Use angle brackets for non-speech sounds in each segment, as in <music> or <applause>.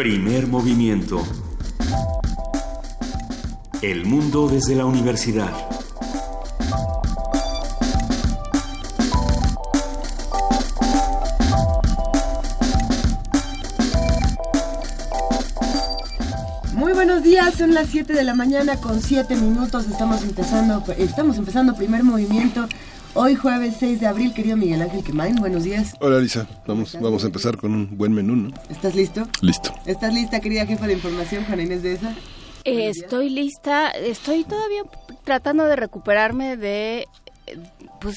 Primer movimiento. El mundo desde la universidad. Muy buenos días, son las 7 de la mañana con 7 minutos. Estamos empezando, estamos empezando primer movimiento. Hoy jueves 6 de abril, querido Miguel Ángel Quemain, buenos días. Hola Lisa, vamos, vamos a empezar con un buen menú, ¿no? ¿Estás listo? Listo. ¿Estás lista, querida jefa de información, Juana Inés de esa? Eh, estoy lista, estoy todavía tratando de recuperarme de, pues,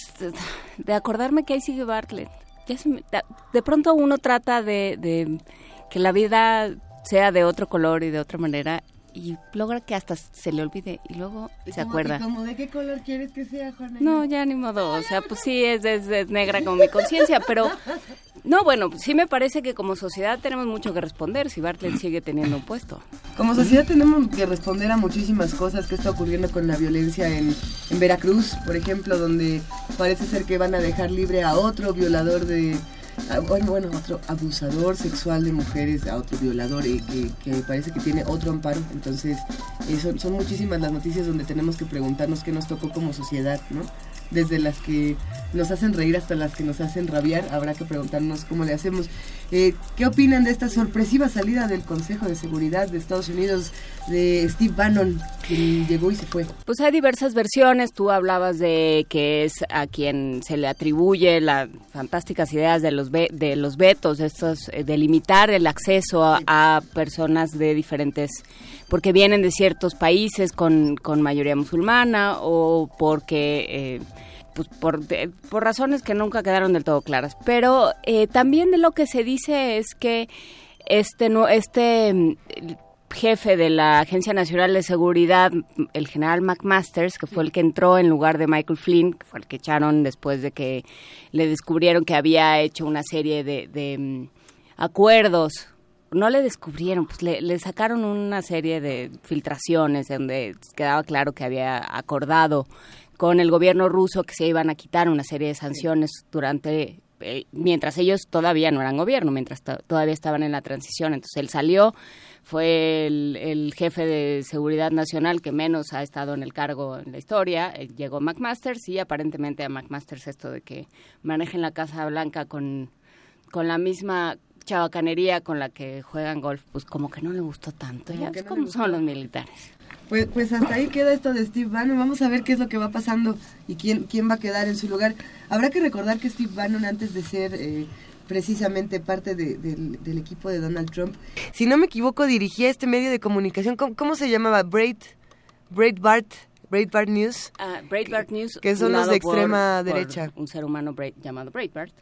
de acordarme que ahí sigue Bartlett. Ya se me- de pronto uno trata de, de que la vida sea de otro color y de otra manera y logra que hasta se le olvide y luego ¿Y se acuerda. cómo de qué color quieres que sea, Juana? No, ya ni modo, o sea, pues sí, es, es- es negra como mi conciencia, pero <laughs> no, bueno, sí me parece que como sociedad tenemos mucho que responder si Bartlett sigue teniendo un puesto. Como sociedad tenemos que responder a muchísimas cosas que está ocurriendo con la violencia en, en Veracruz, por ejemplo, donde parece ser que van a dejar libre a otro violador de... a- Bueno, otro abusador sexual de mujeres, a otro violador eh, que, que parece que tiene otro amparo. Entonces, eh, son, son muchísimas las noticias donde tenemos que preguntarnos qué nos tocó como sociedad, ¿no? Desde las que nos hacen reír hasta las que nos hacen rabiar, habrá que preguntarnos cómo le hacemos. Eh, ¿Qué opinan de esta sorpresiva salida del Consejo de Seguridad de Estados Unidos de Steve Bannon, quien llegó y se fue? Pues hay diversas versiones. Tú hablabas de que es a quien se le atribuye las fantásticas ideas de los de los vetos, estos eh, de limitar el acceso a, a personas de diferentes, porque vienen de ciertos países con, con mayoría musulmana o porque eh, pues por, por razones que nunca quedaron del todo claras. Pero eh, también de lo que se dice es que este no este mm, jefe de la Agencia Nacional de Seguridad, el general McMasters, que fue el que entró en lugar de Michael Flynn, que fue el que echaron después de que le descubrieron que había hecho una serie de, de, mm, acuerdos. No le descubrieron, pues le, le sacaron una serie de filtraciones donde quedaba claro que había acordado con el gobierno ruso que se iban a quitar una serie de sanciones durante eh, mientras ellos todavía no eran gobierno, mientras to- todavía estaban en la transición. Entonces él salió, fue el, el jefe de seguridad nacional que menos ha estado en el cargo en la historia. eh, llegó McMasters y aparentemente a McMasters esto de que manejen la Casa Blanca con, con la misma chabacanería con la que juegan golf, pues como que no le gustó tanto. Como Ya que ves no le cómo son los militares. Pues, pues hasta ahí queda esto de Steve Bannon. Vamos a ver qué es lo que va pasando y quién, quién va a quedar en su lugar. Habrá que recordar que Steve Bannon, antes de ser eh, precisamente parte de- del, del equipo de Donald Trump, si no me equivoco, dirigía este medio de comunicación. ¿Cómo, cómo se llamaba? Braid, Breitbart, Breitbart News. Ah, Breitbart News. que son los de extrema por derecha. Un ser humano Breit- llamado Breitbart,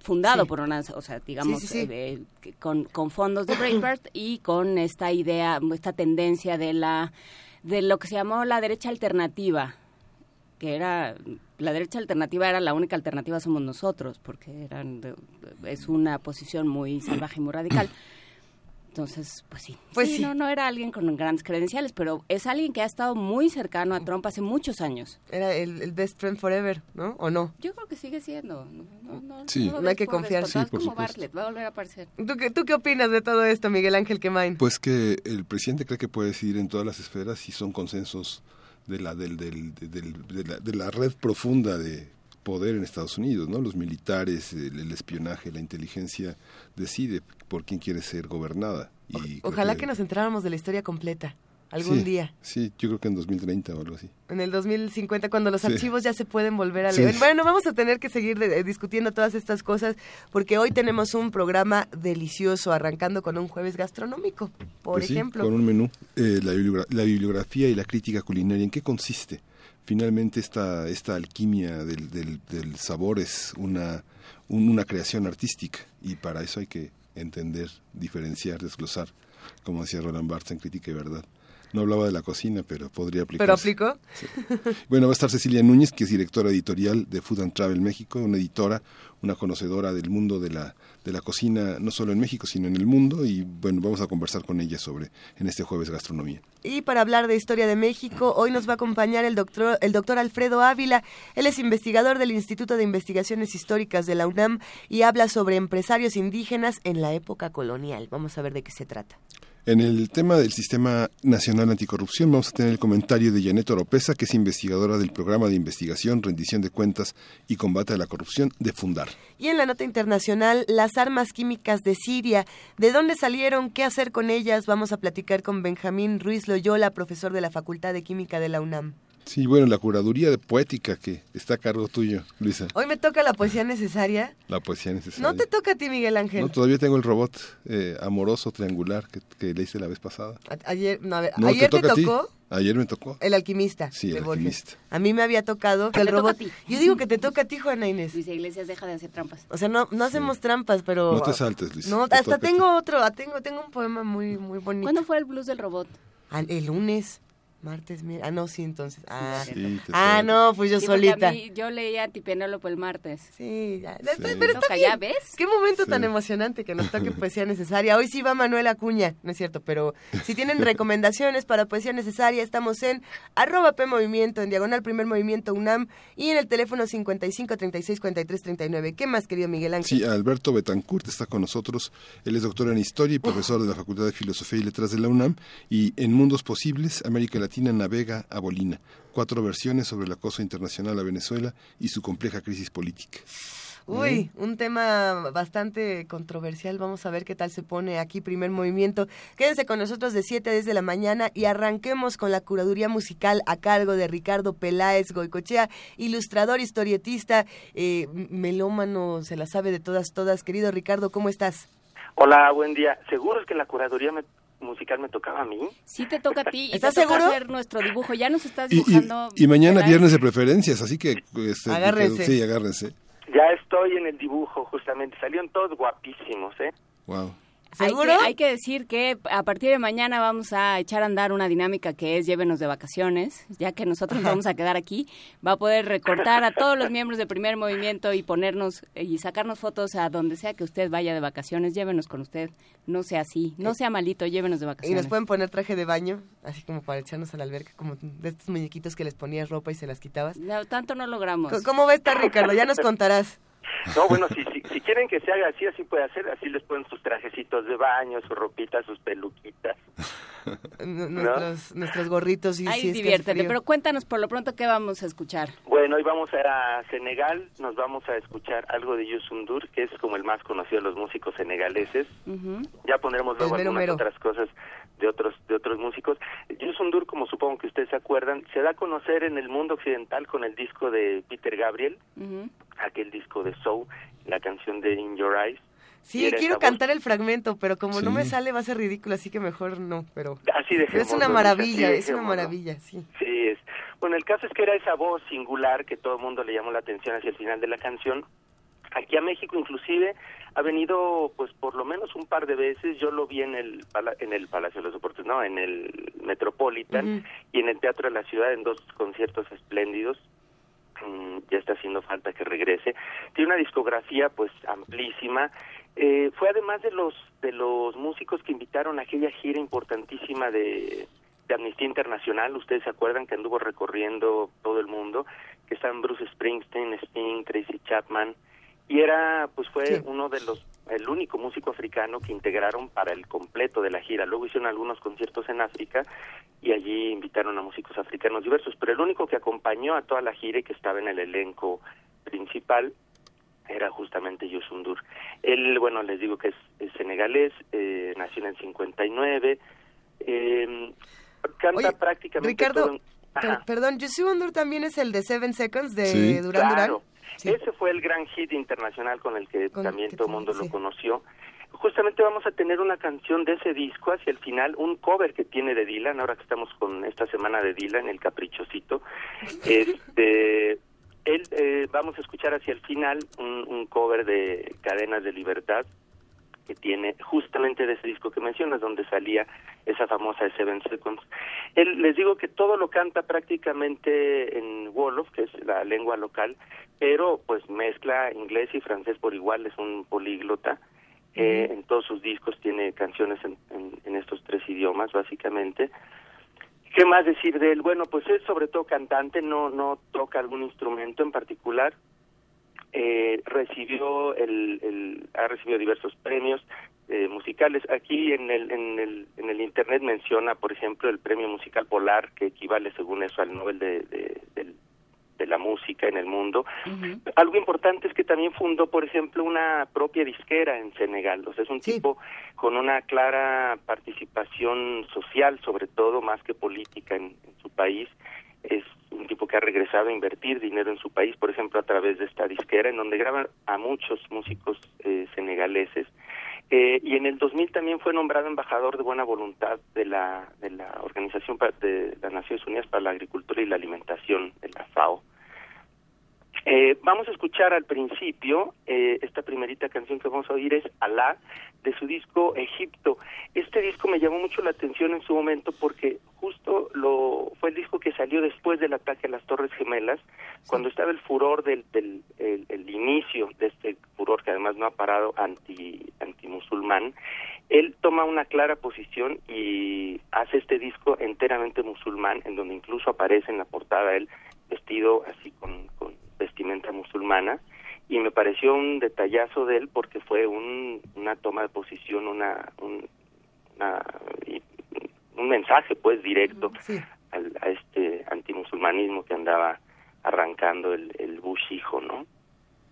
fundado Sí. por una, o sea, digamos, Sí, sí, eh, con fondos de Breitbart y con esta idea, esta tendencia de la de lo que se llamó la derecha alternativa, que era la derecha alternativa era la única alternativa somos nosotros, porque eran de- es una posición muy salvaje y muy radical. Entonces, pues sí. Pues sí, sí. No, no era alguien con grandes credenciales, pero es alguien que ha estado muy cercano a Trump hace muchos años. Era el, el best friend forever, ¿no? ¿O no? Yo creo que sigue siendo. No, Sí. No hay que confiar. Sí, por Es como supuesto. Bartlett, va a volver a aparecer. ¿Tú qué, ¿Tú qué opinas de todo esto, Miguel Ángel Quemain? Pues que el presidente cree que puede decidir en todas las esferas y son consensos de la, del, del- de, del- de la, de la red profunda de poder en Estados Unidos, ¿no? Los militares, el, el espionaje, la inteligencia decide por quién quiere ser gobernada. Y Ojalá que nos enteráramos de la historia completa algún Sí, día. Sí, yo creo que en 2030 o algo así. En el 2050, cuando los Sí. archivos ya se pueden volver a Sí. leer. Bueno, vamos a tener que seguir de- discutiendo todas estas cosas porque hoy tenemos un programa delicioso, arrancando con un jueves gastronómico, por Pues sí, ejemplo. con un menú. Eh, la, bibliogra- la bibliografía y la crítica culinaria, ¿en qué consiste? Finalmente esta, esta alquimia del, del, sabor es una, un- una creación artística y para eso hay que entender, diferenciar, desglosar, como decía Roland Barthes en Crítica y Verdad, No hablaba de la cocina, pero podría aplicar. ¿Pero aplicó? Bueno, va a estar Cecilia Núñez, que es directora editorial de Food and Travel México, una editora, una conocedora del mundo de la, de la cocina, no solo en México, sino en el mundo. Y bueno, vamos a conversar con ella sobre en este jueves gastronomía. Y para hablar de historia de México, hoy nos va a acompañar el doctor, el doctor Alfredo Ávila. Él es investigador del Instituto de Investigaciones Históricas de la UNAM y habla sobre empresarios indígenas en la época colonial. Vamos a ver de qué se trata. En el tema del Sistema Nacional Anticorrupción vamos a tener el comentario de Janet Oropesa, que es investigadora del Programa de Investigación, Rendición de Cuentas y Combate a la Corrupción de Fundar. Y en la nota internacional, las armas químicas de Siria. ¿De dónde salieron? ¿Qué hacer con ellas? Vamos a platicar con Benjamín Ruiz Loyola, profesor de la Facultad de Química de la UNAM. Sí, bueno, la curaduría de poética que está a cargo tuyo, Luisa. Hoy me toca la poesía necesaria. La poesía necesaria. No te toca a ti, Miguel Ángel. No, todavía tengo el robot eh, amoroso triangular que, que, le hice la vez pasada. A ayer, no, a ver, no, ayer te, te tocó. Ayer me tocó. El alquimista. Sí, el alquimista. A mí me había tocado el robot. Yo digo que te toca a ti, Juana Inés. Luisa Iglesias, deja de hacer trampas. O sea, no, no hacemos sí. trampas, pero... No te saltes, Luisa. No, hasta tengo otro, tengo, tengo un poema muy, muy bonito. ¿Cuándo fue el blues del robot? El lunes. Martes, mira. Ah, no, sí, entonces. Ah, sí, ah no, pues yo sí, solita. Mí, yo leía a Tipenélope el martes. Sí, ya. Sí. Pero está bien. ¿Ya ves? Qué momento Sí. tan emocionante que nos toque <laughs> poesía necesaria. Hoy sí va Manuel Acuña, no es cierto, pero si tienen <laughs> recomendaciones para poesía necesaria, estamos en arroba P Movimiento, en diagonal primer movimiento UNAM y en el teléfono 55 36 43 39. ¿Qué más, querido Miguel Ángel? Sí, Alberto Betancourt está con nosotros. Él es doctor en Historia y profesor de la Facultad de Filosofía y Letras de la UNAM. Y en Mundos Posibles, América Latina navega a Bolina. Cuatro versiones sobre el acoso internacional a Venezuela y su compleja crisis política. Uy, un tema bastante controversial. Vamos a ver qué tal se pone aquí primer movimiento. Quédense con nosotros de 7 a 10 de la mañana y arranquemos con la curaduría musical a cargo de Ricardo Peláez Goicochea, ilustrador, historietista, eh, melómano, se la sabe de todas, todas. Querido Ricardo, ¿cómo estás? Hola, buen día. ¿Seguro es que la curaduría me- musical me tocaba a mí? Sí te toca a ti. y ¿Estás te toca seguro? hacer nuestro dibujo. Ya nos estás Y, y- dibujando. y mañana viernes de preferencias, así que... este, Agárrense. Sí, agárrense. Ya estoy en el dibujo, justamente. Salieron todos guapísimos, ¿eh? Wow. Hay ¿Seguro? que, hay que decir que a partir de mañana vamos a echar a andar una dinámica que es llévenos de vacaciones, ya que nosotros vamos a quedar aquí. Va a poder recortar a todos los miembros de primer movimiento y ponernos y sacarnos fotos a donde sea que usted vaya de vacaciones. Llévenos con usted. No sea así, no sea malito, llévenos de Y vacaciones. nos pueden poner traje de baño, así como para echarnos a la alberca, como de estos muñequitos que les ponías ropa y se las quitabas. No, tanto no logramos. ¿Cómo va a estar, Ricardo? Ya nos contarás. No, bueno, si, si, si quieren que se haga así, así puede hacer. Así les ponen sus trajecitos de baño, su ropita, sus peluquitas. Nuestros, nuestros gorritos y que hace diviértete, pero cuéntanos por lo pronto qué vamos a escuchar. Bueno, hoy vamos a ir a Senegal. Nos vamos a escuchar algo de Yusundur, que es como el más conocido de los músicos senegaleses. Ujú. Ya pondremos luego El mero algunas mero. otras cosas de otros de otros músicos. Yusundur, como supongo que ustedes se acuerdan, se da a conocer en el mundo occidental con el disco de Peter Gabriel, Ujú. aquel disco de Soul, la canción de In Your Eyes. Sí, quiero esa voz. cantar el fragmento, pero como no Sí. me sale va a ser ridículo, así que mejor no, pero... Así dejémoslo. es una maravilla, así es una maravilla, sí. Sí, es. Bueno, el caso es que era esa voz singular que todo el mundo le llamó la atención hacia el final de la canción. Aquí a México inclusive ha venido pues por lo menos un par de veces, yo lo vi en el en el Palacio de los Deportes, no, en el Metropolitan y en el Teatro de la Ciudad en dos conciertos espléndidos. Mm, ya está haciendo falta que regrese. Tiene una discografía pues amplísima. Eh, fue además de los de los músicos que invitaron a aquella gira importantísima de, de Amnistía Internacional. Ustedes se acuerdan que anduvo recorriendo todo el mundo, que están Bruce Springsteen, Sting, Tracy Chapman y era pues fue Sí. uno de los el único músico africano que integraron para el completo de la gira. Luego hicieron algunos conciertos en África y allí invitaron a músicos africanos diversos, pero el único que acompañó a toda la gira y que estaba en el elenco principal era justamente Yusundur. Él, bueno, les digo que es, es senegalés, eh, nació en el 59, eh, canta Oye, prácticamente Ricardo, todo en- Per- perdón, también es el de Seven Seconds de Sí. Duran Duran. Sí. Ese fue el gran hit internacional con el que Con- también que todo el mundo lo conoció. Justamente vamos a tener una canción de ese disco hacia el final, un cover que tiene de Dylan, ahora que estamos con esta semana de Dylan, el caprichosito. <laughs> Este, él, eh, vamos a escuchar hacia el final un, un cover de Cadenas de Libertad que tiene justamente de ese disco que mencionas, donde salía esa famosa Seven Seconds. Él, les digo que todo lo canta prácticamente en Wolof, que es la lengua local, pero pues mezcla inglés y francés por igual, es un políglota. Eh, en todos sus discos tiene canciones en, en, estos tres idiomas, básicamente. ¿Qué más decir de él? Bueno, pues es sobre todo cantante, no, no toca algún instrumento en particular. Eh, recibió el, el, ha recibido diversos premios eh, musicales. Aquí en el, en, el, en el Internet menciona, por ejemplo, el Premio Musical Polar, que equivale según eso al Nobel de, de, del de la música en el mundo. Algo importante es que también fundó, por ejemplo, una propia disquera en Senegal. O sea, es un tipo con una clara participación social, sobre todo, más que política en, su país. Es un tipo que ha regresado a invertir dinero en su país, por ejemplo, a través de esta disquera, en donde graban a muchos músicos eh, senegaleses. Eh, y en el 2000 también fue nombrado embajador de buena voluntad de la, de la Organización de las Naciones Unidas para la Agricultura y la Alimentación, de la FAO. Eh, vamos a escuchar al principio, eh, esta primerita canción que vamos a oír es Alá, de su disco Egipto. Este disco me llamó mucho la atención en su momento porque justo lo fue el disco que salió después del ataque a las Torres Gemelas, cuando estaba el furor del, del el, inicio de este furor que además no ha parado anti anti musulmán. Él toma una clara posición y hace este disco enteramente musulmán, en donde incluso aparece en la portada él vestido así con, con vestimenta musulmana y me pareció un detallazo de él porque fue un, una toma de posición, una, un, un mensaje pues directo al, a este antimusulmanismo que andaba arrancando el, el Bush hijo, ¿no?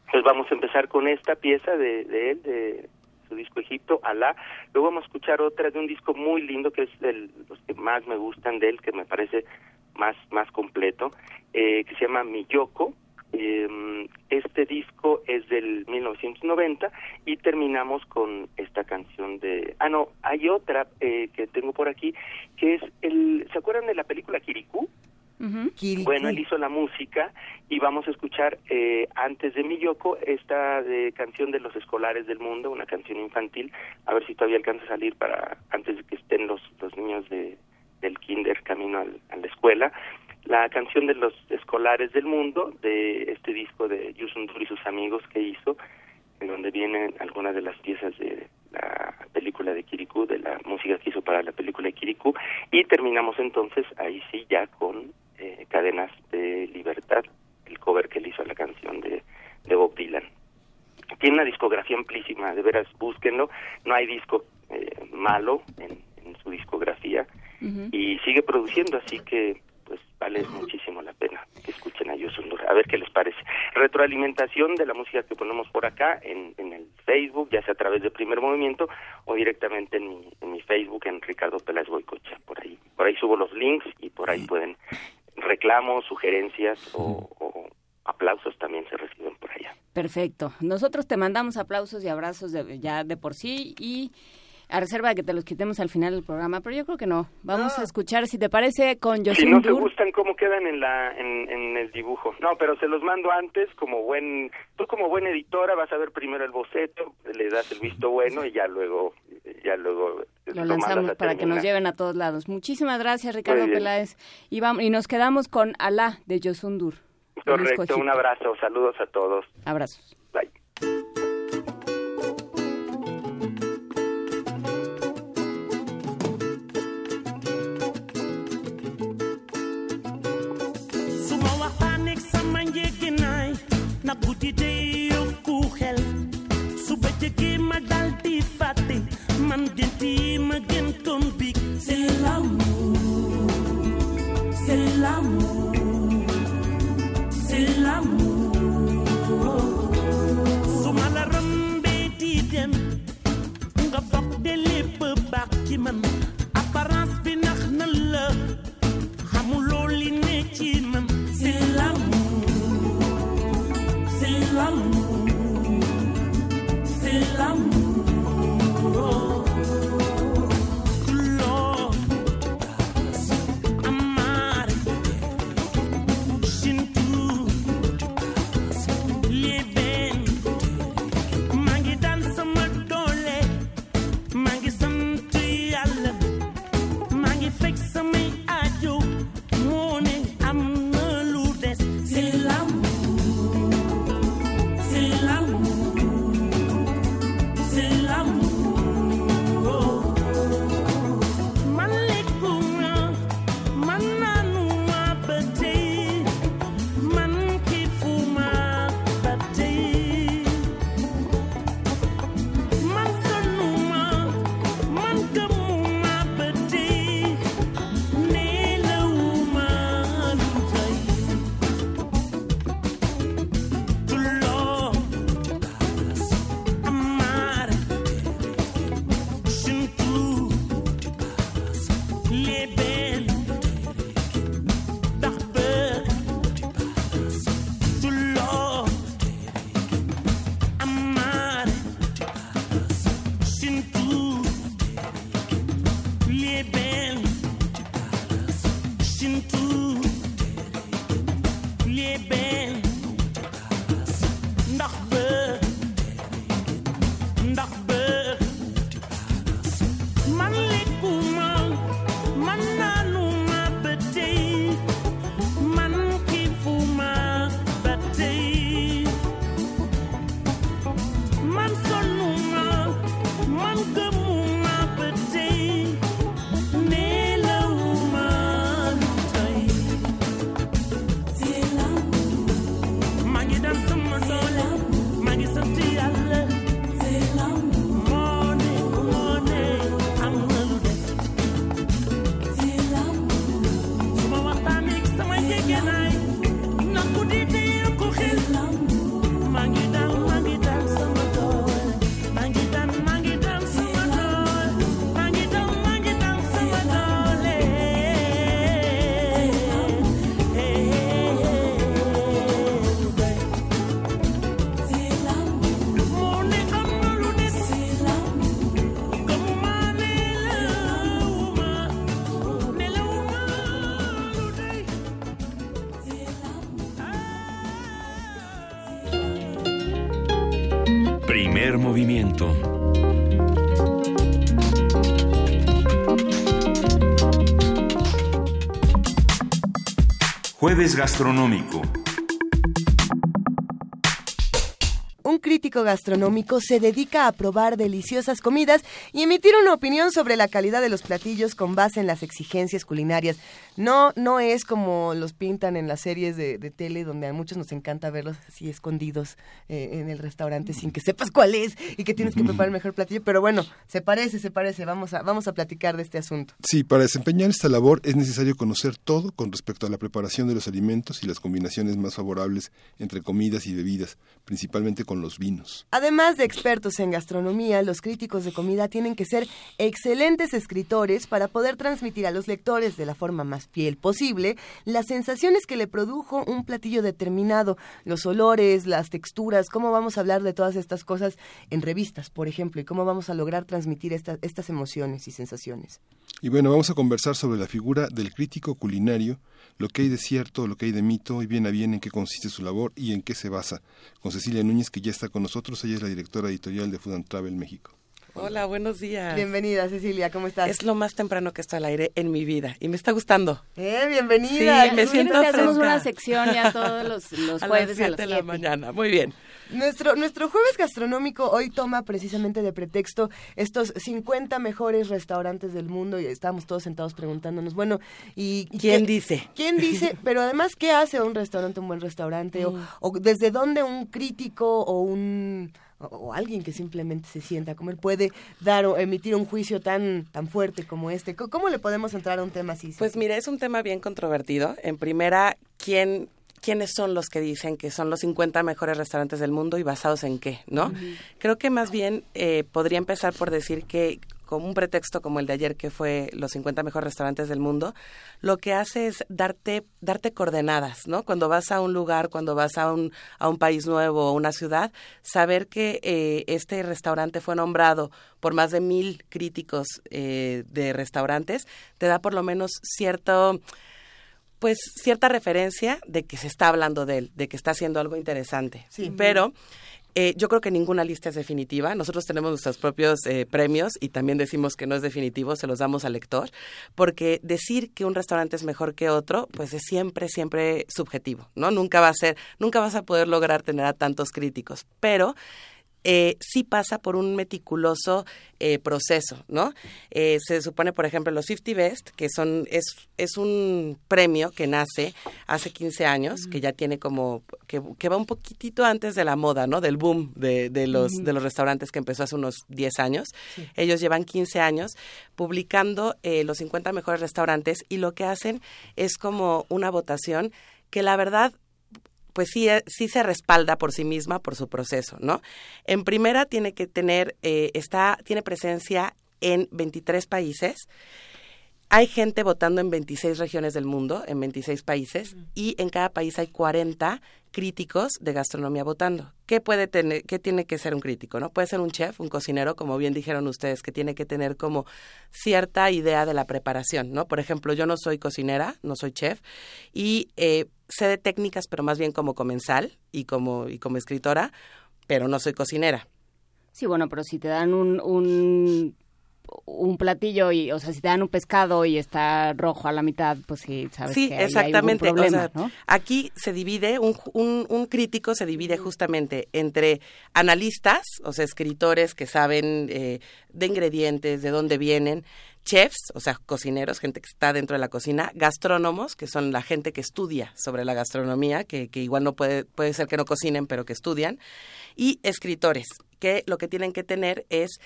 Entonces vamos a empezar con esta pieza de, de él, de su disco Egipto, Alá. Luego vamos a escuchar otra de un disco muy lindo que es de los que más me gustan de él, que me parece más, más completo, eh, que se llama Miyoko, eh, este disco es del 1990 y terminamos con esta canción de... Ah, no, hay otra eh, que tengo por aquí, que es el... ¿Se acuerdan de la película Kirikou? Bueno, él hizo la música y vamos a escuchar eh, antes de Miyoko esta de canción de los escolares del mundo, una canción infantil, a ver si todavía alcanza a salir para antes de que estén los, los niños de, del kinder camino a la escuela la canción de los escolares del mundo de este disco de Yusundur y sus amigos que hizo, en donde vienen algunas de las piezas de la película de Kirikou, de la música que hizo para la película de Kirikou, y terminamos entonces ahí sí ya con eh, Cadenas de Libertad, el cover que él hizo a la canción de, de Bob Dylan. Tiene una discografía amplísima, de veras búsquenlo, no hay disco eh, malo en, en, su discografía. Y sigue produciendo, así que vale muchísimo la pena que escuchen a Yosundur, a ver qué les parece. Retroalimentación de la música que ponemos por acá en, en el Facebook, ya sea a través de Primer Movimiento o directamente en mi, en mi Facebook, en Ricardo Peláez Boicocha, por ahí. Por ahí subo los links y por ahí pueden reclamos, sugerencias o, o aplausos también se reciben por allá. Perfecto. Nosotros te mandamos aplausos y abrazos de, ya de por sí y a reserva de que te los quitemos al final del programa, pero yo creo que no. Vamos a escuchar, si te parece, con Yosin Si no te gustan cómo quedan en la en, el dibujo. No, pero se los mando antes como buen... Tú como buena editora vas a ver primero el boceto, le das el visto bueno y ya luego... Ya luego lo lanzamos para que nos lleven a todos lados. Muchísimas gracias, Ricardo Peláez. Y, vamos, y nos quedamos con Alá de Yosundur. Correcto, un abrazo, saludos a todos. Abrazos. Na guddi day yokku xel su bëccëgee ma dal di fàtte man gént yi ma géntoon c'est l'amour c'est l'amour c'est l'amour. Su ma la rëmbee di dem nga foog de lépp baax ci man. Apparence bi nax na la xamuloo li ne ci man. C'est l'amour Loạn Jueves gastronómico. Gastronómico se dedica a probar deliciosas comidas y emitir una opinión sobre la calidad de los platillos con base en las exigencias culinarias. No, no es como los pintan en las series de, de tele, donde a muchos nos encanta verlos así escondidos eh, en el restaurante sin que sepas cuál es y que tienes que preparar el mejor platillo. Pero bueno, se parece, se parece. Vamos a, vamos a platicar de este asunto. Sí, para desempeñar esta labor es necesario conocer todo con respecto a la preparación de los alimentos y las combinaciones más favorables entre comidas y bebidas, principalmente con los vinos. Además de expertos en gastronomía, los críticos de comida tienen que ser excelentes escritores para poder transmitir a los lectores de la forma más fiel posible las sensaciones que le produjo un platillo determinado, los olores, las texturas, cómo vamos a hablar de todas estas cosas en revistas, por ejemplo, y cómo vamos a lograr transmitir esta- estas emociones y sensaciones. Y bueno, vamos a conversar sobre la figura del crítico culinario, lo que hay de cierto, lo que hay de mito, y bien a bien en qué consiste su labor y en qué se basa. Con Cecilia Núñez, que ya está con nosotros, ella es la directora editorial de Food and Travel México. Hola, buenos días. Bienvenida, Cecilia, ¿cómo estás? Es lo más temprano que estoy al aire en mi vida y me está gustando. Eh, bienvenida. Sí, me ¿Quieres siento que hacemos una sección ya todos los, <laughs> los a jueves las a 7 las de la mañana. Muy bien. Nuestro, nuestro jueves gastronómico hoy toma precisamente de pretexto estos 50 mejores restaurantes del mundo y estábamos todos sentados preguntándonos, bueno, ¿y ¿Quién qué- dice? ¿Quién dice? <laughs> Pero además, ¿qué hace un restaurante un buen restaurante? O, o desde dónde un crítico o un o, alguien que simplemente se sienta a comer puede dar o emitir un juicio tan tan fuerte como este. ¿Cómo, cómo le podemos entrar a un tema así? Pues mira, es un tema bien controvertido. En primera, ¿quién, ¿quiénes son los que dicen que son los 50 mejores restaurantes del mundo y basados en qué? ¿no? Creo que más bien eh, podría empezar por decir que como un pretexto como el de ayer que fue los 50 mejores restaurantes del mundo, lo que hace es darte darte coordenadas, ¿no? Cuando vas a un lugar, cuando vas a un a un país nuevo o una ciudad, saber que eh, este restaurante fue nombrado por más de mil críticos eh, de restaurantes te da por lo menos cierto pues cierta referencia de que se está hablando de él, de que está haciendo algo interesante. Sí. Pero eh, yo creo que ninguna lista es definitiva. Nosotros tenemos nuestros propios eh, premios y también decimos que no es definitivo, se los damos al lector, porque decir que un restaurante es mejor que otro, pues es siempre, siempre subjetivo, ¿no? Nunca va a ser, nunca vas a poder lograr tener a tantos críticos, pero eh, sí pasa por un meticuloso eh, proceso, ¿no? Eh, se supone, por ejemplo, los 50 Best, que son es, es un premio que nace hace 15 años, que ya tiene como, que, que va un poquitito antes de la moda, ¿no? Del boom de, de los, de los restaurantes que empezó hace unos 10 años. Ellos llevan 15 años publicando eh, los 50 mejores restaurantes y lo que hacen es como una votación que la verdad pues sí, eh, sí se respalda por sí misma, por su proceso, ¿no? En primera tiene que tener, eh, está, tiene presencia en 23 países. Hay gente votando en 26 regiones del mundo, en 26 países, y en cada país hay 40 críticos de gastronomía votando. ¿Qué puede tener, qué tiene que ser un crítico, no? Puede ser un chef, un cocinero, como bien dijeron ustedes, que tiene que tener como cierta idea de la preparación, ¿no? Por ejemplo, yo no soy cocinera, no soy chef, y eh, sé de técnicas, pero más bien como comensal y como, y como escritora, pero no soy cocinera. Sí, bueno, pero si te dan un, un, un platillo, y, o sea, si te dan un pescado y está rojo a la mitad, pues sí, sabes Sí, que exactamente. hay algún problema, o sea, ¿no? Aquí se divide, un, un, un crítico se divide justamente entre analistas, o sea, escritores que saben eh, de ingredientes, de dónde vienen, chefs, o sea, cocineros, gente que está dentro de la cocina, gastrónomos, que son la gente que estudia sobre la gastronomía, que, que igual no puede, puede ser que no cocinen, pero que estudian, y escritores, que lo que tienen que tener es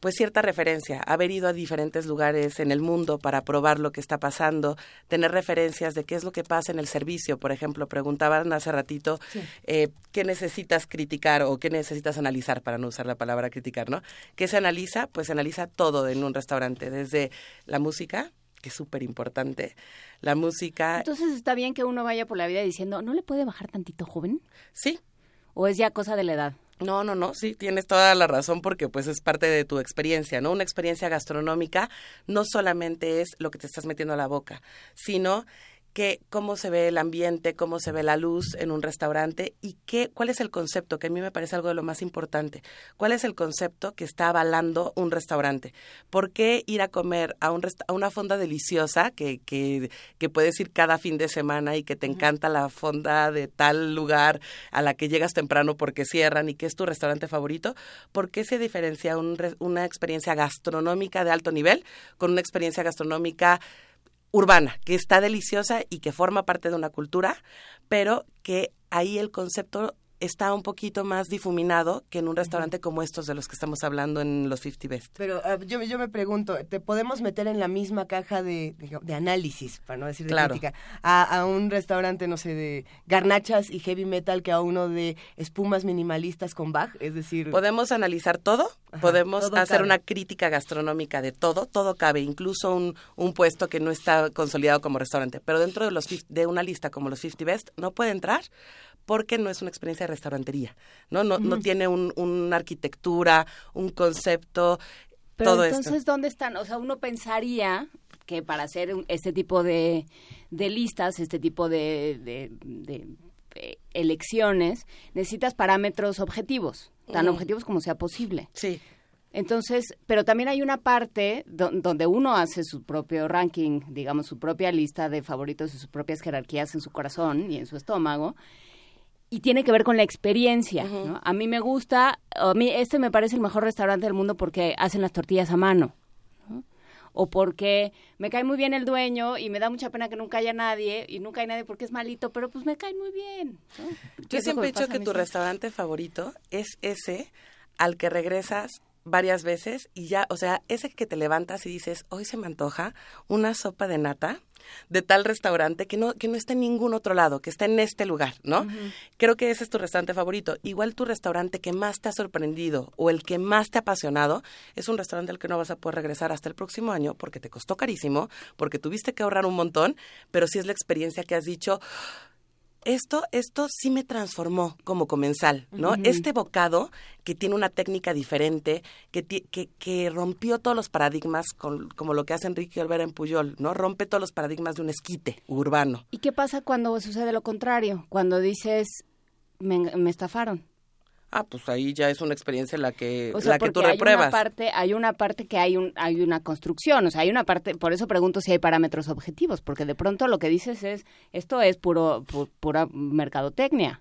pues cierta referencia, haber ido a diferentes lugares en el mundo para probar lo que está pasando, tener referencias de qué es lo que pasa en el servicio. Por ejemplo, preguntaban hace ratito eh, qué necesitas criticar o qué necesitas analizar, para no usar la palabra criticar, ¿no? ¿Qué se analiza? Pues se analiza todo en un restaurante, desde la música, que es súper importante, la música, Entonces está bien que uno vaya por la vida diciendo, ¿no le puede bajar tantito joven? sí, ¿O es ya cosa de la edad? No, no, no, sí, tienes toda la razón porque pues es parte de tu experiencia, ¿no? Una experiencia gastronómica no solamente es lo que te estás metiendo a la boca, sino que cómo se ve el ambiente, cómo se ve la luz en un restaurante y qué, cuál es el concepto, que a mí me parece algo de lo más importante. ¿Cuál es el concepto que está avalando un restaurante? ¿Por qué ir a comer a, un resta- a una fonda deliciosa que, que, que puedes ir cada fin de semana y que te encanta la fonda de tal lugar a la que llegas temprano porque cierran y que es tu restaurante favorito? ¿Por qué se diferencia un re- una experiencia gastronómica de alto nivel con una experiencia gastronómica urbana, que está deliciosa y que forma parte de una cultura, pero que ahí el concepto está un poquito más difuminado que en un restaurante como estos de los que estamos hablando en los 50 Best. Pero ah, yo, yo me pregunto, ¿te podemos meter en la misma caja de, de, de análisis, para no decir de Claro. crítica, a, a un restaurante, no sé, de garnachas y heavy metal que a uno de espumas minimalistas con Bach? Es decir, Podemos analizar todo, Ajá, podemos todo hacer cabe. una crítica gastronómica de todo, todo cabe, incluso un, un puesto que no está consolidado como restaurante, pero dentro de, los, de una lista como los 50 Best no puede entrar porque no es una experiencia de restaurantería, ¿no? No, no tiene un, una arquitectura, un concepto, Pero todo entonces, esto. ¿dónde están? O sea, uno pensaría que para hacer un- este tipo de, de listas, este tipo de, de- de, eh, elecciones, necesitas parámetros objetivos, tan objetivos como sea posible. Sí, Entonces, pero también hay una parte do- donde uno hace su propio ranking, digamos, su propia lista de favoritos y sus propias jerarquías en su corazón y en su estómago. Y tiene que ver con la experiencia, ¿no? A mí me gusta, a mí este me parece el mejor restaurante del mundo porque hacen las tortillas a mano. ¿no? O porque me cae muy bien el dueño y me da mucha pena que nunca haya nadie y nunca hay nadie porque es malito, pero pues me cae muy bien. ¿no? ¿Qué Yo siempre he dicho que tu restaurante favorito es ese al que regresas varias veces y ya, o sea, ese que te levantas y dices, hoy se me antoja una sopa de nata de tal restaurante que no, que no está en ningún otro lado, que está en este lugar, ¿no? Creo que ese es tu restaurante favorito. Igual tu restaurante que más te ha sorprendido o el que más te ha apasionado es un restaurante al que no vas a poder regresar hasta el próximo año porque te costó carísimo, porque tuviste que ahorrar un montón, pero sí es la experiencia que has dicho, esto, esto sí me transformó como comensal, ¿no? Este bocado que tiene una técnica diferente, que, que rompió todos los paradigmas, con- como lo que hace Enrique Olvera en Puyol, ¿no? Rompe todos los paradigmas de un esquite urbano. ¿Y qué pasa cuando sucede lo contrario? Cuando dices, me, me estafaron. Ah, pues ahí ya es una experiencia en la que, O sea, la que tú porque hay una repruebas. parte, hay una parte que hay un, hay una construcción, o sea, hay una parte, por eso pregunto si hay parámetros objetivos, porque de pronto lo que dices es, esto es puro, pu- pura mercadotecnia.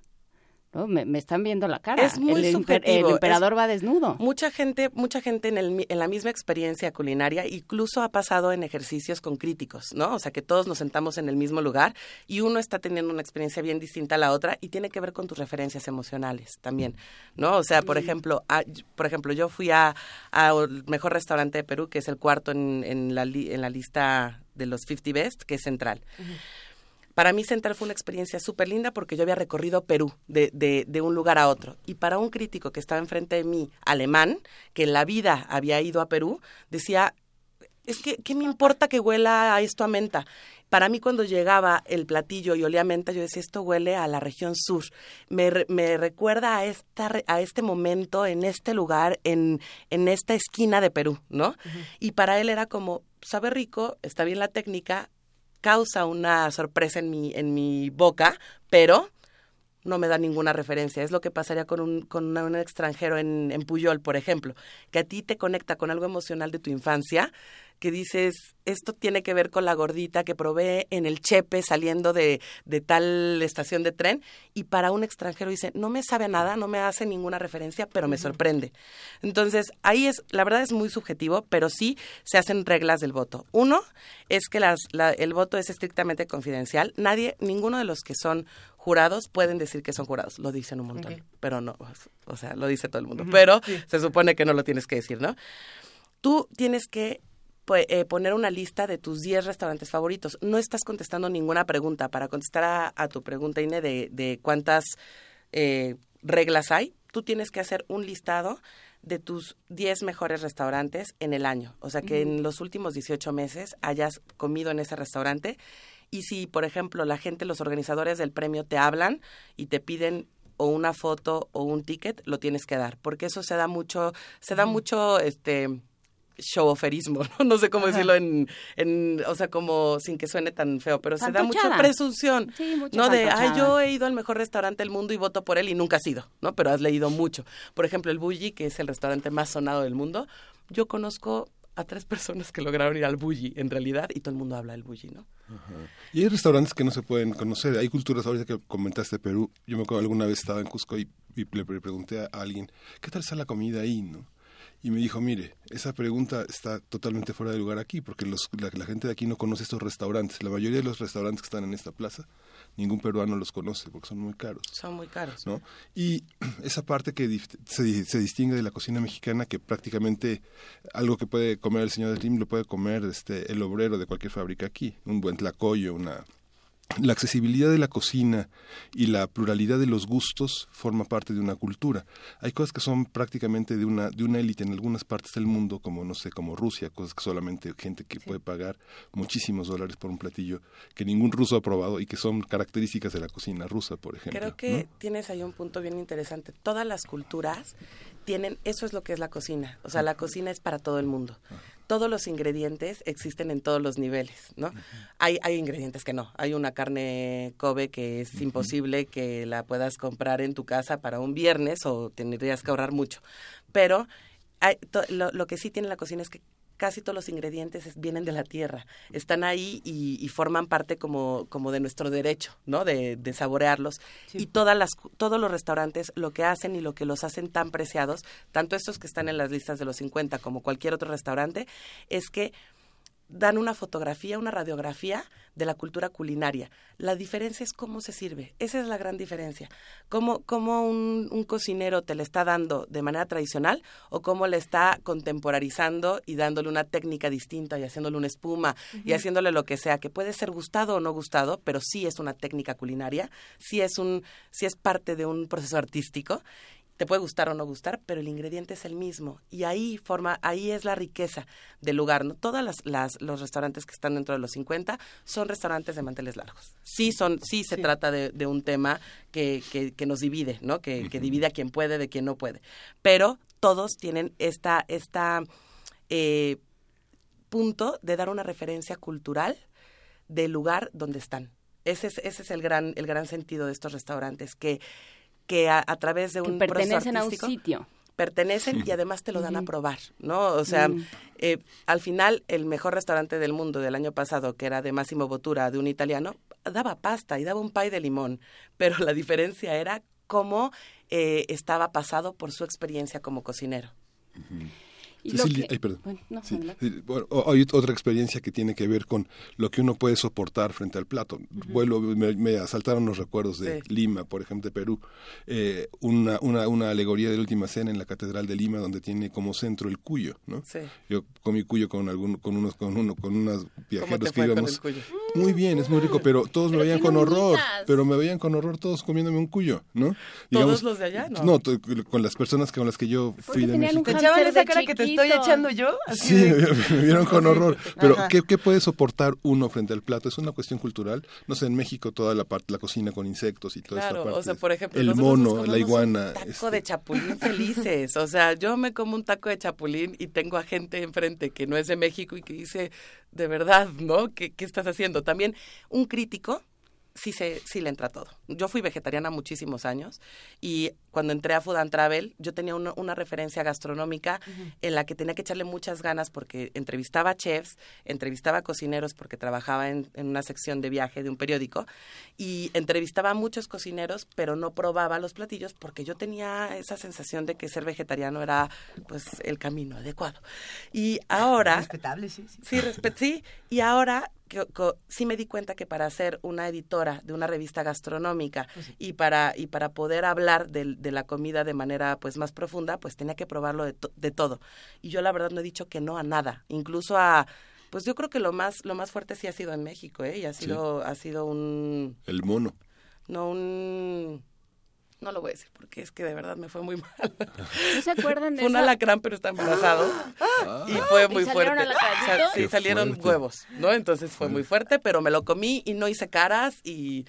¿No? Me, me están viendo la cara. Es muy el, subjetivo, el emperador es- va desnudo. Mucha gente, mucha gente en, el, en la misma experiencia culinaria, incluso ha pasado en ejercicios con críticos, ¿no? O sea, que todos nos sentamos en el mismo lugar y uno está teniendo una experiencia bien distinta a la otra y tiene que ver con tus referencias emocionales también, ¿no? O sea, por ejemplo, a- por ejemplo, yo fui a, al mejor restaurante de Perú, que es el cuarto en, en la, li- en la lista de los 50 Best, que es Central. Para mí Central fue una experiencia súper linda porque yo había recorrido Perú de, de, de un lugar a otro. Y para un crítico que estaba enfrente de mí, alemán, que en la vida había ido a Perú, decía, es que, ¿qué me importa que huela a esto a menta? Para mí cuando llegaba el platillo y olía a menta, yo decía, esto huele a la región sur. Me, me recuerda a, esta, a este momento, en este lugar, en, en esta esquina de Perú, ¿no? Y para él era como, sabe rico, está bien la técnica, causa una sorpresa en mi, en mi boca, pero no me da ninguna referencia. Es lo que pasaría con un, con un extranjero en, en Puyol, por ejemplo, que a ti te conecta con algo emocional de tu infancia, que dices, esto tiene que ver con la gordita que probé en el Chepe saliendo de, de tal estación de tren, y para un extranjero dice, no me sabe a nada, no me hace ninguna referencia, pero me sorprende. Entonces, ahí es, la verdad es muy subjetivo, pero sí se hacen reglas del voto. Uno es que las, la- el voto es estrictamente confidencial. Nadie, ninguno de los que son jurados pueden decir que son jurados. Lo dicen un montón, pero no, o sea, lo dice todo el mundo. Pero se supone que no lo tienes que decir, ¿no? Tú tienes que eh, poner una lista de tus 10 restaurantes favoritos. No estás contestando ninguna pregunta. Para contestar a, a tu pregunta, Ine, de, de cuántas eh, reglas hay, tú tienes que hacer un listado de tus 10 mejores restaurantes en el año. O sea, que en los últimos 18 meses hayas comido en ese restaurante. Y si, por ejemplo, la gente, los organizadores del premio te hablan y te piden o una foto o un ticket, lo tienes que dar, porque eso se da mucho, se da mucho, este, showoferismo, <laughs> ¿no? No sé cómo decirlo en, en, o sea, como sin que suene tan feo, pero se da mucha presunción, Sí, mucha ¿no? De, ay, yo he ido al mejor restaurante del mundo y voto por él y nunca has ido, ¿no? Pero has leído mucho. Por ejemplo, el Bulli, que es el restaurante más sonado del mundo, yo conozco a tres personas que lograron ir al Bulli, en realidad, y todo el mundo habla del Bulli, ¿no? Y hay restaurantes que no se pueden conocer. Hay culturas, ahorita que comentaste Perú, yo me acuerdo alguna vez estaba en Cusco y, y le pre- pregunté a alguien, ¿qué tal está la comida ahí? no Y me dijo, mire, esa pregunta está totalmente fuera de lugar aquí, porque los- la, la gente de aquí no conoce estos restaurantes. La mayoría de los restaurantes que están en esta plaza, ningún peruano los conoce porque son muy caros. Son muy caros. ¿no? Y <clears throat> esa parte que se, se distingue de la cocina mexicana, que prácticamente algo que puede comer el señor de Lim lo puede comer este, el obrero de cualquier fábrica aquí, un buen tlacoyo, una... La accesibilidad de la cocina y la pluralidad de los gustos forma parte de una cultura. Hay cosas que son prácticamente de una de una élite en algunas partes del mundo, como no sé, como Rusia, cosas que solamente gente que puede pagar muchísimos dólares por un platillo que ningún ruso ha probado y que son características de la cocina rusa, por ejemplo. Creo que tienes ahí un punto bien interesante. Todas las culturas tienen, eso es lo que es la cocina. O sea, la cocina es para todo el mundo. Todos los ingredientes existen en todos los niveles, ¿no? Hay, hay ingredientes que no. Hay una carne Kobe que es imposible que la puedas comprar en tu casa para un viernes o tendrías que ahorrar mucho. Pero hay- to- lo, lo que sí tiene la cocina es que casi todos los ingredientes es- vienen de la tierra, están ahí y, y forman parte como, como de nuestro derecho, ¿no? De, de saborearlos. Y todas las, todos los restaurantes lo que hacen y lo que los hacen tan preciados, tanto estos que están en las listas de los 50 como cualquier otro restaurante, es que dan una fotografía, una radiografía de la cultura culinaria. La diferencia es cómo se sirve. Esa es la gran diferencia. Cómo, cómo un, un cocinero te le está dando de manera tradicional o cómo le está contemporarizando y dándole una técnica distinta y haciéndole una espuma y haciéndole lo que sea, que puede ser gustado o no gustado, pero sí es una técnica culinaria, sí es, un, sí es parte de un proceso artístico te puede gustar o no gustar, pero el ingrediente es el mismo y ahí forma, ahí es la riqueza del lugar. ¿no? Todas las, las- los restaurantes que están dentro de los 50 son restaurantes de manteles largos. Sí son, sí se trata de, de un tema que, que, que nos divide, ¿no? Que, que divide a quien puede de quien no puede. Pero todos tienen esta, esta eh, punto de dar una referencia cultural del lugar donde están. Ese es, ese es el gran, el gran sentido de estos restaurantes, que, que a, a través de Que un proceso pertenecen a un artístico sitio. pertenecen y además te lo dan a probar, ¿no? O sea, eh, al final el mejor restaurante del mundo del año pasado, que era de Massimo Bottura, de un italiano, daba pasta y daba un pie de limón, <laughs> pero la diferencia era cómo eh, estaba pasado por su experiencia como cocinero. Y Sí, lo sí, que- ay, perdón. Bueno, no, Sí, adelante. sí, bueno, o- hay otra experiencia que tiene que ver con lo que uno puede soportar frente al plato. Vuelvo, me, me asaltaron los recuerdos de Sí. Lima, por ejemplo, de Perú. Eh, una, una, una alegoría de la última cena en la Catedral de Lima, donde tiene como centro el cuyo, ¿no? Sí. Yo comí cuyo con algún, con unos, con uno, con ¿Cómo viajeros te que fue con íbamos. el cuyo? Muy bien, es muy rico, pero todos me Pero veían qué con horror. Pero me veían con horror todos comiéndome un cuyo, ¿no? ¿Todos los de allá? No. No, con las personas con las que yo fui Porque de México. un ¿Te Cáncer echaban de esa cara que te estoy echando yo? Así Sí, de- <laughs> me vieron con horror. Pero. ¿qué, ¿qué puede soportar uno frente al plato? Es una cuestión cultural. No sé, en México toda la parte, la cocina con insectos y toda Claro, esta parte. o sea, por ejemplo, el mono, la iguana. Un taco este, de chapulín <laughs> felices. O sea, yo me como un taco de chapulín y tengo a gente enfrente que no es de México y que dice, de verdad, ¿no? ¿Qué, qué estás haciendo? También un crítico sí, se, sí le entra todo. Yo fui vegetariana muchísimos años y cuando entré a Food and Travel yo tenía una, una referencia gastronómica en la que tenía que echarle muchas ganas porque entrevistaba chefs, entrevistaba cocineros porque trabajaba en, en una sección de viaje de un periódico y entrevistaba a muchos cocineros pero no probaba los platillos porque yo tenía esa sensación de que ser vegetariano era pues el camino adecuado. Y ahora... Respetable, sí, sí. Sí, sí. Y ahora que- sí me di cuenta que para ser una editora de una revista gastronómica y para y para poder hablar del- de, la comida de manera pues más profunda, pues tenía que probarlo de, to- de todo. Y yo la verdad no he dicho que no a nada, incluso a pues yo creo que lo más lo más fuerte sí ha sido en México, ¿eh? Y ha sido ha sido un El mono. no un no lo voy a decir porque es que de verdad me fue muy <laughs> mal. ¿No se acuerdan de Fue un esa? alacrán, pero está embarazado. y fue muy ¿Y salieron fuerte. sí, Qué salieron fuerte. huevos, ¿no? Entonces fue muy fuerte, pero me lo comí y no hice caras y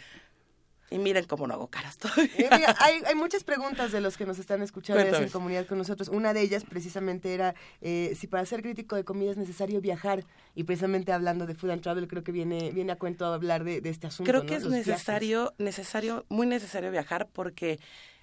Y miren cómo no hago caras <laughs> Eh, todavía. mira, hay, hay muchas preguntas de los que nos están escuchando Cuéntame. hacen comunidad con nosotros. Una de ellas precisamente era eh, si para ser crítico de comida es necesario viajar. Y precisamente hablando de Food and Travel, creo que viene, viene a cuento a hablar de, de este asunto. Creo ¿no? que es Los viajes. necesario, necesario, muy necesario viajar porque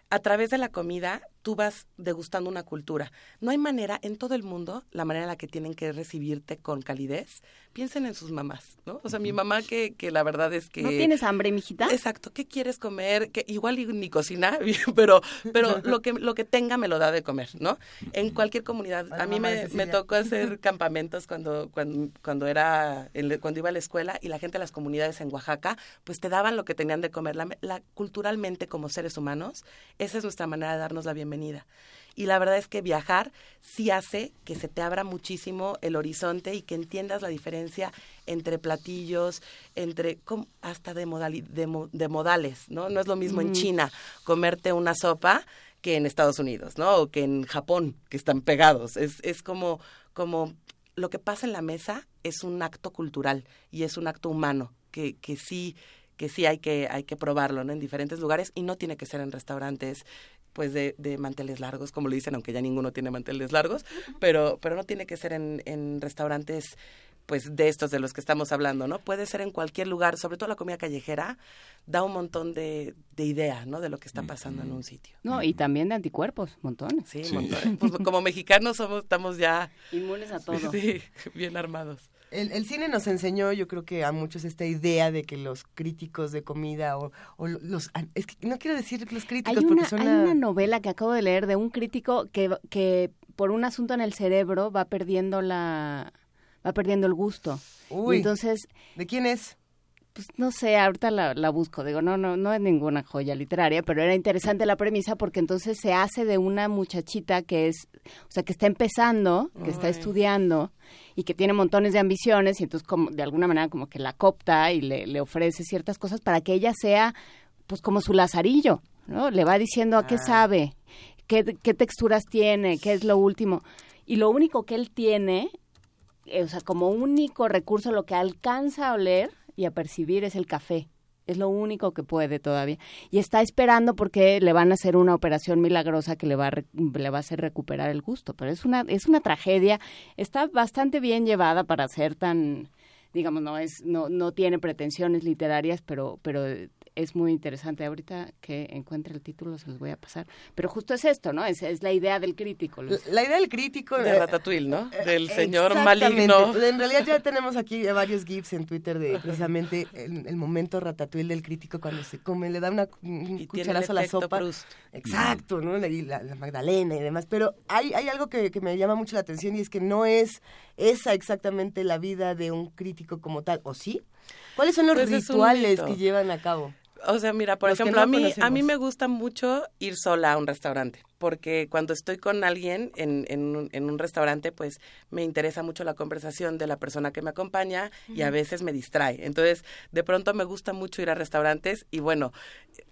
a través de la comida tú vas degustando una cultura. No hay manera en todo el mundo, la manera en la que tienen que recibirte con calidez. Piensen en sus mamás, ¿no? O sea, mi mamá que, que la verdad es que... ¿No tienes hambre, mijita? Exacto, ¿qué quieres comer? Que igual ni cocina, <laughs> pero, pero lo que lo que tenga me lo da de comer, ¿no? En cualquier comunidad. A mí me, me tocó hacer <laughs> campamentos cuando, cuando, cuando era cuando iba a la escuela y la gente de las comunidades en Oaxaca, pues te daban lo que tenían de comer. La, la- culturalmente como seres humanos, esa es nuestra manera de darnos la bienvenida. Y la verdad es que viajar sí hace que se te abra muchísimo el horizonte y que entiendas la diferencia entre platillos, entre hasta de, modali- de, mo- de modales, ¿no? No es lo mismo en China comerte una sopa que en Estados Unidos, ¿no? O que en Japón, que están pegados. Es, es como, como lo que pasa en la mesa es un acto cultural y es un acto humano que, que sí que sí hay que hay que probarlo ¿no? en diferentes lugares y no tiene que ser en restaurantes pues de, de manteles largos como le dicen aunque ya ninguno tiene manteles largos pero pero no tiene que ser en, en restaurantes pues de estos de los que estamos hablando no puede ser en cualquier lugar sobre todo la comida callejera da un montón de, de idea no de lo que está pasando en un sitio No, y también de anticuerpos, montones. sí, Sí. montón. Pues, <laughs> como mexicanos somos estamos ya Inmunes a todo. sí, bien armados El, el cine nos enseñó, yo creo que a muchos, esta idea de que los críticos de comida o, o los... Es que no quiero decir los críticos Hay porque una, suena... hay una novela que acabo de leer de un crítico que, que por un asunto en el cerebro va perdiendo la va perdiendo el gusto. Uy. Y entonces, ¿De quién es? pues no sé, ahorita la, la busco, digo, no, no, no es ninguna joya literaria, pero era interesante la premisa porque entonces se hace de una muchachita que es, o sea, que está empezando, que está estudiando y que tiene montones de ambiciones y entonces como, de alguna manera como que la copta y le, le ofrece ciertas cosas para que ella sea, pues como su lazarillo, ¿no? Le va diciendo a qué Ah. sabe, qué, qué texturas tiene, qué es lo último. Y lo único que él tiene, o sea, como único recurso, lo que alcanza a oler y a percibir es el café. Es lo único que puede todavía. Y está esperando porque le van a hacer una operación milagrosa que le va a, le va a hacer recuperar el gusto. Pero es una, es una tragedia. Está bastante bien llevada para ser tan, digamos, no es, no, no tiene pretensiones literarias, pero, pero es muy interesante. Ahorita que encuentre el título se los voy a pasar. Pero justo es esto, ¿no? Es, es la idea del crítico. La, Luis. la idea del crítico... de eh, Ratatouille no eh, del señor maligno En realidad ya tenemos aquí varios gifs en Twitter de precisamente el, el momento ratatouille del crítico cuando se come, le da una, un y tiene el cucharazo a la sopa. Proust. Exacto, ¿no? La, la- la Magdalena y demás. Pero hay, hay algo que, que me llama mucho la atención y es que no es esa exactamente la vida de un crítico como tal, ¿o sí? ¿Cuáles son los Pues rituales que llevan a cabo? O sea, mira, por Los ejemplo, no a mí a mí me gusta mucho ir sola a un restaurante, porque cuando estoy con alguien en, en, un, en un restaurante, pues me interesa mucho la conversación de la persona que me acompaña y a veces me distrae. Entonces, de pronto me gusta mucho ir a restaurantes y bueno,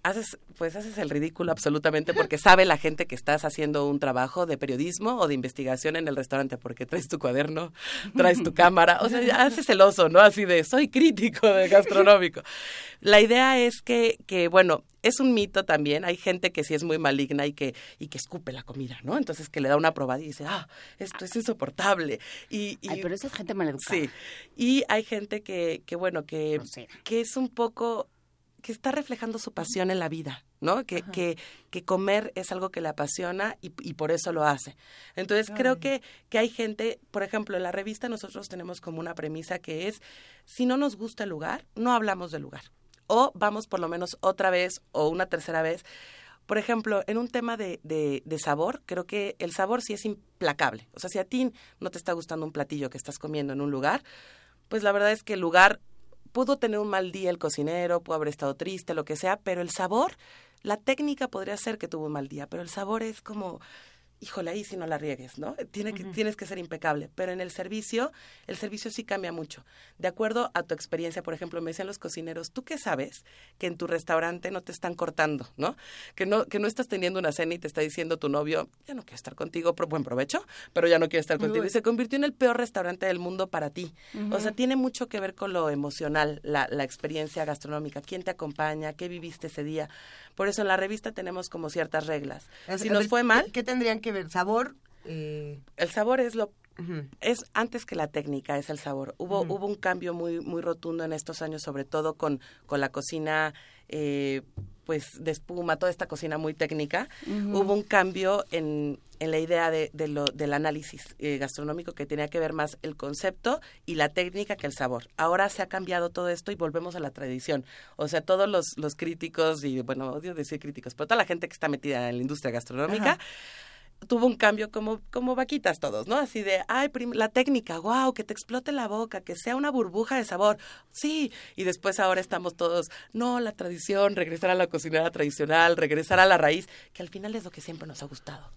haces pues haces el ridículo absolutamente porque sabe la gente que estás haciendo un trabajo de periodismo o de investigación en el restaurante porque traes tu cuaderno, traes tu cámara, o sea, haces el oso, ¿no? Así de soy crítico de gastronómico. La idea es que, que bueno, es un mito también. Hay gente que sí es muy maligna y que, y que escupe la comida, ¿no? Entonces que le da una probada y dice, ah, esto es insoportable. Y, y- Ay, pero esa es gente maleducada. Sí. Y hay gente que, que bueno, que, que es un poco, que está reflejando su pasión en la vida, ¿no? Que, que, que comer es algo que le apasiona y, y por eso lo hace. Entonces creo que, que hay gente, por ejemplo, en la revista nosotros tenemos como una premisa que es, si no nos gusta el lugar, no hablamos del lugar. O vamos por lo menos otra vez o una tercera vez. Por ejemplo, en un tema de, de, de sabor, creo que el sabor sí es implacable. O sea, si a ti no te está gustando un platillo que estás comiendo en un lugar, pues la verdad es que el lugar pudo tener un mal día el cocinero, pudo haber estado triste, lo que sea, pero el sabor, la técnica podría ser que tuvo un mal día, pero el sabor es como híjole, ahí sí no la riegues, ¿no? Tiene que, Tienes que ser impecable. Pero en el servicio, el servicio sí cambia mucho. De acuerdo a tu experiencia, por ejemplo, me decían los cocineros, ¿tú qué sabes que en tu restaurante no te están cortando, ¿no? Que no, que no estás teniendo una cena y te está diciendo tu novio, ya no quiero estar contigo, pero buen provecho, pero ya no quiero estar contigo. Y se convirtió en el peor restaurante del mundo para ti. O sea, tiene mucho que ver con lo emocional, la, la experiencia gastronómica, quién te acompaña, qué viviste ese día. Por eso en la revista tenemos como ciertas reglas. Si nos fue mal, ¿Qué, qué tendrían que ver? ¿Sabor? Eh, el sabor es lo es antes que la técnica, es el sabor. Hubo, hubo un cambio muy, muy rotundo en estos años, sobre todo con, con la cocina, eh, pues, de espuma, toda esta cocina muy técnica. Hubo un cambio en, en la idea de, de lo, del análisis eh, gastronómico que tenía que ver más el concepto y la técnica que el sabor. Ahora se ha cambiado todo esto y volvemos a la tradición. O sea, todos los, los críticos, y bueno, odio decir críticos, pero toda la gente que está metida en la industria gastronómica. Tuvo un cambio como, como vaquitas todos, ¿no? Así de, ay, la técnica, wow, que te explote la boca, que sea una burbuja de sabor, sí. Y después ahora estamos todos, no, la tradición, regresar a la cocinera tradicional, regresar a la raíz, que al final es lo que siempre nos ha gustado.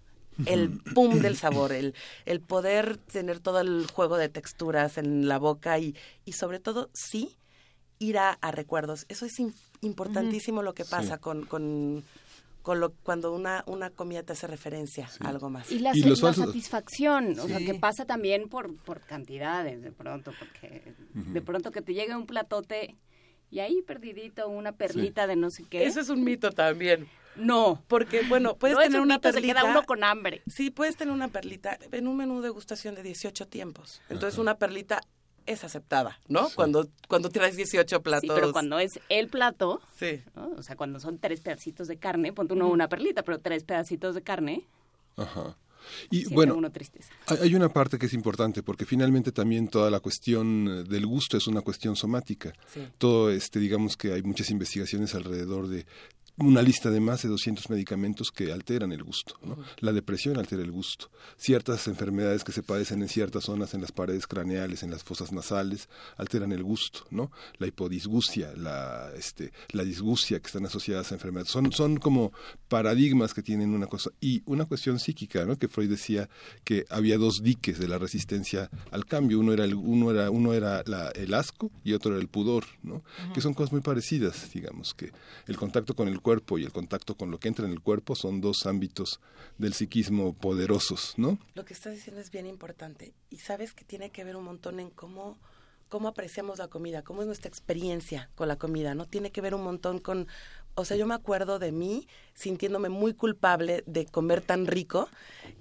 El pum del <clears throat> sabor, el, el poder tener todo el juego de texturas en la boca y, y sobre todo, sí, ir a, a recuerdos. Eso es im- importantísimo lo que pasa Sí. con, con, con lo, cuando una, una comida te hace referencia a algo más. Y la, Y sa- los la falsos- satisfacción, o sea, que pasa también por, por cantidades de pronto, porque de pronto que te llegue un platote y ahí perdidito una perlita de no sé qué. Eso es un mito también. No, Porque, bueno, puedes no es tener un una mito, se perlita. queda uno con hambre. Sí, puedes tener una perlita en un menú de degustación de 18 tiempos. Entonces, una perlita es aceptada, ¿no? Cuando, cuando traes 18 platos. Sí, pero cuando es el plato, Sí. ¿no? o sea, cuando son tres pedacitos de carne, ponte uno una perlita, pero tres pedacitos de carne, Ajá. Y siente bueno, uno tristeza. Hay hay una parte que es importante porque finalmente también toda la cuestión eh, del gusto es una cuestión somática. Sí. Todo este, digamos que hay muchas investigaciones alrededor de una lista de más de 200 medicamentos que alteran el gusto. ¿no? La depresión altera el gusto. Ciertas enfermedades que se padecen en ciertas zonas, en las paredes craneales, en las fosas nasales, alteran el gusto. ¿no? La hipodisgustia, la, este, la disgustia que están asociadas a enfermedades. Son, son como paradigmas que tienen una cosa. Y una cuestión psíquica, ¿no? que Freud decía que había dos diques de la resistencia al cambio. Uno era, el, uno era, uno era la- el asco y otro era el pudor, ¿no? que son cosas muy parecidas, digamos, que el contacto con el cuerpo y el contacto con lo que entra en el cuerpo son dos ámbitos del psiquismo poderosos, ¿no? Lo que estás diciendo es bien importante. Y sabes que tiene que ver un montón en cómo, cómo apreciamos la comida, cómo es nuestra experiencia con la comida, ¿no? Tiene que ver un montón con... O sea, yo me acuerdo de mí sintiéndome muy culpable de comer tan rico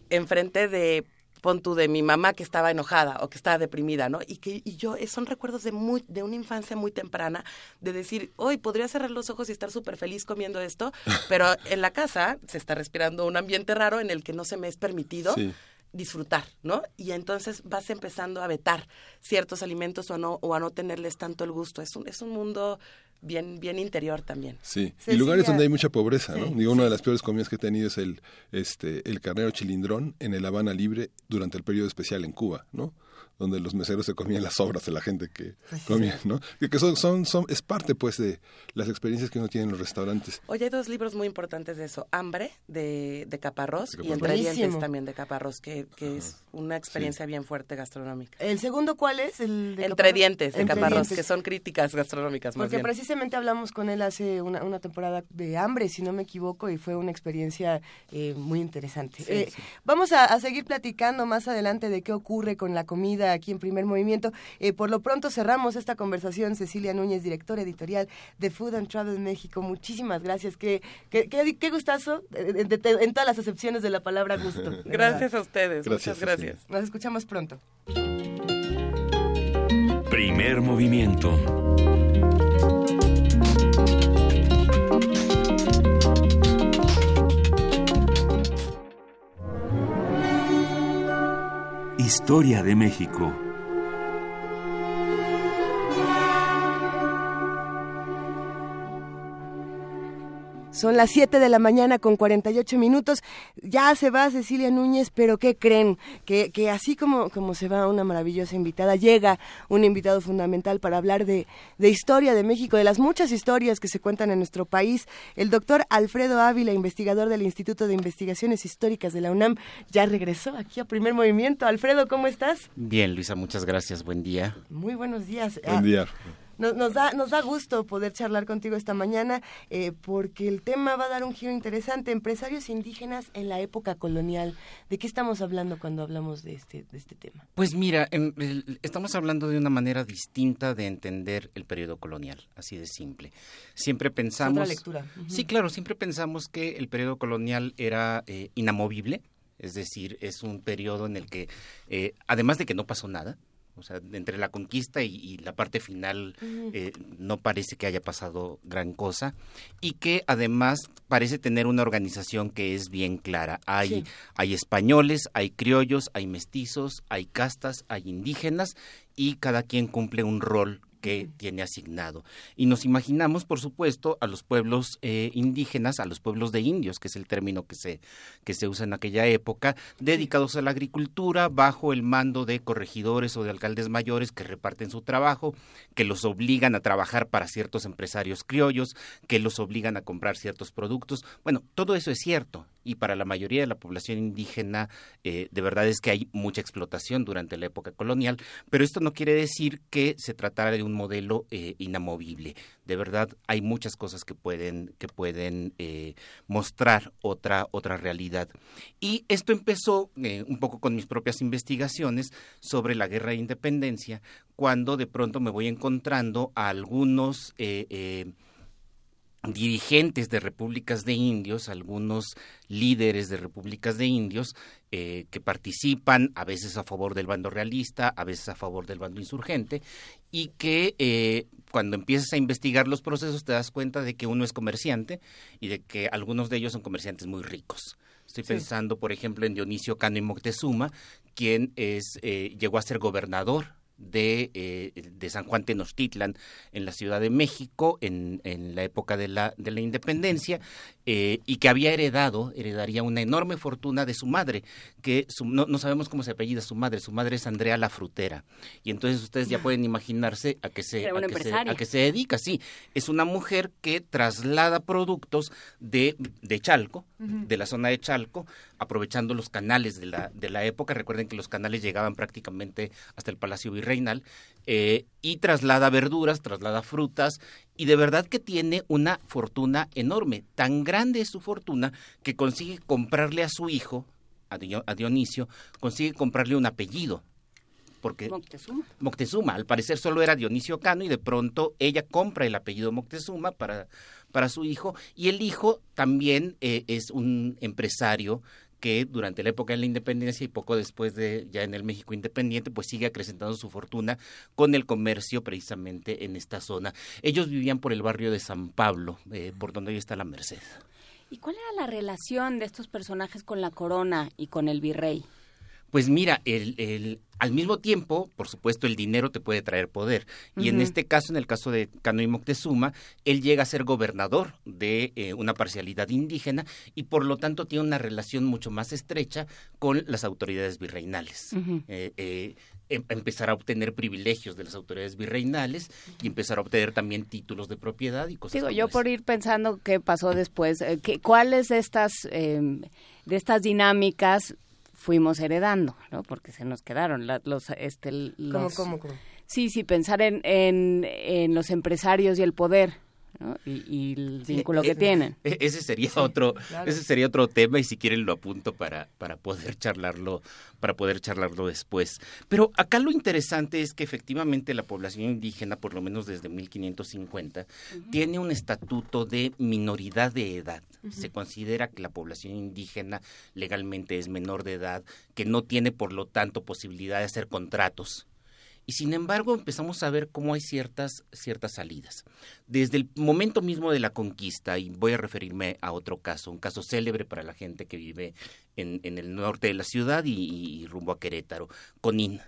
enfrente de pon tú de mi mamá que estaba enojada o que estaba deprimida, ¿no? Y que y yo son recuerdos de muy de una infancia muy temprana de decir, hoy podría cerrar los ojos y estar súper feliz comiendo esto, <laughs> pero en la casa se está respirando un ambiente raro en el que no se me es permitido Sí. disfrutar, ¿no? Y entonces vas empezando a vetar ciertos alimentos o a no, o a no tenerles tanto el gusto. Es un, es un mundo bien, bien interior también. Sí, Cecilia. y lugares donde hay mucha pobreza, ¿no? Sí, Digo, una de las peores comidas que he tenido es el, este, el carnero chilindrón en el Habana Libre durante el periodo especial en Cuba, ¿no? Donde los meseros se comían las obras de la gente que comía, ¿no? Que, son, son, son, es parte, pues, de las experiencias que uno tiene en los restaurantes. Oye, hay dos libros muy importantes de eso. Hambre, de, de Caparrós, De y. Entre Dientes también de Caparrós, que, que es una experiencia bien fuerte gastronómica. ¿El segundo cuál es? El de Entre Caparrós? Dientes de Entre Caparrós, Dientes. que son críticas gastronómicas más Porque bien. precisamente hablamos con él hace una, una temporada de hambre, si no me equivoco, y fue una experiencia eh, muy interesante. Sí, Eh, sí. Vamos a, a seguir platicando más adelante de qué ocurre con la comida aquí en Primer Movimiento. Eh, por lo pronto cerramos esta conversación. Cecilia Núñez, directora editorial de Food and Travel México. Muchísimas gracias. Qué, qué, qué- qué gustazo eh, en todas las acepciones de la palabra gusto. <laughs> Gracias verdad. a ustedes, Gracias, muchas gracias. Nos escuchamos pronto. Primer movimiento. Historia de México. Son las 7 de la mañana con 48 minutos. Ya se va Cecilia Núñez, pero ¿qué creen? Que, que así como, como se va una maravillosa invitada, llega un invitado fundamental para hablar de, de historia de México, de las muchas historias que se cuentan en nuestro país. El doctor Alfredo Ávila, investigador del Instituto de Investigaciones Históricas de la UNAM, ya regresó aquí a Primer Movimiento. Alfredo, ¿cómo estás? Bien, Luisa, muchas gracias. Buen día. Muy buenos días. Buen Ah, día. Nos, nos da, nos da gusto poder charlar contigo esta mañana eh, porque el tema va a dar un giro interesante. Empresarios indígenas en la época colonial. ¿De qué estamos hablando cuando hablamos de este, de este tema? Pues mira, en- el- estamos hablando de una manera distinta de entender el periodo colonial, así de simple. Siempre pensamos... otra lectura. Sí, claro, siempre pensamos que el periodo colonial era eh, inamovible, es decir, es un periodo en el que, eh, además de que no pasó nada, o sea, entre la conquista y, y la parte final eh, no parece que haya pasado gran cosa y que además parece tener una organización que es bien clara. Hay, Sí. hay españoles, hay criollos, hay mestizos, hay castas, hay indígenas y cada quien cumple un rol que tiene asignado. Y nos imaginamos, por supuesto, a los pueblos eh, indígenas, a los pueblos de indios, que es el término que se, que se usa en aquella época, dedicados a la agricultura bajo el mando de corregidores o de alcaldes mayores que reparten su trabajo, que los obligan a trabajar para ciertos empresarios criollos, que los obligan a comprar ciertos productos. Bueno, todo eso es cierto. Y para la mayoría de la población indígena, eh, de verdad es que hay mucha explotación durante la época colonial, pero esto no quiere decir que se tratara de un modelo eh, inamovible. De verdad, hay muchas cosas que pueden, que pueden eh, mostrar otra, otra realidad. Y esto empezó eh, un poco con mis propias investigaciones sobre la guerra de independencia, cuando de pronto me voy encontrando a algunos eh, eh, dirigentes de repúblicas de indios, algunos líderes de repúblicas de indios eh, que participan a veces a favor del bando realista, a veces a favor del bando insurgente, y que eh, cuando empiezas a investigar los procesos te das cuenta de que uno es comerciante y de que algunos de ellos son comerciantes muy ricos. Estoy Sí. pensando, por ejemplo, en Dionisio Cano y Moctezuma, quien es, eh, llegó a ser gobernador de, eh, de San Juan Tenochtitlan en la Ciudad de México en, en la época de la, de la independencia eh, y que había heredado, heredaría una enorme fortuna de su madre, que su- no, no sabemos cómo se apellida su madre, su madre es Andrea la Frutera. Y entonces ustedes ya pueden imaginarse a qué se, a se- empresaria. a qué se dedica, sí. Es una mujer que traslada productos de, de Chalco, de la zona de Chalco, aprovechando los canales de la, de la época. Recuerden que los canales llegaban prácticamente hasta el Palacio Virreinal. eh, y traslada verduras, traslada frutas, y de verdad que tiene una fortuna enorme. Tan grande es su fortuna que consigue comprarle a su hijo, a Dio- a Dionisio, consigue comprarle un apellido. Porque Moctezuma. Moctezuma. Al parecer solo era Dionisio Cano y de pronto ella compra el apellido Moctezuma para, para su hijo y el hijo también eh, es un empresario que durante la época de la independencia y poco después de ya en el México independiente pues sigue acrecentando su fortuna con el comercio precisamente en esta zona. Ellos vivían por el barrio de San Pablo, eh, por donde hoy está la Merced. ¿Y cuál era la relación de estos personajes con la corona y con el virrey? Pues mira, el, el- al mismo tiempo, por supuesto, el dinero te puede traer poder. Y en este caso, en el caso de Cano y Moctezuma, él llega a ser gobernador de eh, una parcialidad indígena y por lo tanto tiene una relación mucho más estrecha con las autoridades virreinales. Ujú. Eh, eh, em- empezar a obtener privilegios de las autoridades virreinales y empezar a obtener también títulos de propiedad y cosas Digo, como yo esa. por ir pensando qué pasó después, ¿cuáles de estas, eh, de estas dinámicas fuimos heredando, ¿no? Porque se nos quedaron la- los, este, ¿Cómo, los- cómo, cómo? Sí, sí, pensar en, en, en los empresarios y el poder, ¿no? Y, y el vínculo que eh, tienen. E- Ese sería otro, claro. ese sería otro tema y si quieren lo apunto para, para poder charlarlo, para poder charlarlo después. Pero acá lo interesante es que efectivamente la población indígena, por lo menos desde 1550, tiene un estatuto de minoridad de edad. Se considera que la población indígena legalmente es menor de edad, que no tiene por lo tanto posibilidad de hacer contratos. Y sin embargo empezamos a ver cómo hay ciertas, ciertas salidas. Desde el momento mismo de la conquista, y voy a referirme a otro caso, un caso célebre para la gente que vive en, el norte de la ciudad y, y rumbo a Querétaro, Conín,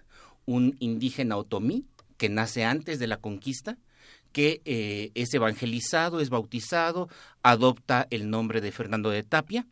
un indígena otomí que nace antes de la conquista, que eh, es evangelizado, es bautizado, adopta el nombre de Fernando de Tapia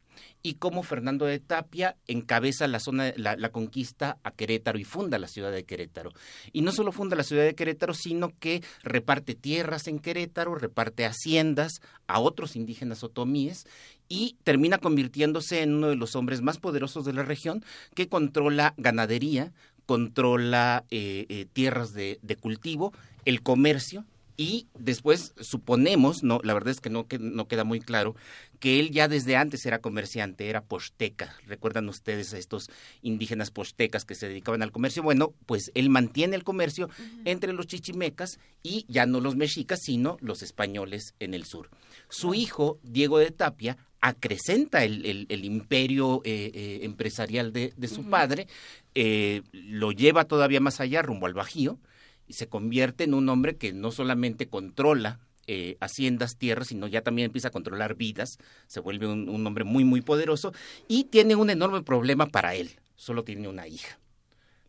y como Fernando de Tapia encabeza la zona, la, la, conquista a Querétaro y funda la ciudad de Querétaro. Y no solo funda la ciudad de Querétaro, sino que reparte tierras en Querétaro, reparte haciendas a otros indígenas otomíes y termina convirtiéndose en uno de los hombres más poderosos de la región que controla ganadería, controla eh, eh, tierras de cultivo, el comercio, y después suponemos, no, la verdad es que no, que no queda muy claro, que él ya desde antes era comerciante, era posteca. ¿Recuerdan ustedes a estos indígenas postecas que se dedicaban al comercio? Bueno, pues él mantiene el comercio uh -huh. entre los chichimecas y ya no los mexicas, sino los españoles en el sur. Su hijo, Diego de Tapia, acrecenta el, el, el imperio eh, eh, empresarial de, de su uh -huh. padre, eh, lo lleva todavía más allá, rumbo al Bajío, se convierte en un hombre que no solamente controla eh, haciendas, tierras, sino ya también empieza a controlar vidas, se vuelve un, un, hombre muy, muy poderoso y tiene un enorme problema para él, solo tiene una hija.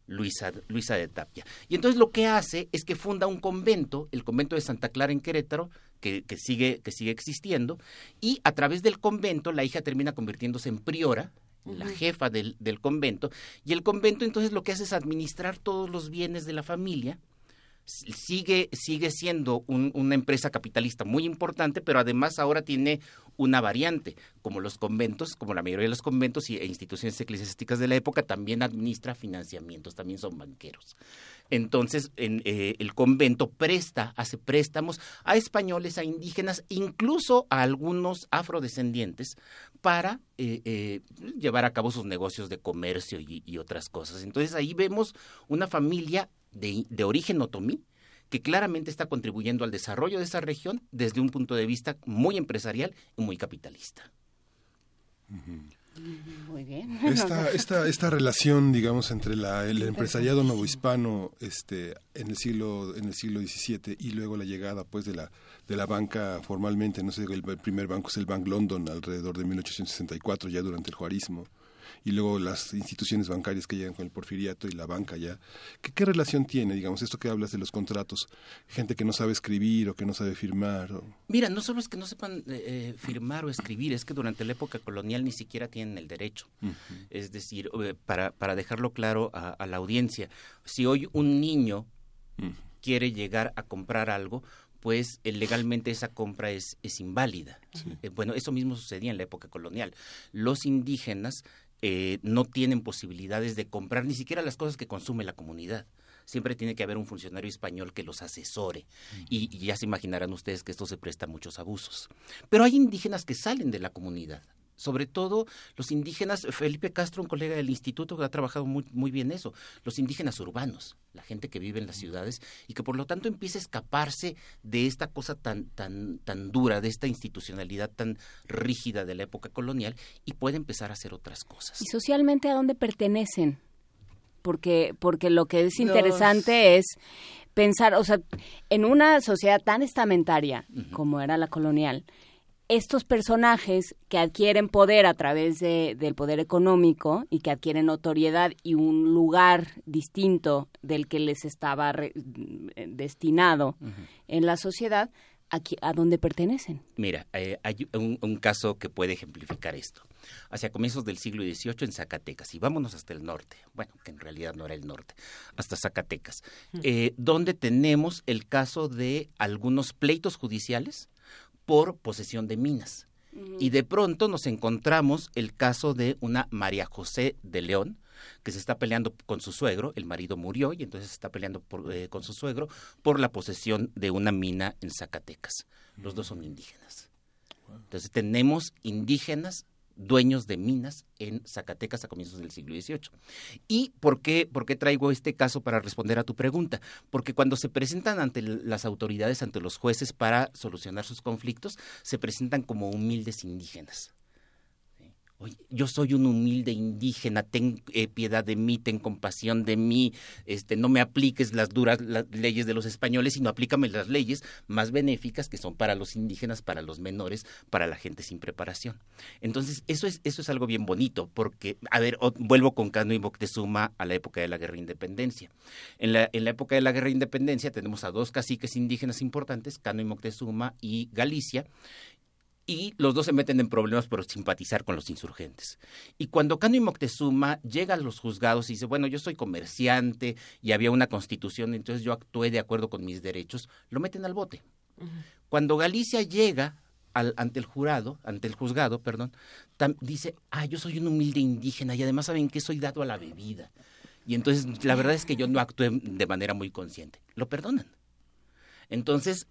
Luisa, Luisa de Tapia. Y entonces lo que hace es que funda un convento, el convento de Santa Clara en Querétaro, que, que, sigue, que sigue existiendo, y a través del convento la hija termina convirtiéndose en priora, la jefa del, del convento, y el convento entonces lo que hace es administrar todos los bienes de la familia, sigue, sigue siendo un, una empresa capitalista muy importante, pero además ahora tiene una variante, como los conventos, como la mayoría de los conventos e instituciones eclesiásticas de la época, también administra financiamientos, también son banqueros. Entonces, en, eh, el convento presta, hace préstamos a españoles, a indígenas, incluso a algunos afrodescendientes, para eh, eh, llevar a cabo sus negocios de comercio y, y otras cosas. Entonces, ahí vemos una familia de, de origen otomí, que claramente está contribuyendo al desarrollo de esa región desde un punto de vista muy empresarial y muy capitalista. Uh -huh. Muy bien. <laughs> Esta, esta, esta relación, digamos, entre la, el empresariado novohispano este, en el siglo en el siglo XVII y luego la llegada, pues, de la de la banca formalmente, no sé, el, el primer banco es el Bank London alrededor de 1864, ya durante el juarismo y luego las instituciones bancarias que llegan con el porfiriato y la banca ya. ¿Qué, qué relación tiene, digamos, esto que hablas de los contratos? Gente que no sabe escribir o que no sabe firmar. O... Mira, no solo es que no sepan eh, firmar o escribir, es que durante la época colonial ni siquiera tienen el derecho. Uh -huh. Es decir, eh, para, para dejarlo claro a, a, la audiencia, si hoy un niño uh -huh. quiere llegar a comprar algo, pues eh, legalmente esa compra es, es inválida. Sí. Eh, bueno, eso mismo sucedía en la época colonial. Los indígenas eh, no tienen posibilidades de comprar ni siquiera las cosas que consume la comunidad. Siempre tiene que haber un funcionario español que los asesore. Y, y, ya se imaginarán ustedes que esto se presta a muchos abusos. Pero hay indígenas que salen de la comunidad. Sobre todo los indígenas, Felipe Castro, un colega del instituto que ha trabajado muy, muy bien eso, los indígenas urbanos, la gente que vive en las ciudades y que por lo tanto empieza a escaparse de esta cosa tan, tan, tan dura, de esta institucionalidad tan rígida de la época colonial y puede empezar a hacer otras cosas. ¿Y socialmente a dónde pertenecen? Porque, porque lo que es interesante Los... es pensar, o sea, en una sociedad tan estamentaria uh -huh. como era la colonial, estos personajes que adquieren poder a través de, del poder económico y que adquieren notoriedad y un lugar distinto del que les estaba re, destinado uh -huh. en la sociedad, aquí, ¿a dónde pertenecen? Mira, eh, hay un, un, caso que puede ejemplificar esto. Hacia comienzos del siglo XVIII en Zacatecas, y vámonos hasta el norte, bueno, que en realidad no era el norte, hasta Zacatecas, uh -huh. eh, donde tenemos el caso de algunos pleitos judiciales por posesión de minas. Uh -huh. Y de pronto nos encontramos el caso de una María José de León, que se está peleando con su suegro, el marido murió y entonces se está peleando por, eh, con su suegro por la posesión de una mina en Zacatecas. Los dos son indígenas. Entonces tenemos indígenas dueños de minas en Zacatecas a comienzos del siglo XVIII. ¿Y por qué, por qué traigo este caso para responder a tu pregunta? Porque cuando se presentan ante las autoridades, ante los jueces para solucionar sus conflictos, se presentan como humildes indígenas. Oye, yo soy un humilde indígena, ten eh, piedad de mí, ten compasión de mí, este, no me apliques las duras leyes de los españoles, sino aplícame las leyes más benéficas que son para los indígenas, para los menores, para la gente sin preparación. Entonces, eso es, eso es algo bien bonito, porque, a ver, vuelvo con Cano y Moctezuma a la época de la Guerra de Independencia. En la, en la época de la Guerra de Independencia tenemos a dos caciques indígenas importantes, Cano y Moctezuma y Galicia, y los dos se meten en problemas por simpatizar con los insurgentes. Y cuando Cano y Moctezuma llega a los juzgados y dice, bueno, yo soy comerciante y había una constitución, entonces yo actué de acuerdo con mis derechos, lo meten al bote. Cuando Galicia llega al- ante el jurado, ante el juzgado, perdón, tam- dice, ah, yo soy un humilde indígena y además saben que soy dado a la bebida. Y entonces la verdad es que yo no actué de manera muy consciente. Lo perdonan. Entonces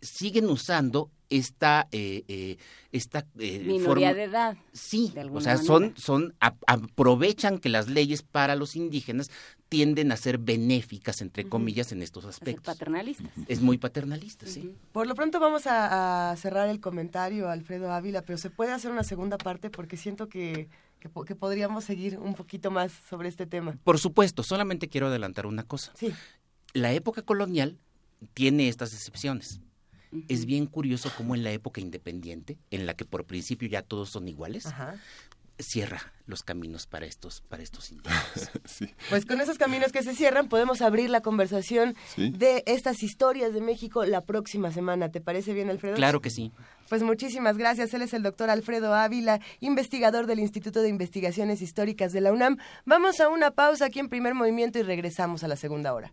siguen usando esta eh, eh, esta eh, Minoría forma- de edad. Sí, de o sea, manera. son, son, a- aprovechan que las leyes para los indígenas tienden a ser benéficas, entre comillas, en estos aspectos. paternalistas. Es muy paternalista, sí. Por lo pronto vamos a, a cerrar el comentario, Alfredo Ávila, pero se puede hacer una segunda parte porque siento que, que, que podríamos seguir un poquito más sobre este tema. Por supuesto, solamente quiero adelantar una cosa. Sí. La época colonial tiene estas excepciones. Es bien curioso cómo en la época independiente, en la que por principio ya todos son iguales, Ajá. cierra los caminos para estos, para estos indígenas. <laughs> Sí. Pues con esos caminos que se cierran podemos abrir la conversación Sí. de estas historias de México la próxima semana. ¿Te parece bien, Alfredo? Claro que sí. Pues muchísimas gracias. Él es el doctor Alfredo Ávila, investigador del Instituto de Investigaciones Históricas de la UNAM. Vamos a una pausa aquí en primer movimiento y regresamos a la segunda hora.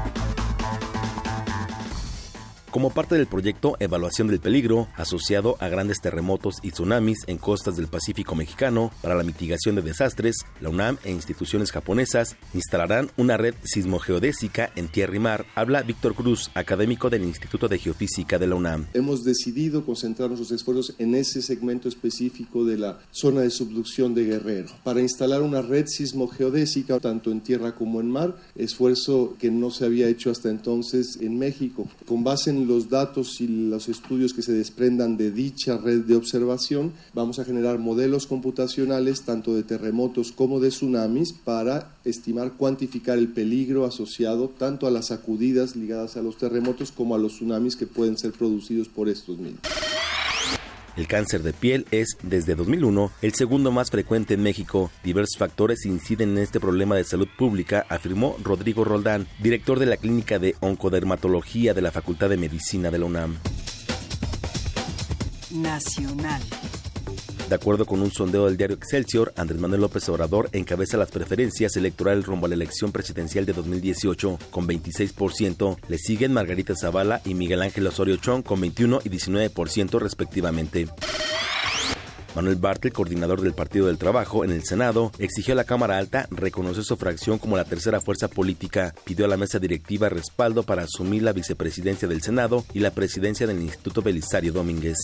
Como parte del proyecto Evaluación del Peligro, asociado a grandes terremotos y tsunamis en costas del Pacífico mexicano para la mitigación de desastres, la UNAM e instituciones japonesas instalarán una red sismogeodésica en tierra y mar, habla Víctor Cruz, académico del Instituto de Geofísica de la UNAM. Hemos decidido concentrar nuestros esfuerzos en ese segmento específico de la zona de subducción de Guerrero para instalar una red sismogeodésica tanto en tierra como en mar, esfuerzo que no se había hecho hasta entonces en México. Con base en los datos y los estudios que se desprendan de dicha red de observación, vamos a generar modelos computacionales tanto de terremotos como de tsunamis para estimar, cuantificar el peligro asociado tanto a las sacudidas ligadas a los terremotos como a los tsunamis que pueden ser producidos por estos mismos. El cáncer de piel es, desde 2001, el segundo más frecuente en México. Diversos factores inciden en este problema de salud pública, afirmó Rodrigo Roldán, director de la Clínica de Oncodermatología de la Facultad de Medicina de la UNAM. Nacional. De acuerdo con un sondeo del diario Excelsior, Andrés Manuel López Obrador encabeza las preferencias electorales rumbo a la elección presidencial de 2018 con 26%. Le siguen Margarita Zavala y Miguel Ángel Osorio Chong con 21 y 19% respectivamente. Manuel Bartlett, coordinador del Partido del Trabajo en el Senado, exigió a la Cámara Alta reconocer su fracción como la tercera fuerza política, pidió a la mesa directiva respaldo para asumir la vicepresidencia del Senado y la presidencia del Instituto Belisario Domínguez.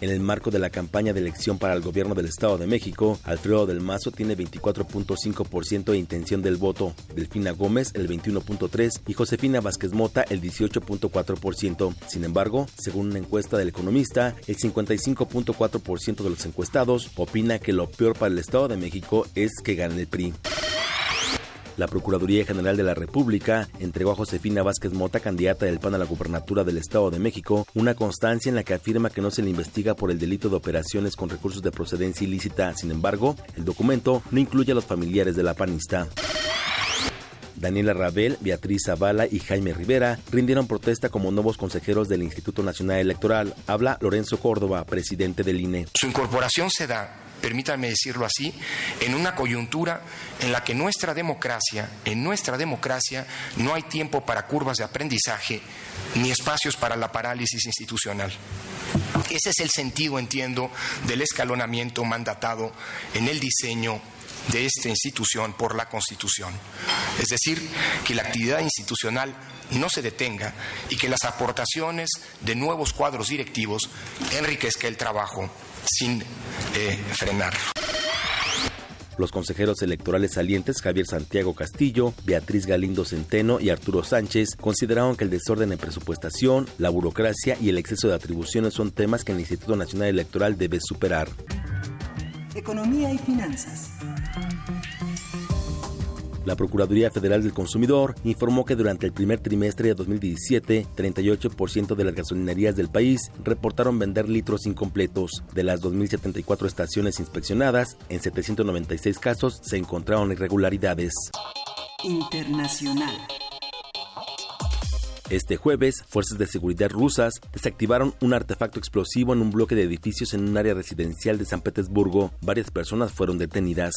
En el marco de la campaña de elección para el gobierno del Estado de México, Alfredo del Mazo tiene 24.5% de intención del voto, Delfina Gómez el 21.3% y Josefina Vázquez Mota el 18.4%. Sin embargo, según una encuesta del economista, el 55.4% de los encuestados opina que lo peor para el Estado de México es que gane el PRI. La Procuraduría General de la República entregó a Josefina Vázquez Mota, candidata del PAN a la gubernatura del Estado de México, una constancia en la que afirma que no se le investiga por el delito de operaciones con recursos de procedencia ilícita. Sin embargo, el documento no incluye a los familiares de la panista. Daniela Rabel, Beatriz Zavala y Jaime Rivera rindieron protesta como nuevos consejeros del Instituto Nacional Electoral. Habla Lorenzo Córdoba, presidente del INE. Su incorporación se da, permítanme decirlo así, en una coyuntura en la que nuestra democracia, en nuestra democracia no hay tiempo para curvas de aprendizaje ni espacios para la parálisis institucional. Ese es el sentido, entiendo, del escalonamiento mandatado en el diseño de esta institución por la Constitución. Es decir, que la actividad institucional no se detenga y que las aportaciones de nuevos cuadros directivos enriquezca el trabajo sin eh, frenar. Los consejeros electorales salientes Javier Santiago Castillo, Beatriz Galindo Centeno y Arturo Sánchez consideraron que el desorden en presupuestación, la burocracia y el exceso de atribuciones son temas que el Instituto Nacional Electoral debe superar. Economía y finanzas. La Procuraduría Federal del Consumidor informó que durante el primer trimestre de 2017, 38% de las gasolinerías del país reportaron vender litros incompletos. De las 2.074 estaciones inspeccionadas, en 796 casos se encontraron irregularidades. Internacional. Este jueves, fuerzas de seguridad rusas desactivaron un artefacto explosivo en un bloque de edificios en un área residencial de San Petersburgo. Varias personas fueron detenidas.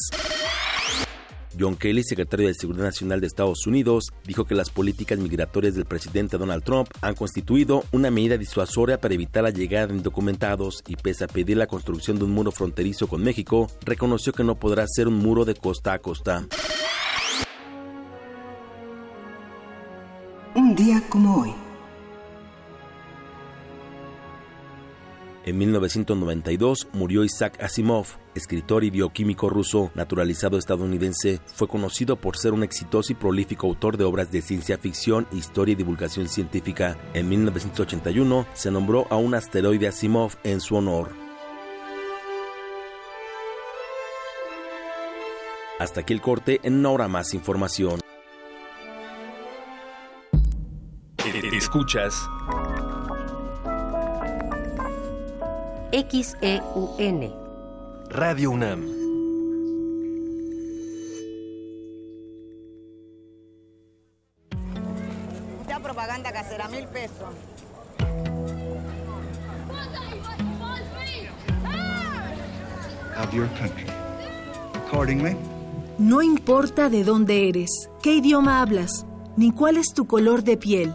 John Kelly, secretario de Seguridad Nacional de Estados Unidos, dijo que las políticas migratorias del presidente Donald Trump han constituido una medida disuasoria para evitar la llegada de indocumentados y pese a pedir la construcción de un muro fronterizo con México, reconoció que no podrá ser un muro de costa a costa. Un día como hoy. En 1992 murió Isaac Asimov, escritor y bioquímico ruso naturalizado estadounidense. Fue conocido por ser un exitoso y prolífico autor de obras de ciencia ficción, historia y divulgación científica. En 1981 se nombró a un asteroide Asimov en su honor. Hasta aquí el corte, en una hora más información. Escuchas XEUN. Radio UNAM. Ya propaganda casera, mil pesos. of your country. Accordingly, No importa de dónde eres, qué idioma hablas, ni cuál es tu color de piel.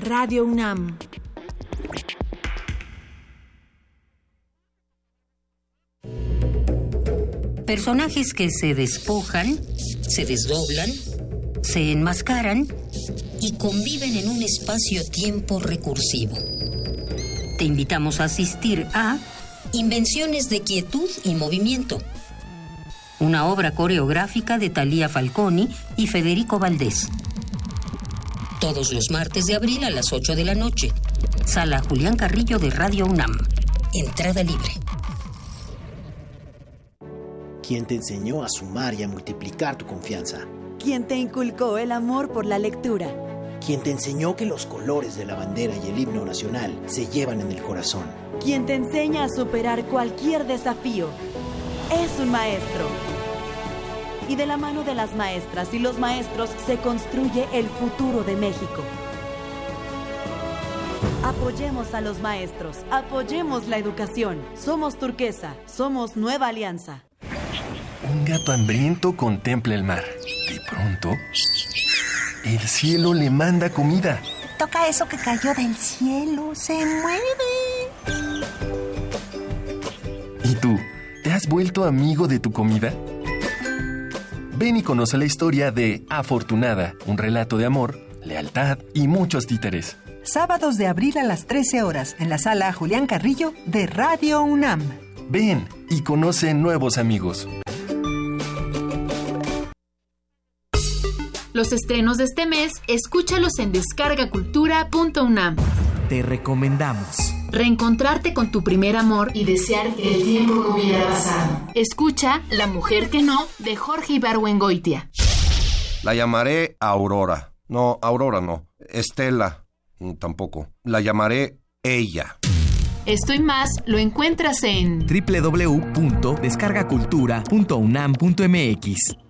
Radio UNAM. Personajes que se despojan, se desdoblan, se enmascaran y conviven en un espacio-tiempo recursivo. Te invitamos a asistir a Invenciones de Quietud y Movimiento, una obra coreográfica de Thalía Falconi y Federico Valdés. Todos los martes de abril a las 8 de la noche. Sala Julián Carrillo de Radio UNAM. Entrada libre. ¿Quién te enseñó a sumar y a multiplicar tu confianza? ¿Quién te inculcó el amor por la lectura? ¿Quién te enseñó que los colores de la bandera y el himno nacional se llevan en el corazón? ¿Quién te enseña a superar cualquier desafío? Es un maestro. Y de la mano de las maestras y los maestros se construye el futuro de México. Apoyemos a los maestros, apoyemos la educación. Somos turquesa, somos nueva alianza. Un gato hambriento contempla el mar. De pronto, el cielo le manda comida. Toca eso que cayó del cielo, se mueve. ¿Y tú? ¿Te has vuelto amigo de tu comida? Ven y conoce la historia de Afortunada, un relato de amor, lealtad y muchos títeres. Sábados de abril a las 13 horas en la sala Julián Carrillo de Radio UNAM. Ven y conoce nuevos amigos. Los estrenos de este mes, escúchalos en descargacultura.unam. Te recomendamos. Reencontrarte con tu primer amor y desear que el tiempo no hubiera pasado. Escucha La mujer que no, de Jorge Ibargüengoitia. La llamaré Aurora. No, Aurora no. Estela mm, tampoco. La llamaré ella. Esto y más lo encuentras en www.descargacultura.unam.mx.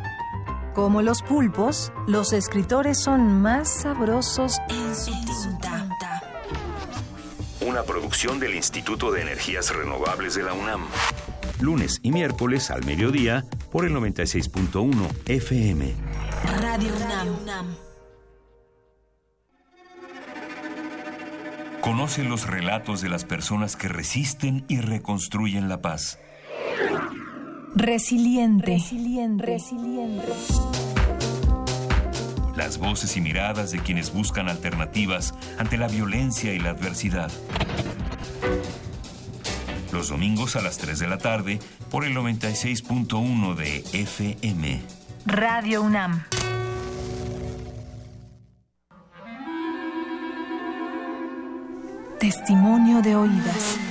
Como los pulpos, los escritores son más sabrosos en su tinta. Una producción del Instituto de Energías Renovables de la UNAM. Lunes y miércoles al mediodía por el 96.1 FM. Radio UNAM. Conoce los relatos de las personas que resisten y reconstruyen la paz. Resiliente. Resiliente. Las voces y miradas de quienes buscan alternativas ante la violencia y la adversidad. Los domingos a las 3 de la tarde por el 96.1 de FM. Radio UNAM. Testimonio de oídas.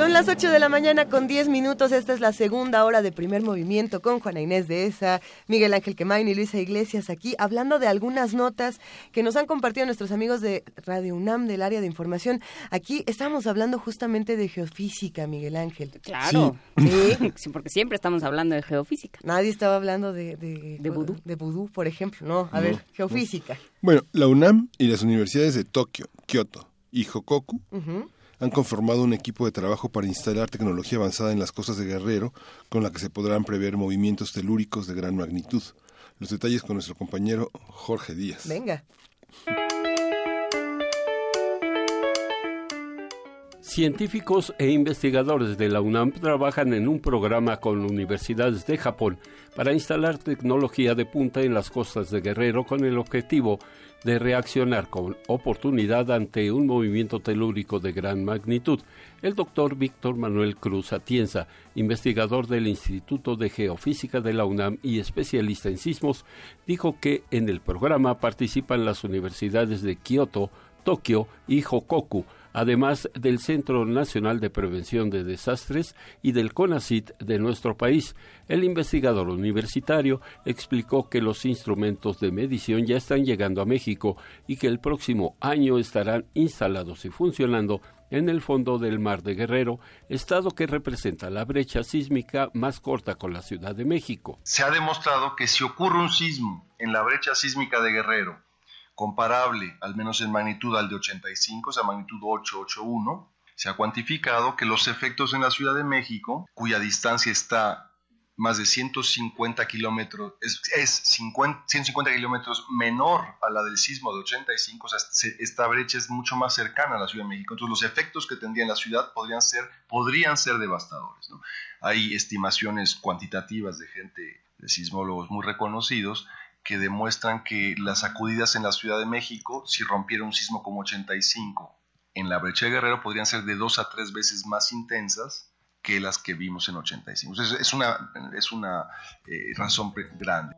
Son las 8 de la mañana con 10 minutos. Esta es la segunda hora de primer movimiento con Juana Inés de Esa, Miguel Ángel Quemain y Luisa Iglesias aquí, hablando de algunas notas que nos han compartido nuestros amigos de Radio UNAM del área de información. Aquí estamos hablando justamente de geofísica, Miguel Ángel. Claro, sí. sí, porque siempre estamos hablando de geofísica. Nadie estaba hablando de... De, de vudú. De vudú, por ejemplo, ¿no? A ver, geofísica. Bueno, la UNAM y las universidades de Tokio, Kioto y Hokoku. Han conformado un equipo de trabajo para instalar tecnología avanzada en las costas de Guerrero, con la que se podrán prever movimientos telúricos de gran magnitud. Los detalles con nuestro compañero Jorge Díaz. Venga. Científicos e investigadores de la UNAM trabajan en un programa con universidades de Japón para instalar tecnología de punta en las costas de Guerrero con el objetivo de reaccionar con oportunidad ante un movimiento telúrico de gran magnitud. El doctor Víctor Manuel Cruz Atienza, investigador del Instituto de Geofísica de la UNAM y especialista en sismos, dijo que en el programa participan las universidades de Kioto, Tokio y Hokoku, además del Centro Nacional de Prevención de Desastres y del CONACIT de nuestro país. El investigador universitario explicó que los instrumentos de medición ya están llegando a México y que el próximo año estarán instalados y funcionando en el fondo del Mar de Guerrero, estado que representa la brecha sísmica más corta con la Ciudad de México. Se ha demostrado que si ocurre un sismo en la brecha sísmica de Guerrero, comparable, al menos en magnitud al de 85, o sea, magnitud 881, se ha cuantificado que los efectos en la Ciudad de México, cuya distancia está más de 150 kilómetros, es, 150 kilómetros menor a la del sismo de 85, o sea, esta brecha es mucho más cercana a la Ciudad de México. Entonces, los efectos que tendría en la ciudad podrían ser, podrían ser devastadores. Hay estimaciones cuantitativas de gente, de sismólogos muy reconocidos, que demuestran que las sacudidas en la Ciudad de México, si rompiera un sismo como 85 en la brecha de Guerrero, podrían ser de dos a tres veces más intensas que las que vimos en 85. Es, es una, es una eh, razón grande.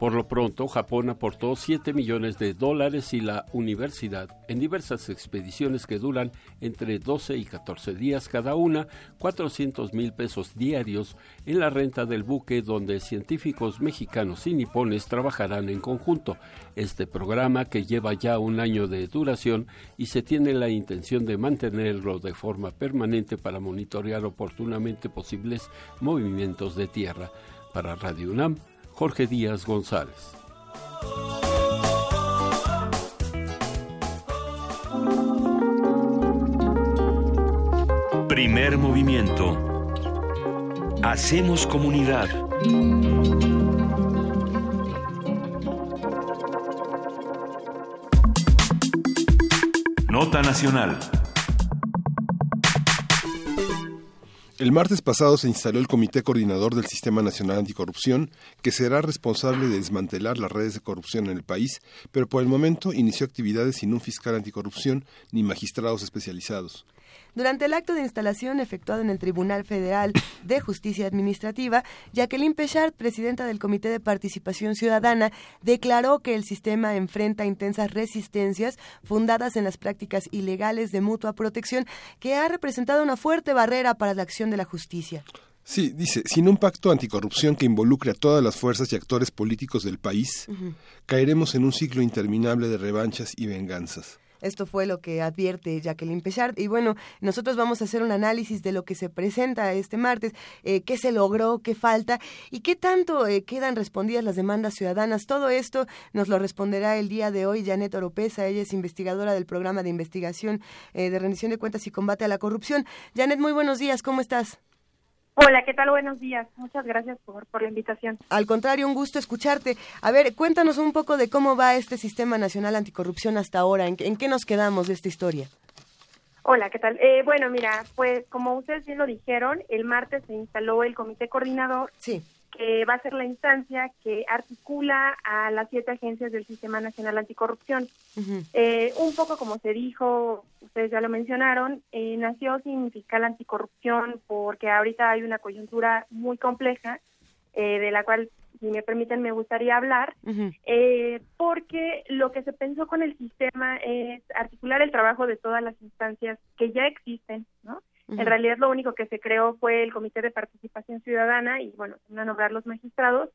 Por lo pronto, Japón aportó 7 millones de dólares y la universidad en diversas expediciones que duran entre 12 y 14 días cada una, 400 mil pesos diarios en la renta del buque donde científicos mexicanos y nipones trabajarán en conjunto. Este programa, que lleva ya un año de duración y se tiene la intención de mantenerlo de forma permanente para monitorear oportunamente posibles movimientos de tierra. Para Radio UNAM, Jorge Díaz González. Primer movimiento. Hacemos comunidad. Nota Nacional. El martes pasado se instaló el Comité Coordinador del Sistema Nacional Anticorrupción, que será responsable de desmantelar las redes de corrupción en el país, pero por el momento inició actividades sin un fiscal anticorrupción ni magistrados especializados. Durante el acto de instalación efectuado en el Tribunal Federal de Justicia Administrativa, Jacqueline Pechard, presidenta del Comité de Participación Ciudadana, declaró que el sistema enfrenta intensas resistencias fundadas en las prácticas ilegales de mutua protección que ha representado una fuerte barrera para la acción de la justicia. Sí, dice, sin un pacto anticorrupción que involucre a todas las fuerzas y actores políticos del país, caeremos en un ciclo interminable de revanchas y venganzas. Esto fue lo que advierte Jacqueline Pechard. Y bueno, nosotros vamos a hacer un análisis de lo que se presenta este martes, eh, qué se logró, qué falta y qué tanto eh, quedan respondidas las demandas ciudadanas. Todo esto nos lo responderá el día de hoy Janet Oropesa. Ella es investigadora del programa de investigación eh, de rendición de cuentas y combate a la corrupción. Janet, muy buenos días. ¿Cómo estás? Hola, ¿qué tal? Buenos días. Muchas gracias por, por la invitación. Al contrario, un gusto escucharte. A ver, cuéntanos un poco de cómo va este Sistema Nacional Anticorrupción hasta ahora. ¿En, qué nos quedamos de esta historia? Hola, ¿qué tal? Eh, bueno, mira, pues como ustedes bien lo dijeron, el martes se instaló el comité coordinador. Sí que va a ser la instancia que articula a las siete agencias del Sistema Nacional Anticorrupción. Eh, un poco como se dijo, ustedes ya lo mencionaron, eh, nació sin fiscal anticorrupción porque ahorita hay una coyuntura muy compleja eh, de la cual, si me permiten, me gustaría hablar, porque lo que se pensó con el sistema es articular el trabajo de todas las instancias que ya existen, ¿no? En realidad lo único que se creó fue el Comité de Participación Ciudadana y bueno, van a nombrar los magistrados,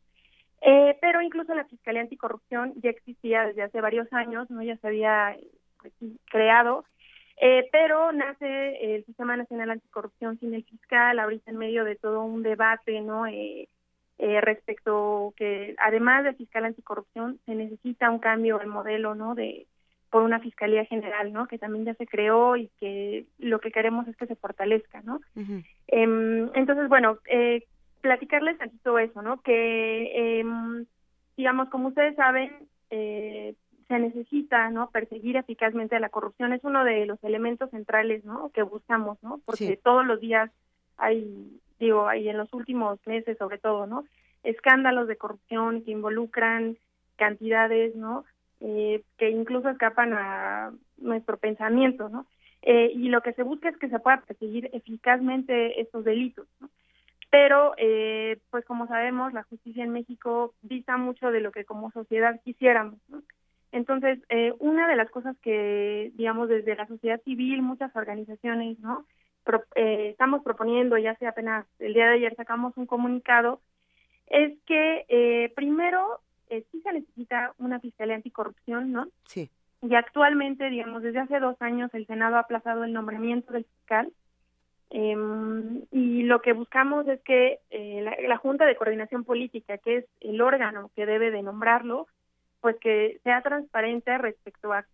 eh, pero incluso la Fiscalía Anticorrupción ya existía desde hace varios años, no ya se había pues, creado, eh, pero nace el Sistema Nacional Anticorrupción sin el fiscal, ahorita en medio de todo un debate, ¿no? Eh, eh, respecto que además de fiscal anticorrupción se necesita un cambio en modelo, ¿no? De por una fiscalía general, ¿no? Que también ya se creó y que lo que queremos es que se fortalezca, ¿no? Em, entonces, bueno, eh, platicarles todo eso, ¿no? Que, em, digamos, como ustedes saben, eh, se necesita, ¿no? Perseguir eficazmente la corrupción es uno de los elementos centrales, ¿no? Que buscamos, ¿no? Porque todos los días hay, digo, hay en los últimos meses sobre todo, ¿no? Escándalos de corrupción que involucran cantidades, ¿no? Eh, que incluso escapan a nuestro pensamiento, ¿no? Eh, y lo que se busca es que se pueda perseguir eficazmente estos delitos, ¿no? Pero, eh, pues como sabemos, la justicia en México dista mucho de lo que como sociedad quisiéramos, ¿no? Entonces, una de las cosas que, digamos, desde la sociedad civil, muchas organizaciones, ¿no? estamos proponiendo, ya sea apenas el día de ayer sacamos un comunicado, es que primero eh, sí se necesita una fiscalía anticorrupción, ¿no? Sí. Y actualmente, digamos, desde hace dos años el Senado ha aplazado el nombramiento del fiscal em, y lo que buscamos es que eh, la, Junta de Coordinación Política, que es el órgano que debe de nombrarlo, pues que sea transparente respecto a,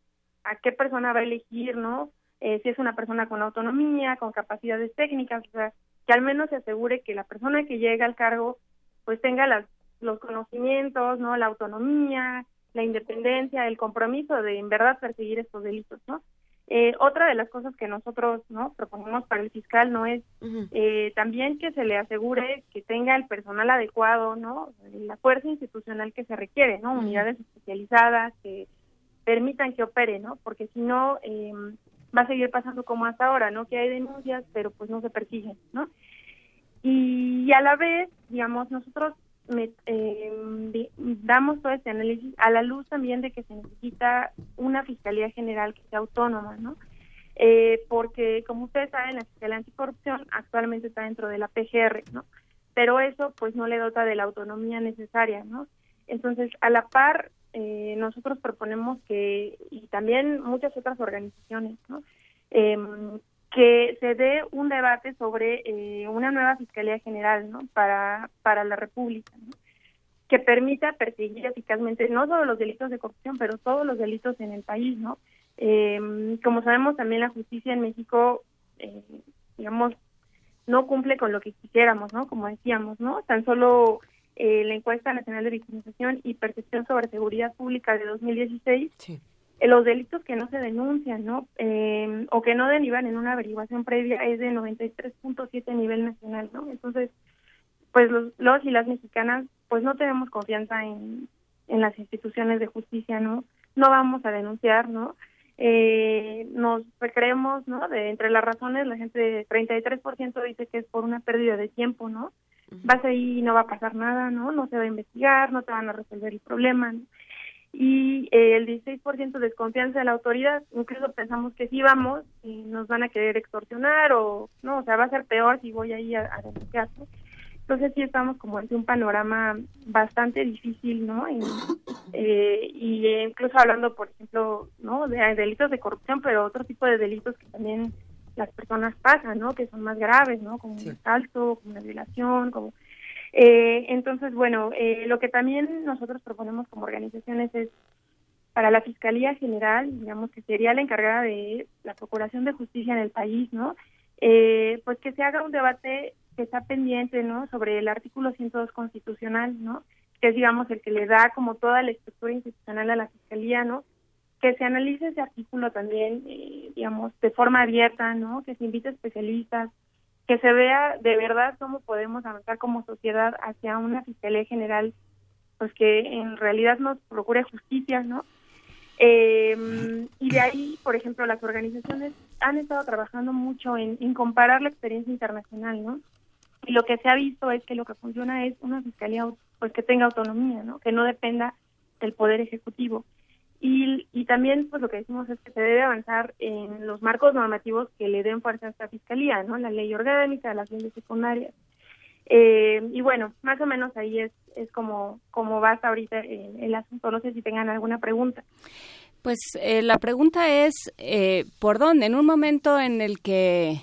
a qué persona va a elegir, ¿no? Eh, si es una persona con autonomía, con capacidades técnicas, o sea, que al menos se asegure que la persona que llega al cargo pues tenga las, los conocimientos, ¿no? La autonomía, la independencia, el compromiso de en verdad perseguir estos delitos, ¿no? Eh, otra de las cosas que nosotros no proponemos para el fiscal no es eh, también que se le asegure que tenga el personal adecuado, no, la fuerza institucional que se requiere, no, unidades especializadas que permitan que opere, no, porque si no eh, va a seguir pasando como hasta ahora, no, que hay denuncias pero pues no se persiguen, no, y a la vez, digamos, nosotros me, eh, damos todo este análisis a la luz también de que se necesita una Fiscalía General que sea autónoma, ¿no? Eh, porque, como ustedes saben, la Fiscalía Anticorrupción actualmente está dentro de la PGR, ¿no? Pero eso, pues, no le dota de la autonomía necesaria, ¿no? Entonces, a la par, eh, nosotros proponemos que, y también muchas otras organizaciones, ¿no? Eh, que se dé un debate sobre eh, una nueva Fiscalía General ¿no? para, para la República, que permita perseguir eficazmente no solo los delitos de corrupción, pero todos los delitos en el país. ¿no? Eh, como sabemos, también la justicia en México, eh, digamos, no cumple con lo que quisiéramos, ¿no? Como decíamos, ¿no? Tan solo la encuesta nacional de victimización y percepción sobre seguridad pública de 2016 sí eh, los delitos que no se denuncian, ¿no? Eh, o que no derivan en una averiguación previa es de 93.7 a nivel nacional, ¿no? Entonces, pues los, los y las mexicanas, pues no tenemos confianza en, en las instituciones de justicia, ¿no? No vamos a denunciar, ¿no? Eh, nos creemos, ¿no? De entre las razones, la gente, 33% dice que es por una pérdida de tiempo, ¿no? Vas ahí y no va a pasar nada, ¿no? No se va a investigar, no te van a resolver el problema, ¿no? Y eh, el 16% desconfianza de la autoridad. Incluso pensamos que si vamos y nos van a querer extorsionar o no, o sea, va a ser peor si voy ahí a, a denunciar. Entonces sí estamos como ante un panorama bastante difícil, ¿no? Y, eh, y incluso hablando, por ejemplo, ¿no? De, delitos de corrupción, pero otro tipo de delitos que también las personas pasan, ¿no? Que son más graves, ¿no? Como un asalto, como una violación, como eh, entonces, bueno, eh, lo que también nosotros proponemos como organizaciones es para la Fiscalía General, digamos que sería la encargada de la Procuración de Justicia en el país, ¿no? Eh, pues que se haga un debate que está pendiente, ¿no? Sobre el artículo 102 constitucional, ¿no? Que es, digamos, el que le da como toda la estructura institucional a la Fiscalía, ¿no? Que se analice ese artículo también, eh, digamos, de forma abierta, ¿no? Que se invite especialistas, que se vea de verdad cómo podemos avanzar como sociedad hacia una fiscalía general, pues que en realidad nos procure justicia, ¿no? Eh, y de ahí, por ejemplo, las organizaciones han estado trabajando mucho en, en, comparar la experiencia internacional, ¿no? Y lo que se ha visto es que lo que funciona es una fiscalía pues que tenga autonomía, ¿no? Que no dependa del poder ejecutivo. Y, y también, pues lo que decimos es que se debe avanzar en los marcos normativos que le den fuerza a esta fiscalía, ¿no? La ley orgánica, las leyes secundarias. Eh, y bueno, más o menos ahí es, es como, como va hasta ahorita el, el asunto. No sé si tengan alguna pregunta. Pues eh, la pregunta es, eh, ¿por dónde? En un momento en el que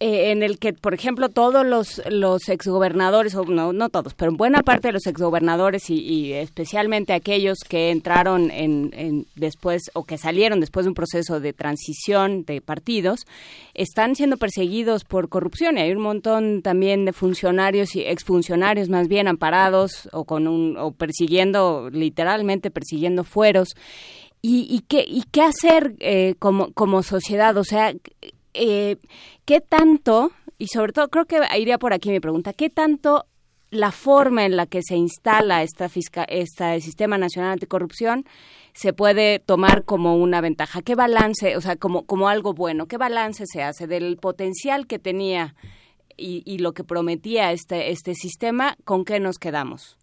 eh, en el que, por ejemplo, todos los, los exgobernadores, o no, no todos, pero buena parte de los exgobernadores y, y especialmente aquellos que entraron en, en, después o que salieron después de un proceso de transición de partidos, están siendo perseguidos por corrupción. Y hay un montón también de funcionarios y exfuncionarios más bien amparados o con un o persiguiendo literalmente persiguiendo fueros. Y, y qué y qué hacer eh, como como sociedad, o sea eh, ¿qué tanto, y sobre todo creo que iría por aquí mi pregunta, ¿qué tanto la forma en la que se instala esta fisca, este sistema nacional anticorrupción se puede tomar como una ventaja. ¿Qué balance, o sea, como, como algo bueno, qué balance se hace del potencial que tenía y, y lo que prometía este, este sistema, con qué nos quedamos?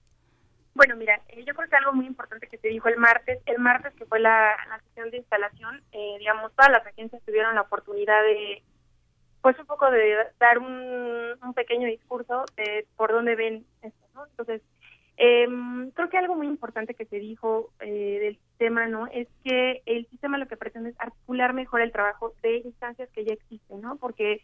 Bueno, mira, eh, yo creo que algo muy importante que se dijo el martes, el martes que fue la, la sesión de instalación, eh, digamos, todas las agencias tuvieron la oportunidad de, pues un poco de dar un, un pequeño discurso de por dónde ven esto, ¿no? Entonces, eh, creo que algo muy importante que se dijo eh, del sistema, ¿no? Es que el sistema lo que pretende es articular mejor el trabajo de instancias que ya existen, ¿no? Porque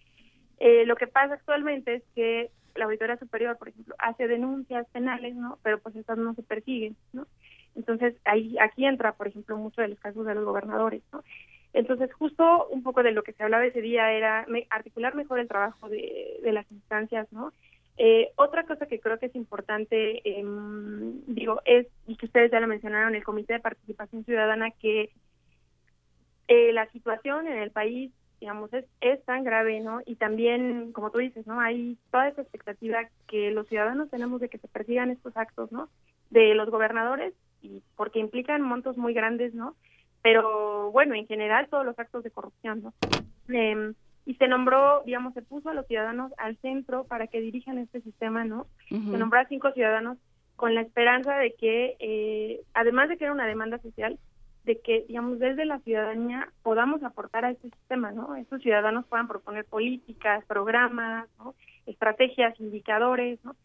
eh, lo que pasa actualmente es que la Auditoría Superior, por ejemplo, hace denuncias penales, ¿no? Pero pues estas no se persiguen, ¿no? Entonces, ahí aquí entra, por ejemplo, mucho de los casos de los gobernadores, ¿no? Entonces, justo un poco de lo que se hablaba ese día era articular mejor el trabajo de, de las instancias, ¿no? Eh, otra cosa que creo que es importante, em, digo, es, y que ustedes ya lo mencionaron, el Comité de Participación Ciudadana, que eh, la situación en el país, digamos, es, es tan grave, ¿no? Y también, como tú dices, ¿no? Hay toda esa expectativa que los ciudadanos tenemos de que se persigan estos actos, ¿no? De los gobernadores, y porque implican montos muy grandes, ¿no? Pero, bueno, en general, todos los actos de corrupción, ¿no? Eh, y se nombró, digamos, se puso a los ciudadanos al centro para que dirijan este sistema, ¿no? Se nombró a cinco ciudadanos con la esperanza de que, eh, además de que era una demanda social, de que, digamos, desde la ciudadanía podamos aportar a este sistema, ¿no? Estos ciudadanos puedan proponer políticas, programas, ¿no? estrategias, indicadores, ¿no?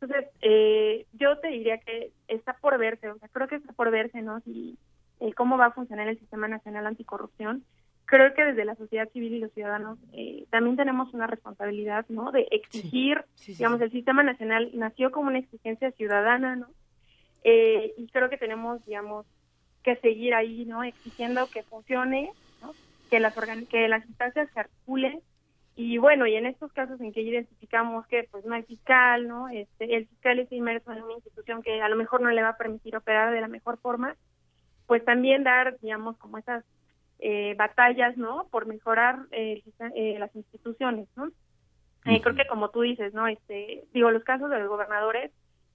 Entonces, eh, yo te diría que está por verse, o sea, creo que está por verse, ¿no? Si, eh, cómo va a funcionar el Sistema Nacional Anticorrupción creo que desde la sociedad civil y los ciudadanos eh, también tenemos una responsabilidad, ¿no? De exigir, digamos, el sistema nacional nació como una exigencia ciudadana, ¿no? Eh, y creo que tenemos, digamos, que seguir ahí, ¿no? Exigiendo que funcione, ¿no? Que las que las instancias se articulen y bueno, y en estos casos en que identificamos que pues no hay fiscal, ¿no? Este, el fiscal es inmerso en una institución que a lo mejor no le va a permitir operar de la mejor forma, pues también dar, digamos, como esas eh, batallas, ¿no? Por mejorar eh, eh, las instituciones, ¿no? Creo que como tú dices, ¿no? Este, digo, los casos de los gobernadores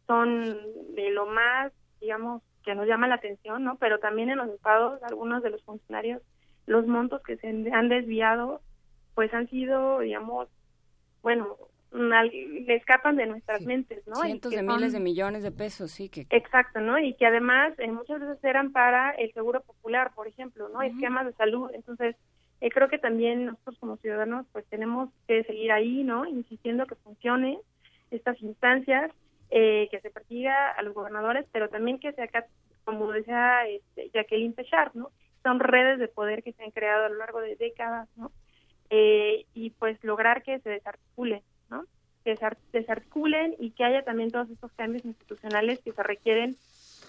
son de lo más, digamos, que nos llama la atención, ¿no? Pero también en los estados, algunos de los funcionarios, los montos que se han desviado, pues han sido, digamos, bueno, le escapan de nuestras mentes, ¿no? Cientos de miles de millones de pesos, sí. que Exacto, ¿no? Y que además eh, muchas veces eran para el seguro popular, por ejemplo, ¿no? Esquemas de salud. Entonces, eh, creo que también nosotros como ciudadanos, pues tenemos que seguir ahí, ¿no? Insistiendo que funcione estas instancias, eh, que se persiga a los gobernadores, pero también que se como decía este, Jacqueline Pechard, ¿no? Son redes de poder que se han creado a lo largo de décadas, ¿no? y pues lograr que se desarticule que se desarticulen y que haya también todos estos cambios institucionales que se requieren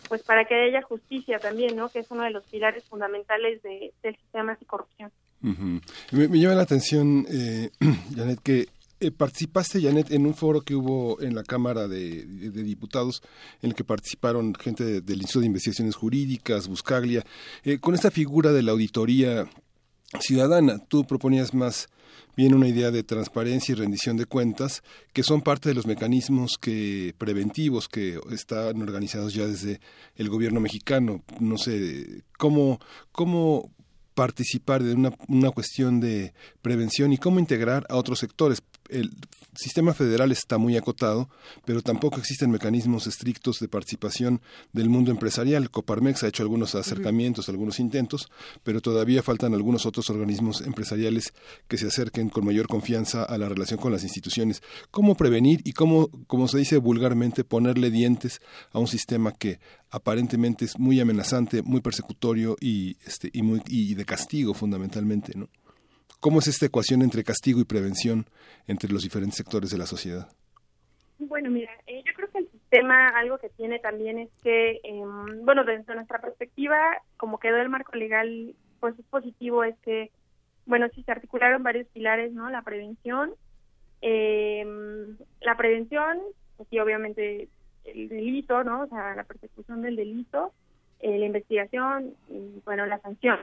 pues para que haya justicia también, ¿no? Que es uno de los pilares fundamentales de, del sistema de corrupción. me, llama la atención, eh, <clears throat> Janet, que eh, participaste, Janet, en un foro que hubo en la Cámara de, Diputados, en el que participaron gente del Instituto de Investigaciones Jurídicas, Buscaglia, eh, con esta figura de la auditoría ciudadana. Tú proponías más bien una idea de transparencia y rendición de cuentas, que son parte de los mecanismos que preventivos que están organizados ya desde el gobierno mexicano. No sé, ¿cómo, cómo participar de una, una cuestión de prevención y cómo integrar a otros sectores? El sistema federal está muy acotado, pero tampoco existen mecanismos estrictos de participación del mundo empresarial. Coparmex ha hecho algunos acercamientos, algunos intentos, pero todavía faltan algunos otros organismos empresariales que se acerquen con mayor confianza a la relación con las instituciones. ¿Cómo prevenir y cómo, como se dice vulgarmente, ponerle dientes a un sistema que aparentemente es muy amenazante, muy persecutorio y, este, y, muy, y de castigo fundamentalmente, ¿no? ¿Cómo es esta ecuación entre castigo y prevención entre los diferentes sectores de la sociedad? Bueno, mira, eh, yo creo que el sistema algo que tiene también es que, em, bueno, desde nuestra perspectiva, como quedó el marco legal, pues es positivo, es que, bueno, sí se articularon varios pilares, ¿no? La prevención, em, la prevención, pues sí, obviamente el delito, ¿no? O sea, la persecución del delito, eh, la investigación y, bueno, la sanción.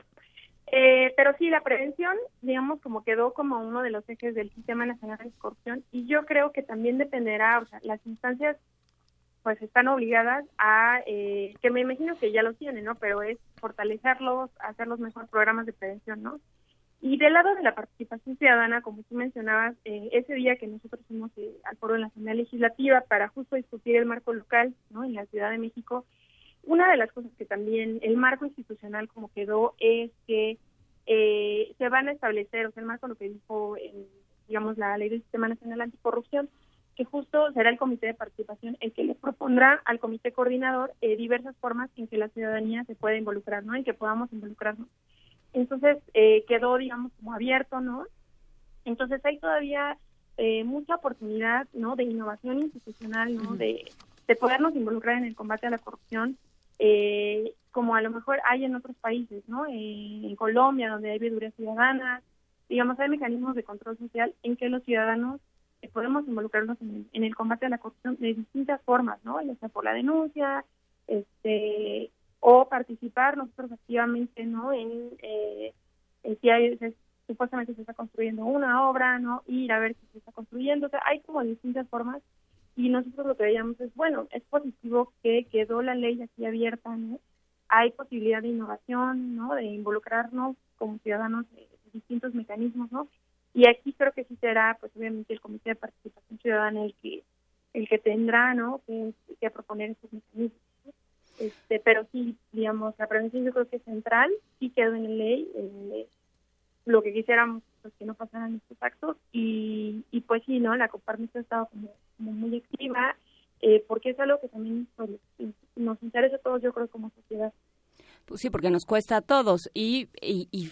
Eh, pero sí, la prevención, digamos, como quedó como uno de los ejes del Sistema Nacional de Corrupción y yo creo que también dependerá, o sea, las instancias pues están obligadas a, eh, que me imagino que ya lo tienen, ¿no? Pero es fortalecerlos, hacer los mejores programas de prevención, ¿no? Y del lado de la participación ciudadana, como tú mencionabas, eh, ese día que nosotros fuimos al foro de la Asamblea Legislativa para justo discutir el marco local, ¿no? En la Ciudad de México, una de las cosas que también el marco institucional como quedó es que eh, se van a establecer, o sea, el marco lo que dijo, digamos, la ley del Sistema Nacional Anticorrupción, que justo será el comité de participación el que le propondrá al comité coordinador eh, diversas formas en que la ciudadanía se pueda involucrar, ¿no? En que podamos involucrarnos. Entonces, eh, quedó, digamos, como abierto, ¿no? Entonces, hay todavía mucha oportunidad, ¿no? De innovación institucional, ¿no? de, de podernos involucrar en el combate a la corrupción eh, como a lo mejor hay en otros países, ¿no? Eh, en Colombia, donde hay veeduría ciudadana, digamos, hay mecanismos de control social en que los ciudadanos eh, podemos involucrarnos en el, combate a la corrupción de distintas formas, ¿no? Ya sea por la denuncia, este, o participar nosotros activamente, ¿no? En, eh, si hay, supuestamente se está construyendo una obra, ¿no? Ir a ver si se está construyendo, o sea, hay como distintas formas y nosotros lo que veíamos es, bueno, es positivo que quedó la ley aquí abierta, ¿no? Hay posibilidad de innovación, ¿no? De involucrarnos como ciudadanos de, distintos mecanismos, ¿no? Y aquí creo que sí será, pues obviamente el Comité de Participación Ciudadana el que el que tendrá, ¿no? Que, que proponer estos mecanismos. Este, pero sí, digamos, la prevención yo creo que es central, sí quedó en la ley, eh, lo que quisiéramos pues, que no pasaran estos actos y, y pues sí, ¿no? La Coparmex ha estado como, muy activa eh, porque es algo que también pues, nos interesa a todos, yo creo, como sociedad. Pues sí, porque nos cuesta a todos y, y,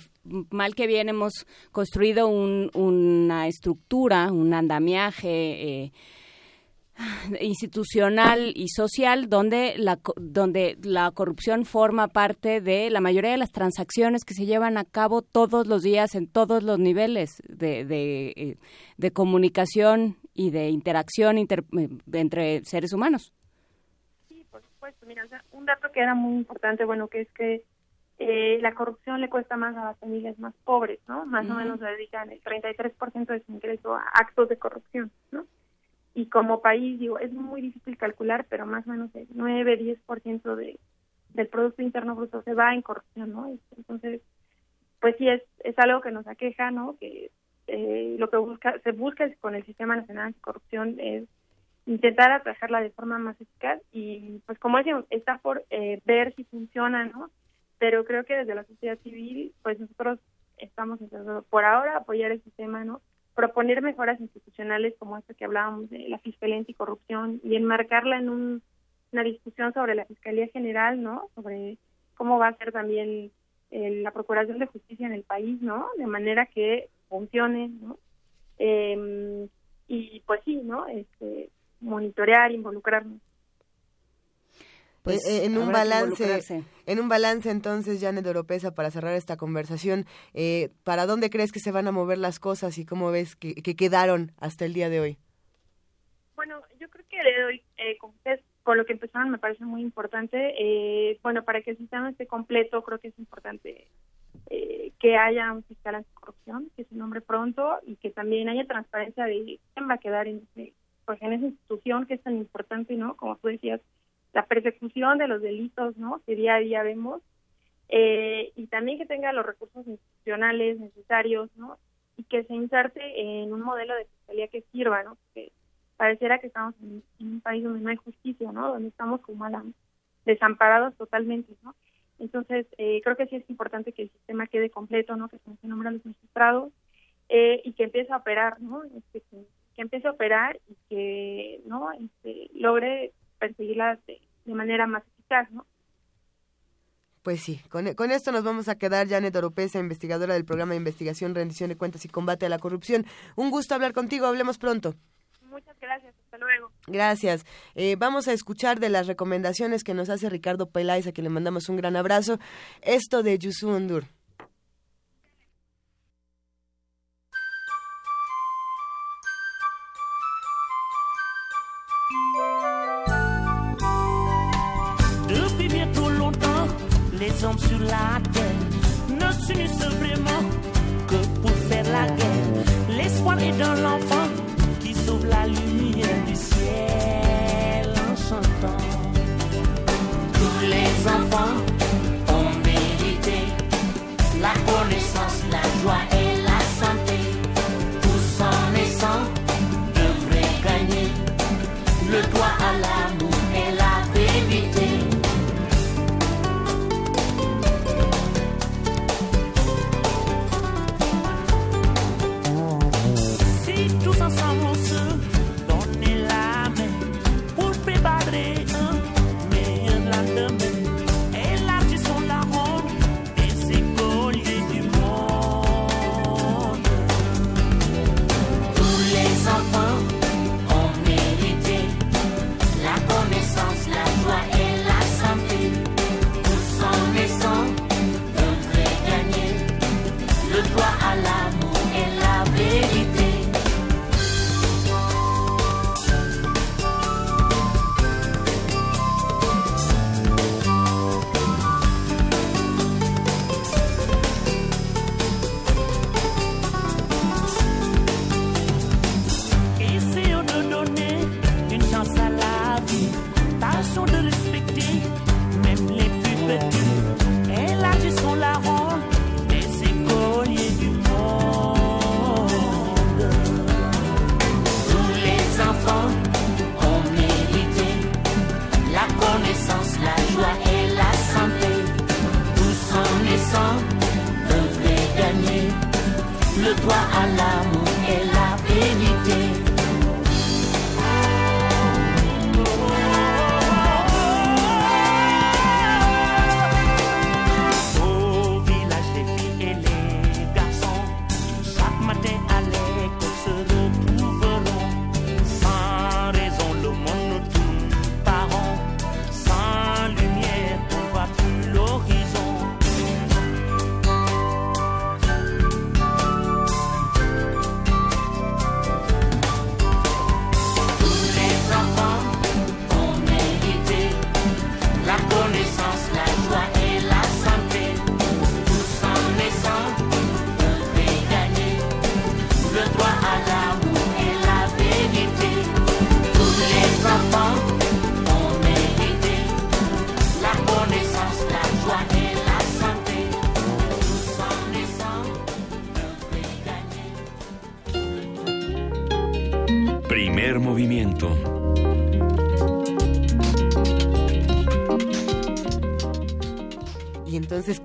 mal que bien hemos construido un, una estructura, un andamiaje. Eh, institucional y social donde la, donde la corrupción forma parte de la mayoría de las transacciones que se llevan a cabo todos los días en todos los niveles de, de, eh, de comunicación y de interacción inter, eh, entre seres humanos. Sí, por supuesto. Mira, un dato que era muy importante, bueno, que es que eh, la corrupción le cuesta más a las familias más pobres, ¿no? Más o menos le dedican el 33% de su ingreso a actos de corrupción, ¿no? Y como país, digo, es muy difícil calcular, pero más o menos el 9-10% de, del Producto Interno Bruto se va en corrupción, ¿no? Entonces, pues sí, es, es algo que nos aqueja, ¿no? Que eh, lo que busca, se busca con el Sistema Nacional Anticorrupción es intentar atajarla de forma más eficaz y pues como decía, está por eh, ver si funciona, ¿no? Pero creo que desde la sociedad civil, pues nosotros estamos intentando por ahora apoyar el sistema, ¿no? Proponer mejoras institucionales como esta que hablábamos de la Fiscalía Anticorrupción y enmarcarla en una discusión sobre la Fiscalía General, ¿no? Sobre cómo va a ser también eh, la Procuración de Justicia en el país, ¿no? De manera que funcione, ¿no? Em, y pues sí, ¿no? Este, monitorear, involucrarnos. Pues, eh, en un balance, en un balance entonces, Janet Oropesa, para cerrar esta conversación, eh, ¿para dónde crees que se van a mover las cosas y cómo ves que, quedaron hasta el día de hoy? Bueno, yo creo que de hoy, eh, con, con lo que empezaron, me parece muy importante. Eh, bueno, para que el sistema esté completo, creo que es importante que haya un fiscal anticorrupción, que se nombre pronto y que también haya transparencia de quién va a quedar en, pues, en esa institución que es tan importante, ¿no? Como tú decías, la persecución de los delitos, ¿no? Que día a día vemos, eh, y también que tenga los recursos institucionales necesarios, ¿no? Y que se inserte en un modelo de fiscalía que sirva, ¿no? Porque pareciera que estamos en, un país donde no hay justicia, ¿no? Donde estamos como desamparados totalmente, ¿no? Entonces, eh, creo que sí es importante que el sistema quede completo, ¿no? Que se nombren los magistrados eh, y que empiece a operar, ¿no? Este, que, que, empiece a operar y que, ¿no? Este, logre perseguirlas de, manera más eficaz, ¿no? Pues sí, con, esto nos vamos a quedar. Janet Oropesa, investigadora del programa de investigación, rendición de cuentas y combate a la corrupción. Un gusto hablar contigo, hablemos pronto. Muchas gracias, hasta luego. Gracias. Eh, vamos a escuchar de las recomendaciones que nos hace Ricardo Peláez, a quien le mandamos un gran abrazo, esto de Yusu Ondur. Hommes sur la terre ne s'unissent vraiment que pour faire la guerre. L'espoir est dans l'enfant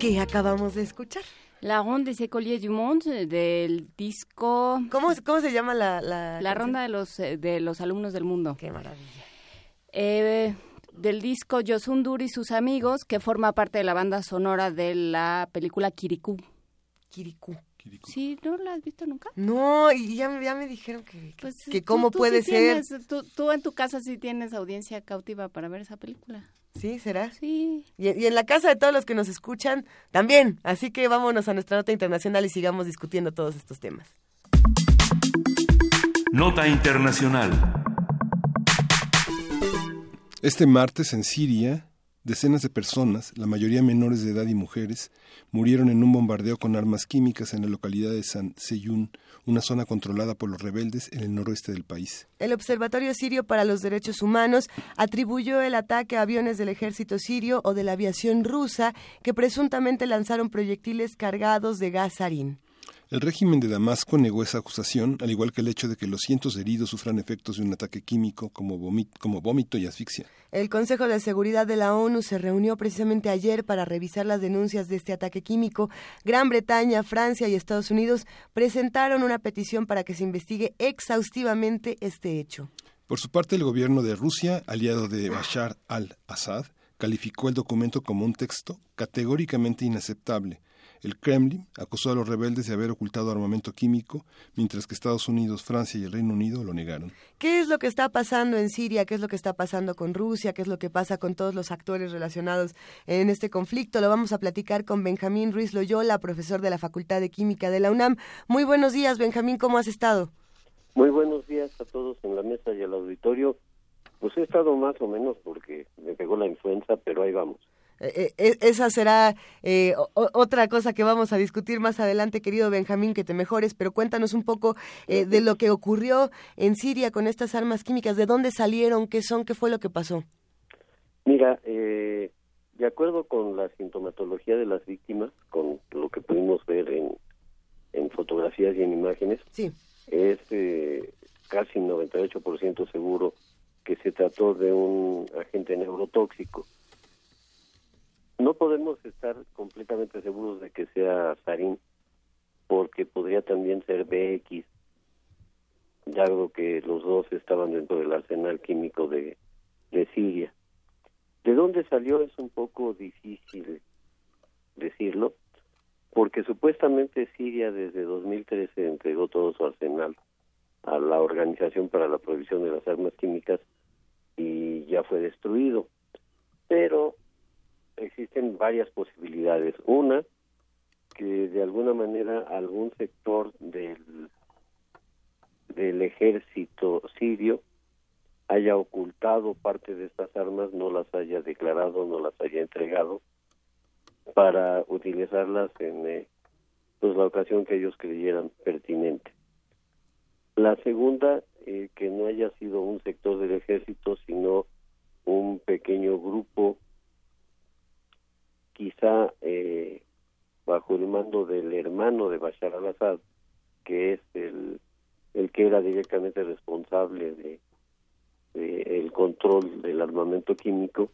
¿qué acabamos de escuchar? La Ronde des Écoliers du Monde del disco... ¿Cómo, cómo se llama la...? La, La Ronda de los, eh, de los Alumnos del Mundo. Qué maravilla. Eh, del disco Yosundur y sus amigos, que forma parte de la banda sonora de la película Kirikou. Kirikou. Sí, ¿no la has visto nunca? No, y ya, ya me dijeron que, que, Pues, que tú- cómo tú puede sí ser. tienes- tú, tú en tu casa sí tienes audiencia cautiva para ver esa película. ¿Sí? ¿Será? Sí. Y, y en la casa de todos los que nos escuchan también. Así que vámonos a nuestra nota internacional y sigamos discutiendo todos estos temas. Nota internacional. Este martes en Siria, decenas de personas, la mayoría menores de edad y mujeres, murieron en un bombardeo con armas químicas en la localidad de San Seyun, una zona controlada por los rebeldes en el noroeste del país. El Observatorio Sirio para los Derechos Humanos atribuyó el ataque a aviones del ejército sirio o de la aviación rusa que presuntamente lanzaron proyectiles cargados de gas sarín. El régimen de Damasco negó esa acusación, al igual que el hecho de que los cientos de heridos sufran efectos de un ataque químico como, como vómito y asfixia. El Consejo de Seguridad de la ONU se reunió precisamente ayer para revisar las denuncias de este ataque químico. Gran Bretaña, Francia y Estados Unidos presentaron una petición para que se investigue exhaustivamente este hecho. Por su parte, el gobierno de Rusia, aliado de Bashar al-Assad, calificó el documento como un texto categóricamente inaceptable. El Kremlin acusó a los rebeldes de haber ocultado armamento químico, mientras que Estados Unidos, Francia y el Reino Unido lo negaron. ¿Qué es lo que está pasando en Siria? ¿Qué es lo que está pasando con Rusia? ¿Qué es lo que pasa con todos los actores relacionados en este conflicto? Lo vamos a platicar con Benjamín Ruiz Loyola, profesor de la Facultad de Química de la UNAM. Muy buenos días, Benjamín, ¿cómo has estado? Muy buenos días a todos en la mesa y al auditorio. Pues he estado más o menos porque me pegó la influenza, pero ahí vamos. Eh, eh, esa será eh, o- otra cosa que vamos a discutir más adelante, querido Benjamín, que te mejores, pero cuéntanos un poco eh, de lo que ocurrió en Siria con estas armas químicas, de dónde salieron, qué son, qué fue lo que pasó. Mira, eh, de acuerdo con la sintomatología de las víctimas, con lo que pudimos ver en, en fotografías y en imágenes, Sí. es eh, casi 98% seguro que se trató de un agente neurotóxico. No podemos estar completamente seguros de que sea sarín, porque podría también ser BX, dado que los dos estaban dentro del arsenal químico de, de Siria. ¿De dónde salió? Es un poco difícil decirlo, porque supuestamente Siria desde 2013 entregó todo su arsenal a la Organización para la Prohibición de las Armas Químicas y ya fue destruido. Pero existen varias posibilidades. Una, que de alguna manera algún sector del, del ejército sirio haya ocultado parte de estas armas, no las haya declarado, no las haya entregado, para utilizarlas en eh, pues la ocasión que ellos creyeran pertinente. La segunda, eh, que no haya sido un sector del ejército, sino un pequeño grupo, quizá eh, bajo el mando del hermano de Bashar al-Assad, que es el, el que era directamente responsable de, el control del armamento químico.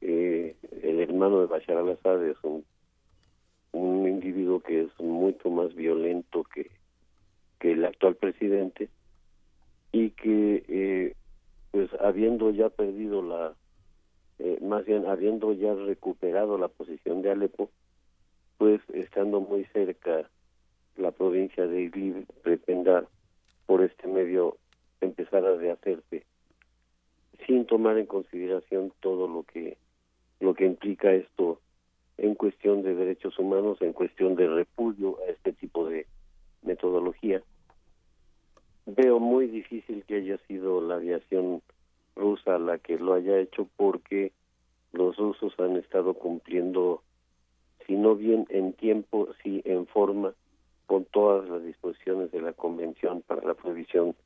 Eh, el hermano de Bashar al-Assad es un, un individuo que es mucho más violento que, que el actual presidente y que eh, pues habiendo ya perdido la eh, más bien habiendo ya recuperado la posición de Alepo pues estando muy cerca la provincia de Idlib pretenda por este medio empezar a rehacerse sin tomar en consideración todo lo que lo que implica esto en cuestión de derechos humanos, en cuestión de repudio a este tipo de metodología. Veo muy difícil que haya sido la aviación rusa la que lo haya hecho porque los rusos han estado cumpliendo, si no bien en tiempo, sí en forma, con todas las disposiciones de la Convención para la Prohibición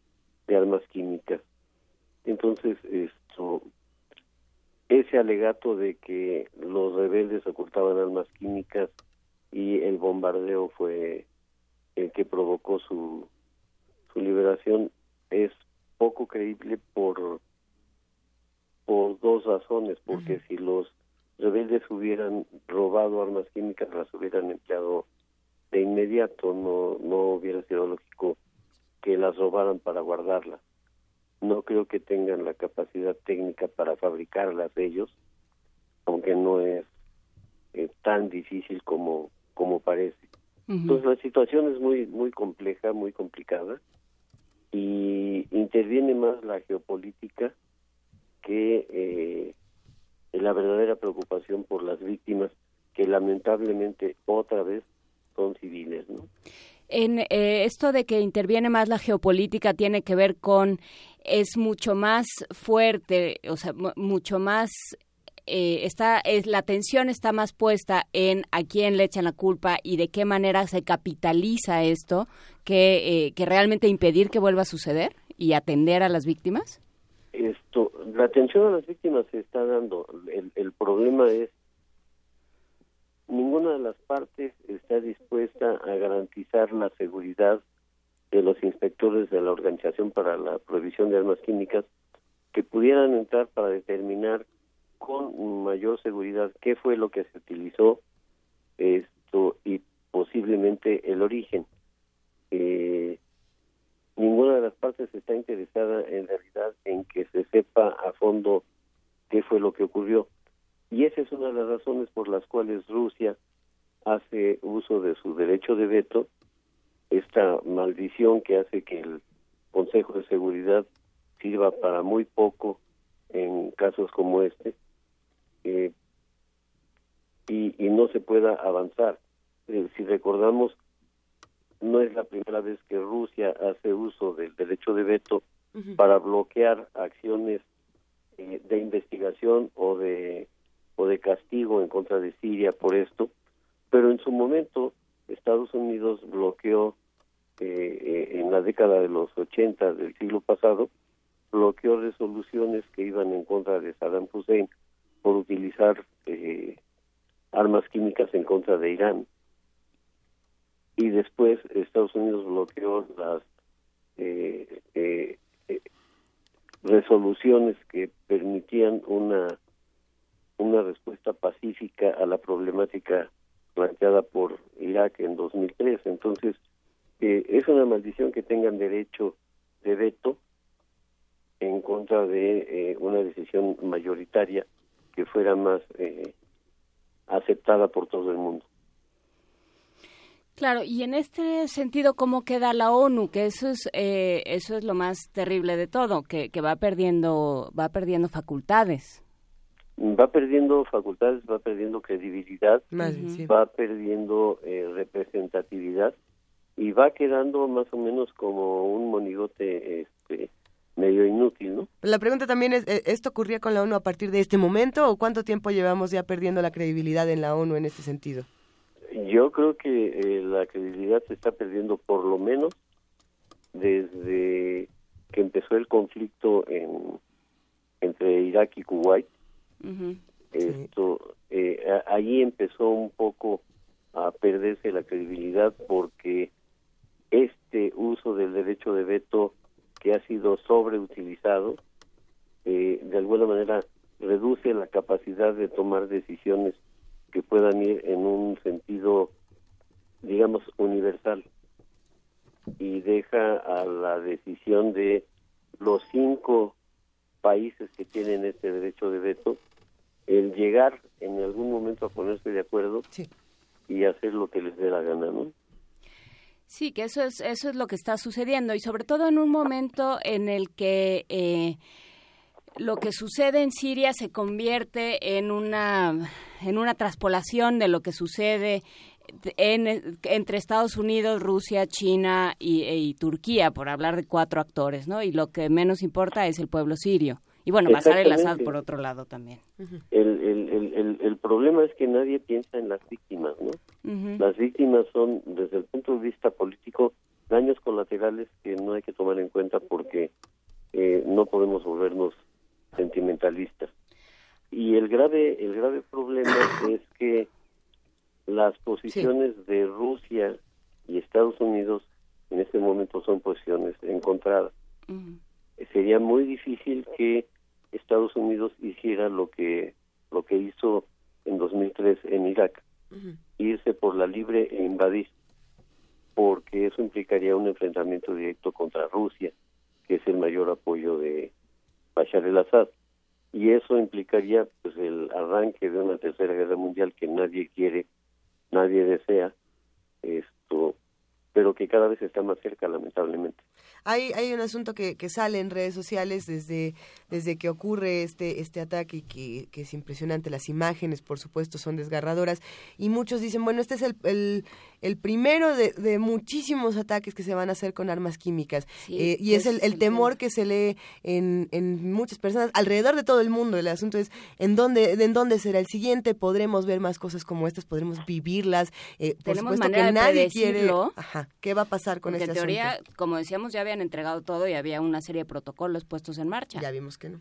de Armas Químicas. Entonces, esto, ese alegato de que los rebeldes ocultaban armas químicas y el bombardeo fue el que provocó su, su liberación es poco creíble por por dos razones porque si los rebeldes hubieran robado armas químicas las hubieran empleado de inmediato no no hubiera sido lógico que las robaran para guardarlas. No creo que tengan la capacidad técnica para fabricarlas ellos, aunque no es eh, tan difícil como, como parece. Entonces la situación es muy, muy compleja, muy complicada y interviene más la geopolítica que eh, la verdadera preocupación por las víctimas que lamentablemente otra vez son civiles, ¿no? En eh, esto de que interviene más la geopolítica tiene que ver con es mucho más fuerte, o sea, mucho más eh, está es la atención está más puesta en a quién le echan la culpa y de qué manera se capitaliza esto que, eh, que realmente impedir que vuelva a suceder y atender a las víctimas esto la atención a las víctimas se está dando el, el problema es ninguna de las partes está dispuesta a garantizar la seguridad de los inspectores de la Organización para la Prohibición de Armas Químicas que pudieran entrar para determinar con mayor seguridad qué fue lo que se utilizó esto y posiblemente el origen. Eh, ninguna de las partes está interesada en realidad en que se sepa a fondo qué fue lo que ocurrió. Y esa es una de las razones por las cuales Rusia hace uso de su derecho de veto, esta maldición que hace que el Consejo de Seguridad sirva para muy poco en casos como este eh, y, no se pueda avanzar. Si recordamos, no es la primera vez que Rusia hace uso del derecho de veto para bloquear acciones eh, de investigación o de o de castigo en contra de Siria por esto, pero en su momento Estados Unidos bloqueó eh, eh, en la década de los 80 del siglo pasado, bloqueó resoluciones que iban en contra de Saddam Hussein por utilizar eh, armas químicas en contra de Irán. Y después Estados Unidos bloqueó las resoluciones que permitían una una respuesta pacífica a la problemática planteada por Irak en 2003. Entonces, eh, es una maldición que tengan derecho de veto en contra de eh, una decisión mayoritaria que fuera más eh, aceptada por todo el mundo. Claro, y en este sentido, ¿cómo queda la ONU? Que eso es eso es lo más terrible de todo, que, que va perdiendo va perdiendo facultades va perdiendo facultades, va perdiendo credibilidad, va perdiendo eh, representatividad y va quedando más o menos como un monigote este, medio inútil, ¿no? La pregunta también es, ¿e-, ¿esto ocurría con la ONU a partir de este momento o cuánto tiempo llevamos ya perdiendo la credibilidad en la ONU en este sentido? Yo creo que eh, la credibilidad se está perdiendo por lo menos desde que empezó el conflicto en, entre Irak y Kuwait. Esto eh, ahí empezó un poco a perderse la credibilidad porque este uso del derecho de veto que ha sido sobreutilizado eh, de alguna manera reduce la capacidad de tomar decisiones que puedan ir en un sentido digamos universal. Y deja a la decisión de los cinco países que tienen este derecho de veto el llegar en algún momento a ponerse de acuerdo y hacer lo que les dé la gana, ¿no? Sí, que eso es eso es lo que está sucediendo. Y sobre todo en un momento en el que eh, lo que sucede en Siria se convierte en una en una traspolación de lo que sucede en, entre Estados Unidos, Rusia, China y, Turquía, por hablar de cuatro actores, ¿no? Y lo que menos importa es el pueblo sirio. Y bueno, Bashar el Assad por otro lado también. el, el, el, el, problema es que nadie piensa en las víctimas, ¿no? Las víctimas son, desde el punto de vista político, daños colaterales que no hay que tomar en cuenta porque eh, no podemos volvernos sentimentalistas. Y el grave, el grave problema <coughs> es que las posiciones de Rusia y Estados Unidos en este momento son posiciones encontradas. Sería muy difícil que Estados Unidos hiciera lo que lo que hizo en 2003 en Irak, irse por la libre e invadir, porque eso implicaría un enfrentamiento directo contra Rusia, que es el mayor apoyo de Bashar el-Assad, y eso implicaría pues el arranque de una tercera guerra mundial que nadie quiere, nadie desea, esto, pero que cada vez está más cerca, lamentablemente. Hay, hay un asunto que, que sale en redes sociales desde, desde que ocurre este, este ataque y que, que, es impresionante. Las imágenes, por supuesto, son desgarradoras. Y muchos dicen, bueno, este es el, el, el primero de, de, muchísimos ataques que se van a hacer con armas químicas. eh, y es el, el temor que se lee en, en muchas personas alrededor de todo el mundo. El asunto es en dónde, en dónde será el siguiente. Podremos ver más cosas como estas, podremos vivirlas. Eh, por Tenemos supuesto manera que nadie de quiere. Ajá, ¿Qué va a pasar con Porque este en teoría, asunto? como decíamos, ya habían entregado todo y había una serie de protocolos puestos en marcha. Ya vimos que no.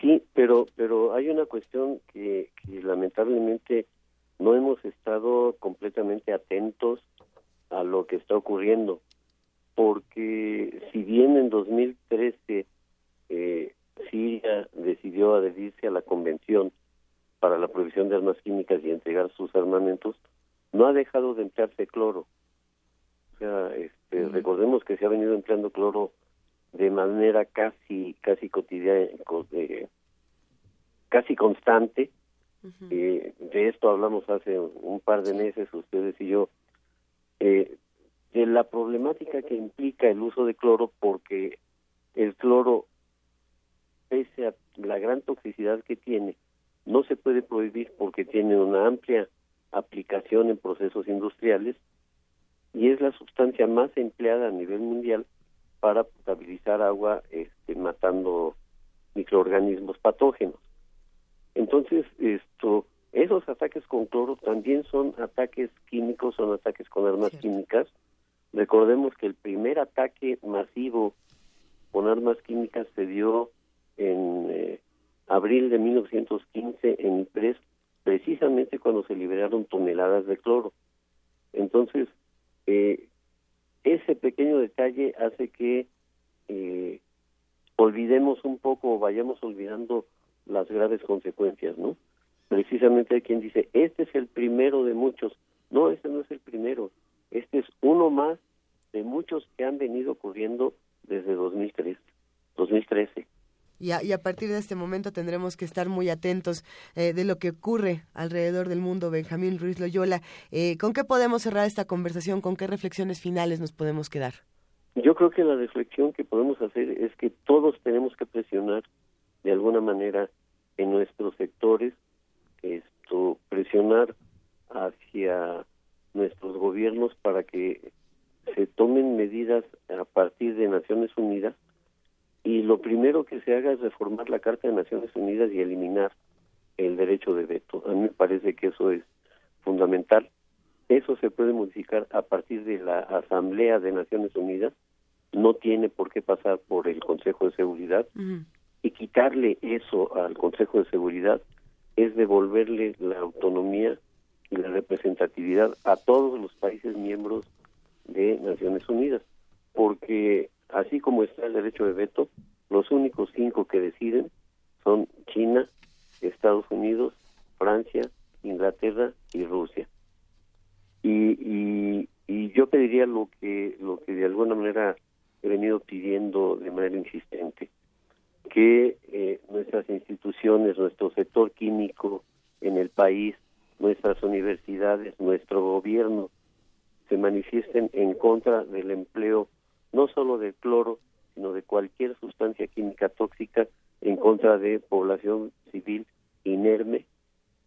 Sí, pero pero hay una cuestión que, que lamentablemente no hemos estado completamente atentos a lo que está ocurriendo, porque si bien en 2013 eh, Siria decidió adherirse a la Convención para la prohibición de armas químicas y entregar sus armamentos, no ha dejado de emplearse cloro. O sea, este, recordemos que se ha venido empleando cloro de manera casi casi cotidiana, co- eh, casi constante. Eh, de esto hablamos hace un par de meses, ustedes y yo, eh, de la problemática que implica el uso de cloro, porque el cloro, pese a la gran toxicidad que tiene, no se puede prohibir porque tiene una amplia aplicación en procesos industriales y es la sustancia más empleada a nivel mundial para potabilizar agua este, matando microorganismos patógenos. Entonces, esto, esos ataques con cloro también son ataques químicos, son ataques con armas químicas. Recordemos que el primer ataque masivo con armas químicas se dio en eh, abril de 1915 en Ypres, precisamente cuando se liberaron toneladas de cloro. Entonces, eh, ese pequeño detalle hace que eh, olvidemos un poco o vayamos olvidando las graves consecuencias, ¿no? Precisamente hay quien dice, este es el primero de muchos. No, este no es el primero. Este es uno más de muchos que han venido ocurriendo desde 2003, 2013. Y a, y a partir de este momento tendremos que estar muy atentos eh, de lo que ocurre alrededor del mundo. Benjamín Ruiz Loyola, eh, ¿con qué podemos cerrar esta conversación? ¿Con qué reflexiones finales nos podemos quedar? Yo creo que la reflexión que podemos hacer es que todos tenemos que presionar de alguna manera en nuestros sectores, esto, presionar hacia nuestros gobiernos para que se tomen medidas a partir de Naciones Unidas y lo primero que se haga es reformar la Carta de Naciones Unidas y eliminar el derecho de veto. A mí me parece que eso es fundamental. Eso se puede modificar a partir de la Asamblea de Naciones Unidas, no tiene por qué pasar por el Consejo de Seguridad y quitarle eso al Consejo de Seguridad es devolverle la autonomía y la representatividad a todos los países miembros de Naciones Unidas, porque así como está el derecho de veto, los únicos cinco que deciden son China, Estados Unidos, Francia, Inglaterra y Rusia. Y, y, y yo pediría diría lo que lo que de alguna manera he venido pidiendo de manera insistente que eh, nuestras instituciones, nuestro sector químico en el país, nuestras universidades, nuestro gobierno se manifiesten en contra del empleo no solo del cloro, sino de cualquier sustancia química tóxica en contra de población civil inerme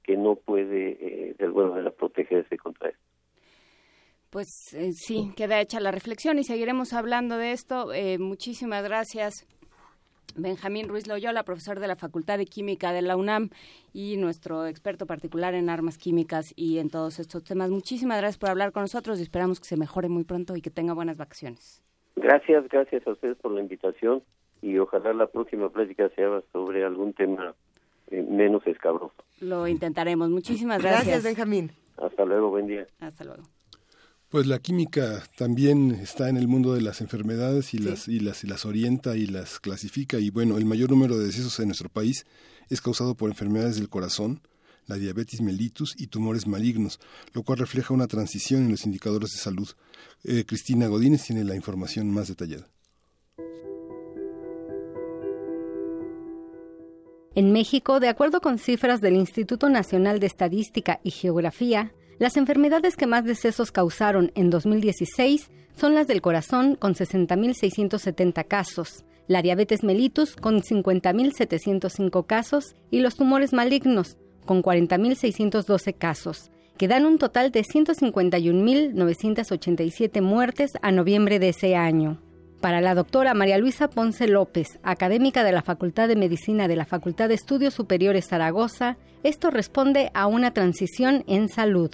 que no puede eh, de alguna manera protegerse contra esto. Pues eh, sí, queda hecha la reflexión y seguiremos hablando de esto. Eh, muchísimas gracias. Benjamín Ruiz Loyola, profesor de la Facultad de Química de la UNAM y nuestro experto particular en armas químicas y en todos estos temas. Muchísimas gracias por hablar con nosotros y esperamos que se mejore muy pronto y que tenga buenas vacaciones. Gracias, gracias a ustedes por la invitación y ojalá la próxima plática sea sobre algún tema eh, menos escabroso. Lo intentaremos. Muchísimas gracias. Gracias, Benjamín. Hasta luego, buen día. Hasta luego. Pues la química también está en el mundo de las enfermedades y las y las y las orienta y las clasifica y bueno, el mayor número de decesos en nuestro país es causado por enfermedades del corazón, la diabetes mellitus y tumores malignos, lo cual refleja una transición en los indicadores de salud. Eh, Cristina Godínez tiene la información más detallada. En México, de acuerdo con cifras del Instituto Nacional de Estadística y Geografía, las enfermedades que más decesos causaron en 2016 son las del corazón con 60.670 casos, la diabetes mellitus con 50.705 casos y los tumores malignos con 40.612 casos, que dan un total de 151.987 muertes a noviembre de ese año. Para la doctora María Luisa Ponce López, académica de la Facultad de Medicina de la Facultad de Estudios Superiores Zaragoza, esto responde a una transición en salud.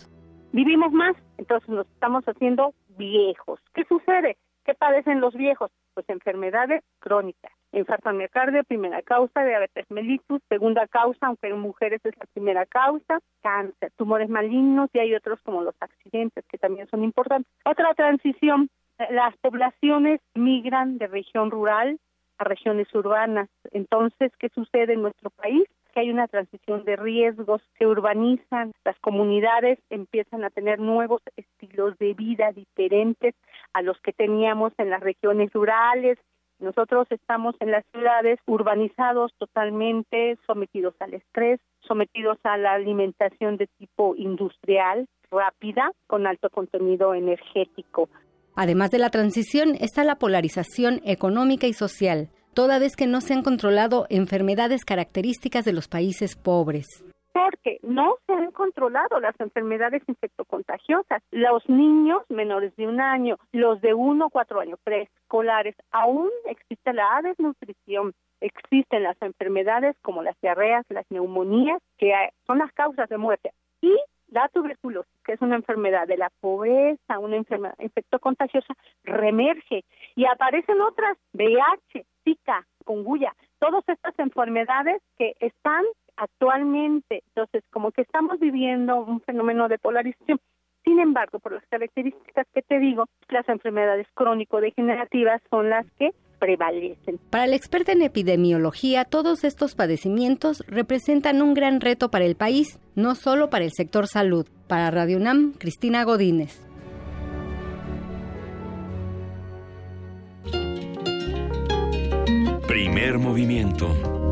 Vivimos más, entonces nos estamos haciendo viejos. ¿Qué sucede? ¿Qué padecen los viejos? Pues enfermedades crónicas. Infarto al miocardio, primera causa, diabetes mellitus, segunda causa, aunque en mujeres es la primera causa, cáncer, tumores malignos y hay otros como los accidentes que también son importantes. Otra transición, las poblaciones migran de región rural a regiones urbanas. Entonces, ¿qué sucede en nuestro país? que hay una transición de riesgos, se urbanizan, las comunidades empiezan a tener nuevos estilos de vida diferentes a los que teníamos en las regiones rurales. Nosotros estamos en las ciudades urbanizados totalmente, sometidos al estrés, sometidos a la alimentación de tipo industrial, rápida, con alto contenido energético. Además de la transición está la polarización económica y social toda vez que no se han controlado enfermedades características de los países pobres. Porque no se han controlado las enfermedades infectocontagiosas. Los niños menores de un año, los de uno a cuatro años, preescolares, aún existe la desnutrición, existen las enfermedades como las diarreas, las neumonías, que son las causas de muerte. Y la tuberculosis, que es una enfermedad de la pobreza, una enfermedad infectocontagiosa, reemerge y aparecen otras, VIH, Zika, Conguya, todas estas enfermedades que están actualmente, entonces como que estamos viviendo un fenómeno de polarización. Sin embargo, por las características que te digo, las enfermedades crónico-degenerativas son las que prevalecen. Para la experta en epidemiología, todos estos padecimientos representan un gran reto para el país, no solo para el sector salud. Para Radio UNAM, Cristina Godínez. Primer movimiento.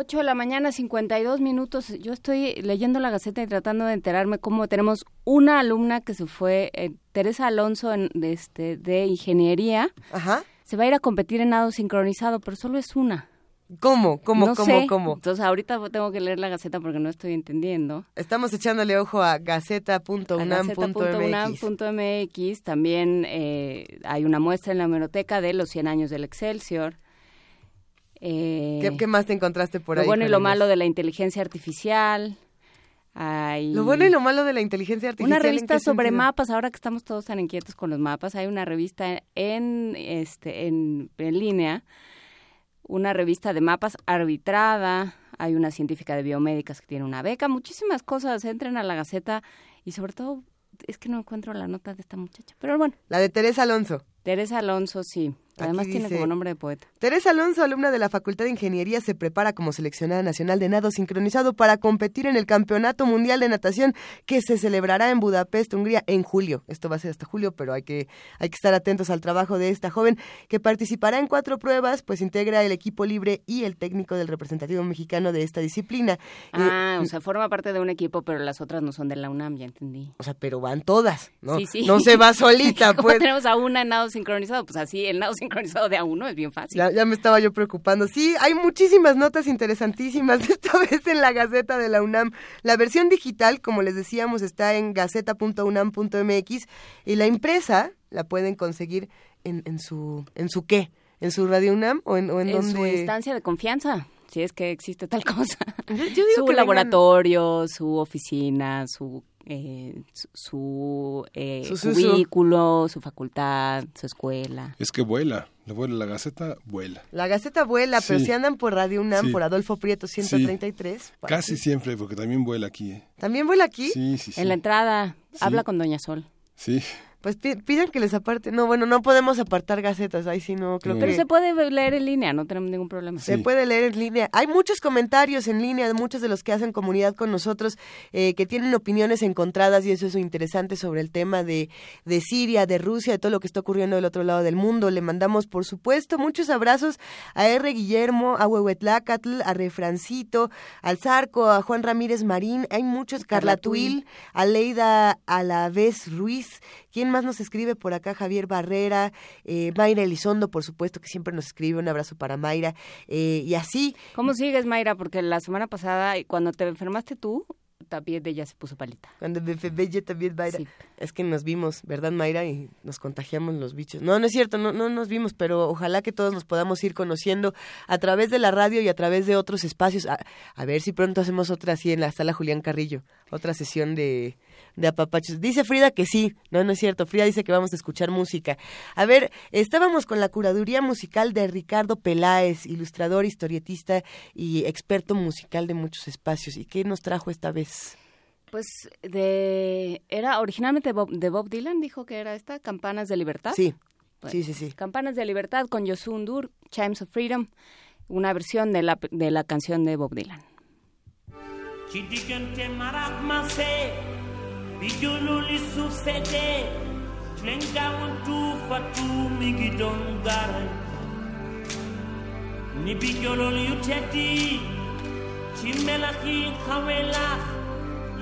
8 de la mañana, 52 minutos. Yo estoy leyendo la Gaceta y tratando de enterarme cómo tenemos una alumna que se fue, eh, Teresa Alonso, en, de, este, de Ingeniería. Ajá. Se va a ir a competir en nado sincronizado, pero solo es una. ¿Cómo? ¿Cómo? No ¿Cómo? sé. ¿Cómo? Entonces ahorita tengo que leer la Gaceta porque no estoy entendiendo. Estamos echándole ojo a gaceta.unam.mx. Gaceta.unam.mx. También eh, hay una muestra en la hemeroteca de los 100 años del Excelsior. Eh, ¿Qué, qué más te encontraste por lo ahí? bueno y lo malo de la inteligencia artificial. Hay Lo bueno y lo malo de la inteligencia artificial. una ¿en revista sobre sentido? mapas, ahora que estamos todos tan inquietos con los mapas, hay una revista en este en, en línea, una revista de mapas arbitrada, hay una científica de biomédicas que tiene una beca, muchísimas cosas, entren a la Gaceta y sobre todo es que no encuentro la nota de esta muchacha, pero bueno. La de Teresa Alonso. Teresa Alonso, sí. Además Aquí tiene dice, como nombre de poeta. Teresa Alonso, alumna de la Facultad de Ingeniería, se prepara como seleccionada nacional de nado sincronizado para competir en el Campeonato Mundial de Natación que se celebrará en Budapest, Hungría, en julio. Esto va a ser hasta julio, pero hay que, hay que estar atentos al trabajo de esta joven que participará en cuatro pruebas, pues integra el equipo libre y el técnico del representativo mexicano de esta disciplina. Ah, Eh, o sea, forma parte de un equipo, pero las otras no son de la UNAM, ya entendí. o sea, pero van todas, ¿no? Sí, sí. No se va solita, <laughs> ¿Cómo pues. tenemos a una en nado sincronizado? Pues así, el nado sincronizado de a uno es bien fácil. Ya, ya me estaba yo preocupando. Sí, hay muchísimas notas interesantísimas, <laughs> esta vez en la Gaceta de la UNAM. La versión digital, como les decíamos, está en gaceta.unam.mx y la impresa la pueden conseguir en, en su en su qué, en su Radio UNAM o en, o en, en su instancia de confianza, si es que existe tal cosa. digo su que laboratorio, su oficina, su eh, su, su, eh, Su, su, su. cubículo, su facultad, su escuela. Es que vuela, la vuela, la Gaceta vuela. La Gaceta vuela, pero Sí. si andan por Radio UNAM, Sí. por Adolfo Prieto 133. pues, Casi siempre, porque también vuela aquí. ¿eh? ¿También vuela aquí? Sí, sí, sí. En la entrada, habla con Doña Sol. Sí. Pues pi- pidan que les aparte. No, bueno, no podemos apartar gacetas, ahí sí no creo Pero que... se puede leer en línea, no tenemos ningún problema. Se puede leer en línea. Hay muchos comentarios en línea de muchos de los que hacen comunidad con nosotros eh, que tienen opiniones encontradas y eso es interesante sobre el tema de, de Siria, de Rusia, de todo lo que está ocurriendo del otro lado del mundo. Le mandamos, por supuesto, muchos abrazos a R. Guillermo, a Huehuetlacatl, a Refrancito, al Zarco, a Juan Ramírez Marín. Hay muchos, Carlatuil, a Leida Alavés Ruiz. ¿Quién más nos escribe por acá? Javier Barrera, eh, Mayra Elizondo, por supuesto, que siempre nos escribe. Un abrazo para Mayra. Eh, y así. ¿Cómo sigues, Mayra? Porque la semana pasada, cuando te enfermaste tú, también ella se puso palita. Cuando me enfermé yo también, Mayra. Es que nos vimos, ¿verdad, Mayra? Y nos contagiamos los bichos. No, no es cierto, no, no nos vimos, pero ojalá que todos nos podamos ir conociendo a través de la radio y a través de otros espacios. A, a ver si pronto hacemos otra así en la sala Julián Carrillo, otra sesión de, de apapachos. Dice Frida que sí, no, no es cierto. Frida dice que vamos a escuchar música. A ver, estábamos con la curaduría musical de Ricardo Peláez, ilustrador, historietista y experto musical de muchos espacios. ¿Y qué nos trajo esta vez? Pues de era originalmente Bob- de Bob Dylan, dijo que era esta, Campanas de Libertad. Sí, Bueno, sí, sí, sí. Campanas de Libertad con Yosun Dur, Chimes of Freedom, una versión de la, de la canción de Bob Dylan.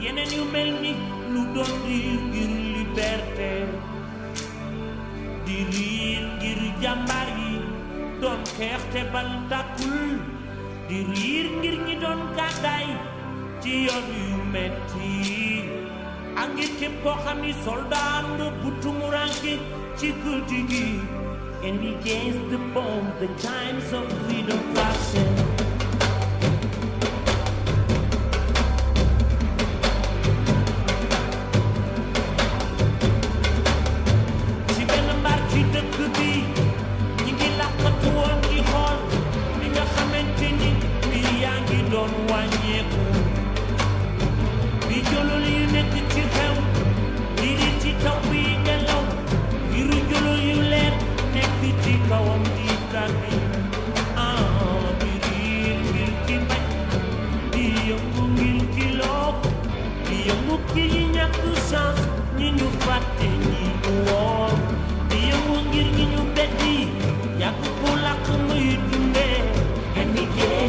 Jeneni umelni ludon dir gir liberte Dirir gir jambari don kerte baltakul Dirir gir ñi don gàddaay ci yoon yu metti ak ngir képp koo xam ni And against the bomb, the times of freedom flashing ñi ñu fàtte ñi woor di yëngu ngir ñi ñu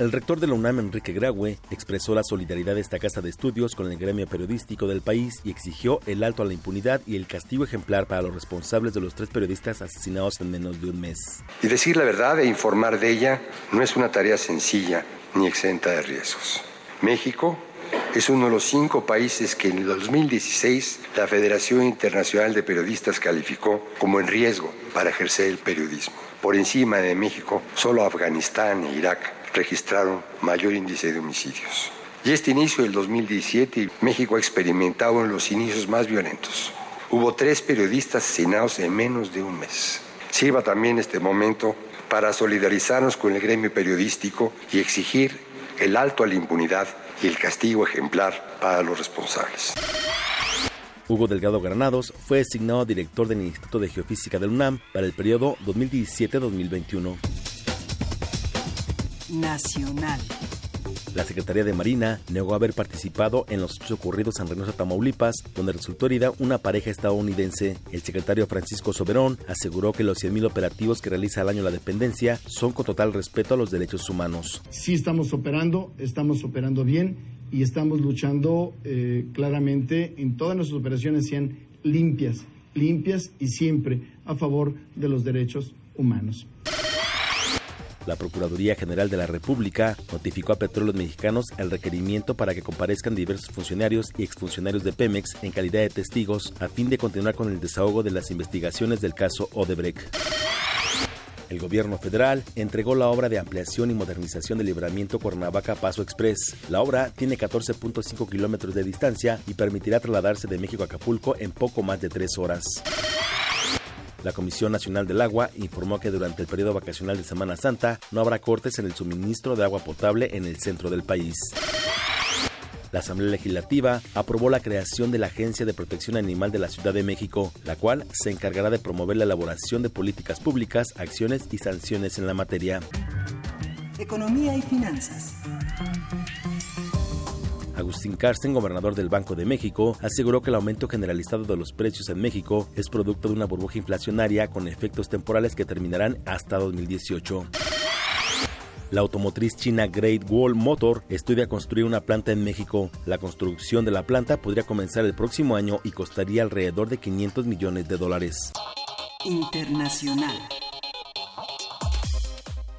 el rector de la UNAM, Enrique Graue, expresó la solidaridad de esta casa de estudios con el gremio periodístico del país y exigió el alto a la impunidad y el castigo ejemplar para los responsables de los tres periodistas asesinados en menos de un mes. Y decir la verdad e informar de ella no es una tarea sencilla ni exenta de riesgos. México es uno de los cinco países que en el 2016 la Federación Internacional de Periodistas calificó como en riesgo para ejercer el periodismo. Por encima de México, solo Afganistán e Irak registraron mayor índice de homicidios. Y este inicio del 2017, México ha experimentado en los inicios más violentos. Hubo tres periodistas asesinados en menos de un mes. Sirva también este momento para solidarizarnos con el gremio periodístico y exigir el alto a la impunidad y el castigo ejemplar para los responsables. Hugo Delgado Granados fue designado director del Instituto de Geofísica del UNAM para el periodo 2017-2021 nacional. La Secretaría de Marina negó haber participado en los hechos ocurridos en Reynosa, Tamaulipas, donde resultó herida una pareja estadounidense. El secretario Francisco Soberón aseguró que los 100.000 operativos que realiza al año la dependencia son con total respeto a los derechos humanos. Sí estamos operando, estamos operando bien y estamos luchando eh, claramente en todas nuestras operaciones sean limpias, limpias y siempre a favor de los derechos humanos. La Procuraduría General de la República notificó a Petróleos Mexicanos el requerimiento para que comparezcan diversos funcionarios y exfuncionarios de Pemex en calidad de testigos a fin de continuar con el desahogo de las investigaciones del caso Odebrecht. El gobierno federal entregó la obra de ampliación y modernización del libramiento Cuernavaca Paso Express. La obra tiene 14.5 kilómetros de distancia y permitirá trasladarse de México a Acapulco en poco más de tres horas. La Comisión Nacional del Agua informó que durante el periodo vacacional de Semana Santa no habrá cortes en el suministro de agua potable en el centro del país. La Asamblea Legislativa aprobó la creación de la Agencia de Protección Animal de la Ciudad de México, la cual se encargará de promover la elaboración de políticas públicas, acciones y sanciones en la materia. Economía y finanzas. Agustín Carsten, gobernador del Banco de México, aseguró que el aumento generalizado de los precios en México es producto de una burbuja inflacionaria con efectos temporales que terminarán hasta 2018. La automotriz china Great Wall Motor estudia construir una planta en México. La construcción de la planta podría comenzar el próximo año y costaría alrededor de 500 millones de dólares. Internacional.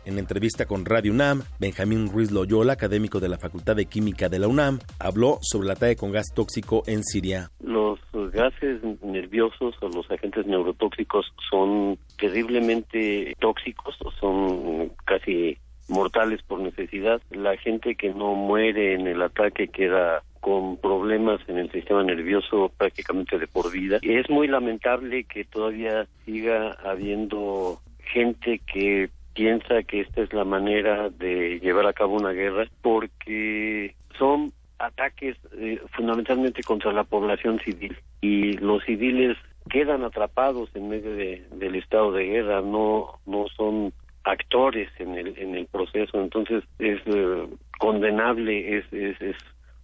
En entrevista con Radio UNAM, Benjamín Ruiz Loyola, académico de la Facultad de Química de la UNAM, habló sobre el ataque con gas tóxico en Siria. Los gases nerviosos o los agentes neurotóxicos son terriblemente tóxicos, son casi mortales por necesidad. La gente que no muere en el ataque queda con problemas en el sistema nervioso prácticamente de por vida. Es muy lamentable que todavía siga habiendo gente que piensa que esta es la manera de llevar a cabo una guerra porque son ataques eh, fundamentalmente contra la población civil y los civiles quedan atrapados en medio del estado de guerra, no no son actores en el en el proceso, entonces es eh, condenable, es, es, es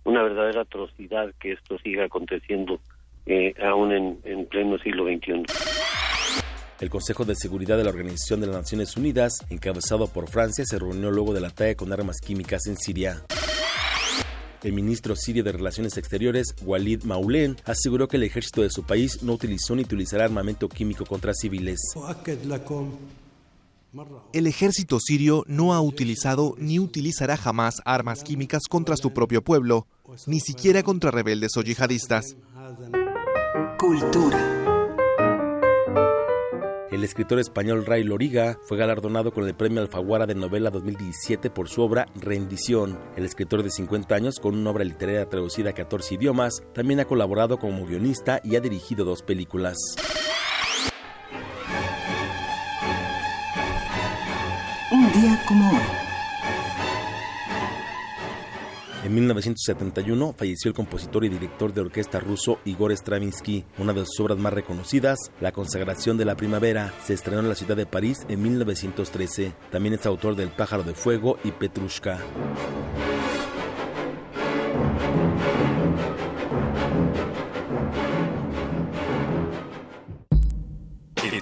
una verdadera atrocidad que esto siga aconteciendo eh, aún en, en pleno siglo XXI. El Consejo de Seguridad de la Organización de las Naciones Unidas, encabezado por Francia, se reunió luego del ataque con armas químicas en Siria. El ministro sirio de Relaciones Exteriores, Walid Maulen, aseguró que el ejército de su país no utilizó ni utilizará armamento químico contra civiles. El ejército sirio no ha utilizado ni utilizará jamás armas químicas contra su propio pueblo, ni siquiera contra rebeldes o yihadistas. Cultura. El escritor español Ray Loriga fue galardonado con el Premio Alfaguara de Novela 2017 por su obra Rendición. El escritor de 50 años, con una obra literaria traducida a 14 idiomas, también ha colaborado como guionista y ha dirigido dos películas. Un día como hoy. En 1971 falleció el compositor y director de orquesta ruso Igor Stravinsky. Una de sus obras más reconocidas, La consagración de la primavera, se estrenó en la ciudad de París en 1913. También es autor del Pájaro de Fuego y Petrushka.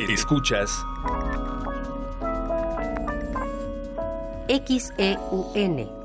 Escuchas XEUN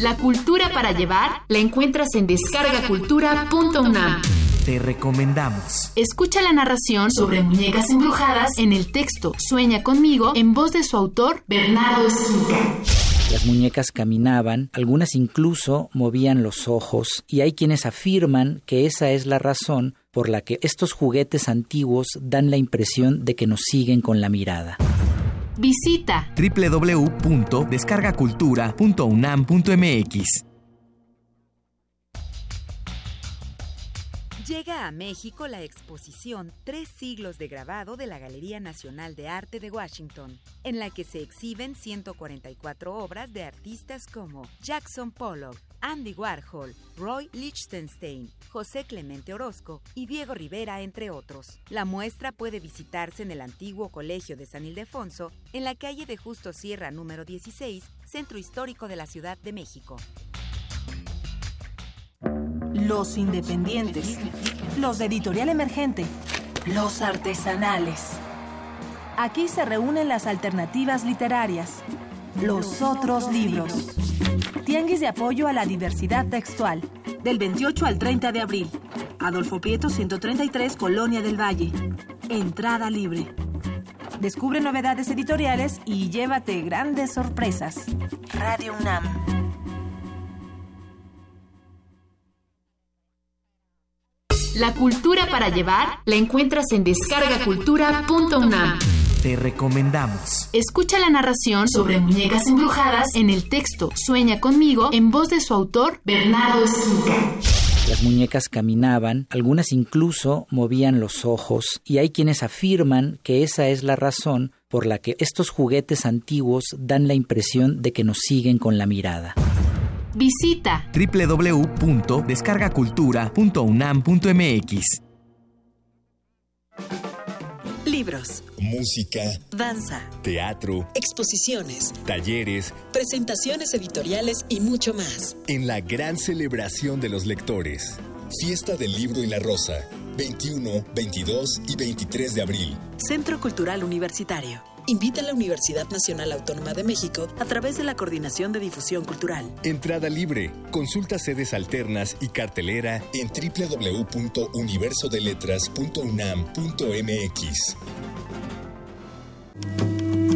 La cultura para llevar la encuentras en descargacultura.unam. Te recomendamos. Escucha la narración sobre muñecas embrujadas en el texto Sueña conmigo en voz de su autor Bernardo Esquinca. Las muñecas caminaban, algunas incluso movían los ojos, y hay quienes afirman que esa es la razón por la que estos juguetes antiguos dan la impresión de que nos siguen con la mirada. Visita www.descargacultura.unam.mx Llega a México la exposición Tres siglos de grabado de la Galería Nacional de Arte de Washington, en la que se exhiben 144 obras de artistas como Jackson Pollock, Andy Warhol, Roy Lichtenstein, José Clemente Orozco y Diego Rivera, entre otros. La muestra puede visitarse en el antiguo Colegio de San Ildefonso, en la calle de Justo Sierra número 16, Centro Histórico de la Ciudad de México. Los independientes, los de editorial emergente, los artesanales. Aquí se reúnen las alternativas literarias, los otros libros. Tianguis de apoyo a la diversidad textual, del 28 al 30 de abril. Adolfo Prieto 133, Colonia del Valle. Entrada libre. Descubre novedades editoriales y llévate grandes sorpresas. Radio UNAM. La cultura para llevar la encuentras en descargacultura.unam. Te recomendamos. Escucha la narración sobre muñecas embrujadas en el texto Sueña conmigo en voz de su autor Bernardo Esquinca. Las muñecas caminaban, algunas incluso movían los ojos, y hay quienes afirman que esa es la razón por la que estos juguetes antiguos dan la impresión de que nos siguen con la mirada. Visita www.descargacultura.unam.mx. Libros, música, danza, teatro, exposiciones, talleres, presentaciones editoriales y mucho más. En la gran celebración de los lectores. Fiesta del Libro y la Rosa, 21, 22 y 23 de abril. Centro Cultural Universitario. Invita a la Universidad Nacional Autónoma de México a través de la Coordinación de Difusión Cultural. Entrada libre. Consulta sedes alternas y cartelera en www.universodeletras.unam.mx.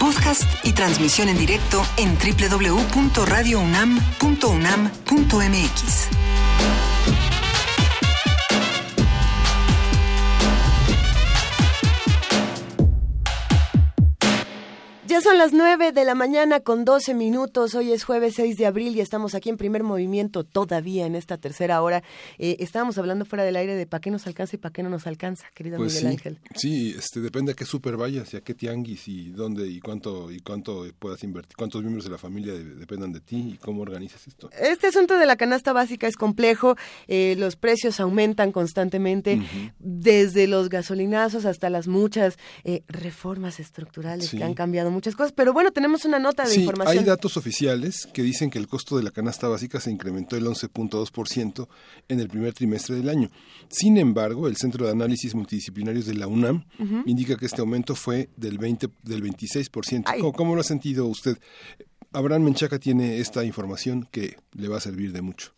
Podcast y transmisión en directo en www.radiounam.unam.mx. Ya son las 9 de la mañana con 12 minutos. Hoy es jueves 6 de abril y estamos aquí en primer movimiento todavía en esta tercera hora. Eh, estábamos hablando fuera del aire de para qué nos alcanza y para qué no nos alcanza, querido Pues Miguel sí, Ángel. sí, este depende a qué super vayas y a qué tianguis y dónde y cuánto y cuánto puedas invertir, cuántos miembros de la familia de- dependan de ti y cómo organizas esto. Este asunto de la canasta básica es complejo, eh, los precios aumentan constantemente, desde los gasolinazos hasta las muchas eh, reformas estructurales Sí. que han cambiado muchas cosas. Pero bueno, tenemos una nota de Sí, información. hay datos oficiales que dicen que el costo de la canasta básica se incrementó el 11.2% en el primer trimestre del año. Sin embargo, el Centro de Análisis Multidisciplinarios de la UNAM indica que este aumento fue del 20 del 26%. Ay. ¿Cómo, cómo lo ha sentido usted? Abraham Menchaca tiene esta información que le va a servir de mucho.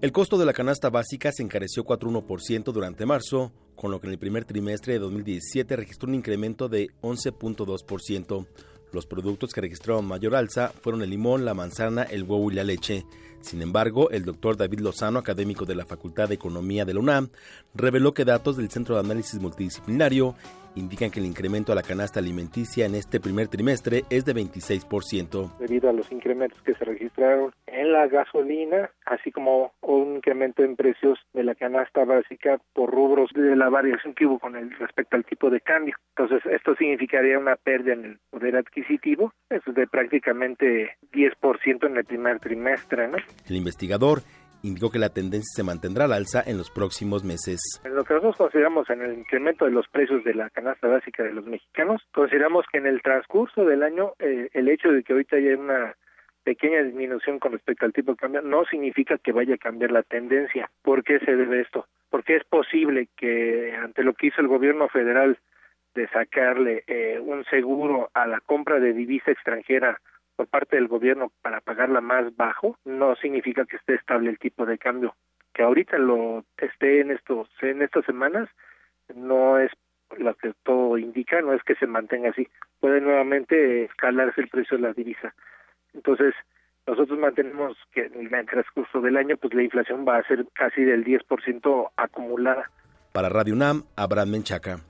El costo de la canasta básica se encareció 4.1% durante marzo, con lo que en el primer trimestre de 2017 registró un incremento de 11.2%. Los productos que registraron mayor alza fueron el limón, la manzana, el huevo y la leche. Sin embargo, el doctor David Lozano, académico de la Facultad de Economía de la UNAM, reveló que datos del Centro de Análisis Multidisciplinario indican que el incremento a la canasta alimenticia en este primer trimestre es de 26%. Debido a los incrementos que se registraron en la gasolina, así como un incremento en precios de la canasta básica por rubros de la variación que hubo con el respecto al tipo de cambio. Entonces, esto significaría una pérdida en el poder adquisitivo, es de prácticamente 10% en el primer trimestre. ¿no? El investigador indicó que la tendencia se mantendrá al alza en los próximos meses. Lo que nosotros consideramos en el incremento de los precios de la canasta básica de los mexicanos, consideramos que en el transcurso del año eh, el hecho de que ahorita haya una pequeña disminución con respecto al tipo de cambio no significa que vaya a cambiar la tendencia. ¿Por qué se debe esto? Porque es posible que ante lo que hizo el gobierno federal de sacarle eh, un seguro a la compra de divisa extranjera por parte del gobierno para pagarla más bajo, no significa que esté estable el tipo de cambio. Que ahorita lo esté en estos en estas semanas no es lo que todo indica, no es que se mantenga así. Puede nuevamente escalarse el precio de la divisa. Entonces, nosotros mantenemos que en el transcurso del año, pues la inflación va a ser casi del 10% acumulada. Para Radio UNAM, Abraham Menchaca.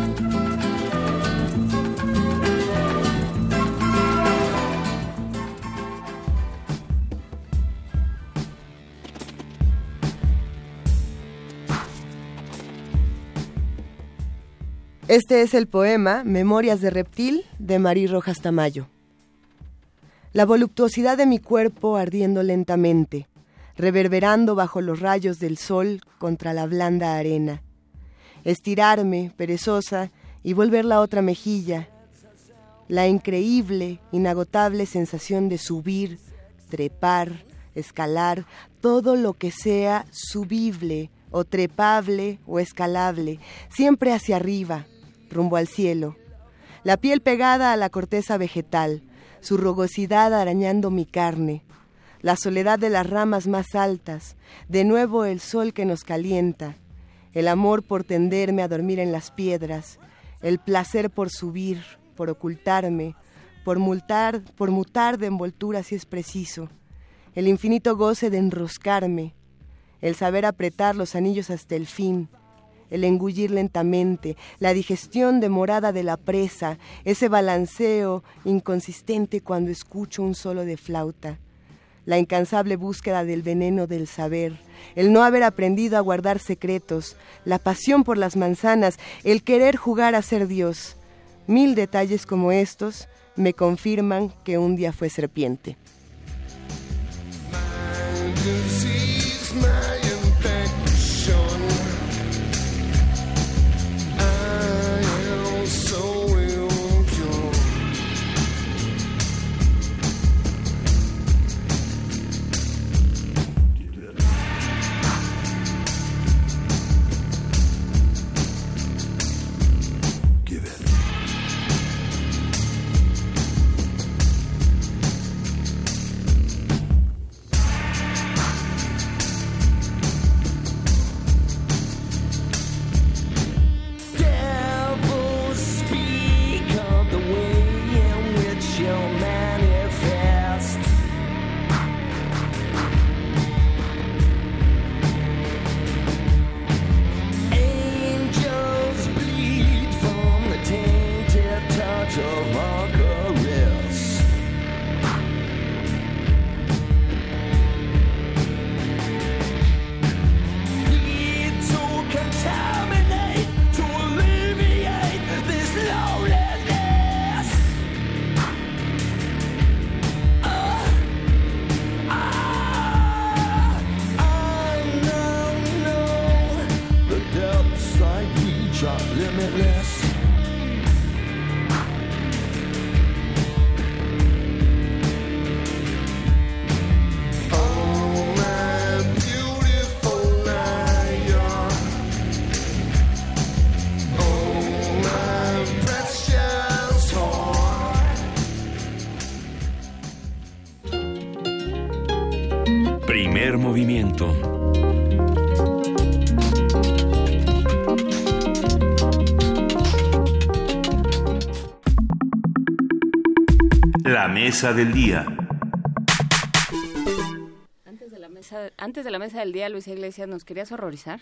Este es el poema Memorias de Reptil de Marí Rojas Tamayo. La voluptuosidad de mi cuerpo ardiendo lentamente, reverberando bajo los rayos del sol contra la blanda arena. Estirarme, perezosa, y volver la otra mejilla. La increíble, inagotable sensación de subir, trepar, escalar, todo lo que sea subible o trepable o escalable, siempre hacia arriba, rumbo al cielo. La piel pegada a la corteza vegetal, su rugosidad arañando mi carne. La soledad de las ramas más altas, de nuevo el sol que nos calienta. El amor por tenderme a dormir en las piedras, el placer por subir, por ocultarme, por multar, por mutar de envoltura si es preciso, el infinito goce de enroscarme, el saber apretar los anillos hasta el fin, el engullir lentamente, la digestión demorada de la presa, ese balanceo inconsistente cuando escucho un solo de flauta, la incansable búsqueda del veneno del saber, el no haber aprendido a guardar secretos, la pasión por las manzanas, el querer jugar a ser Dios. Mil detalles como estos me confirman que un día fue serpiente. La mesa del día. Antes de la mesa, antes de la mesa del día, Luisa Iglesias, ¿nos querías horrorizar?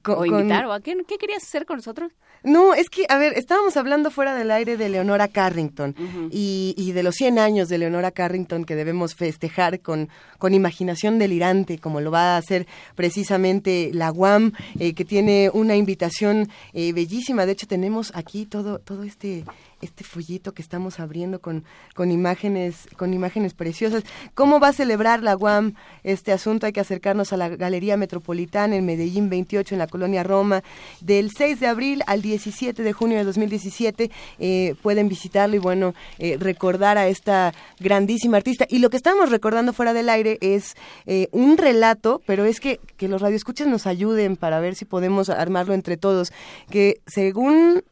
Con- ¿O invitar? con- ¿O a qué, qué querías hacer con nosotros? No, es que, a ver, estábamos hablando fuera del aire de Leonora Carrington y, y de los 100 años de Leonora Carrington que debemos festejar con, con imaginación delirante, como lo va a hacer precisamente la UAM, eh, que tiene una invitación eh, bellísima. De hecho, tenemos aquí todo, todo este este follito que estamos abriendo con, con imágenes con imágenes preciosas. ¿Cómo va a celebrar la UAM este asunto? Hay que acercarnos a la Galería Metropolitana en Medellín 28 en la colonia Roma del 6 de abril al 17 de junio de 2017. Eh, pueden visitarlo y bueno, eh, recordar a esta grandísima artista. Y lo que estamos recordando fuera del aire es eh, un relato, pero es que, que los radioescuchas nos ayuden para ver si podemos armarlo entre todos, que según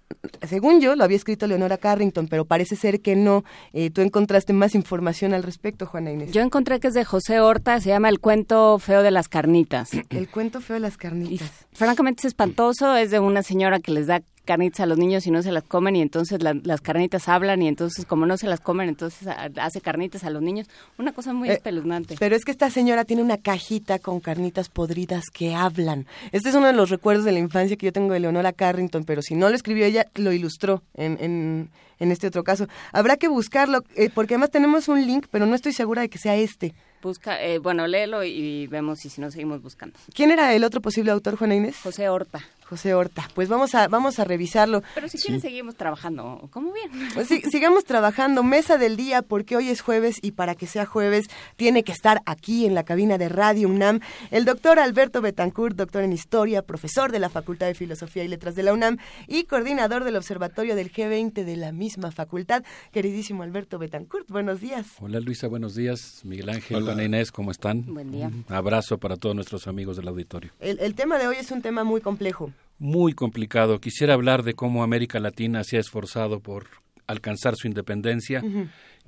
según yo, lo había escrito Leonora Carrington, pero parece ser que no. Eh, tú encontraste más información al respecto, Juana Inés. Yo encontré que es de José Horta, se llama El cuento feo de las carnitas. <clears throat> El cuento feo de las carnitas. Francamente es espantoso, es de una señora que les da carnitas a los niños y no se las comen y entonces la- las carnitas hablan y entonces como no se las comen entonces hace carnitas a los niños. Una cosa muy Eh, espeluznante. Pero es que esta señora tiene una cajita con carnitas podridas que hablan. Este es uno de los recuerdos de la infancia que yo tengo de Leonora Carrington, pero si no lo escribió ella, lo ilustró en, en, en este otro caso. Habrá que buscarlo, eh, porque además tenemos un link, pero no estoy segura de que sea este. Busca, eh, bueno, léelo y vemos si, si no seguimos buscando. ¿Quién era el otro posible autor, Juana Inés? José Horta. José Horta. Pues vamos a, vamos a revisarlo. Pero si quieren seguimos trabajando, ¿cómo bien? Pues sí, sigamos trabajando. Mesa del día, porque hoy es jueves y para que sea jueves tiene que estar aquí en la cabina de Radio UNAM el doctor Alberto Betancourt, doctor en Historia, profesor de la Facultad de Filosofía y Letras de la UNAM y coordinador del Observatorio del G20 de la misma facultad. Queridísimo Alberto Betancourt, buenos días. Hola Luisa, buenos días. Miguel Ángel, Hola. Juana Inés, ¿cómo están? Buen día. Un abrazo para todos nuestros amigos del auditorio. El, el tema de hoy es un tema muy complejo. Muy complicado. Quisiera hablar de cómo América Latina se ha esforzado por alcanzar su independencia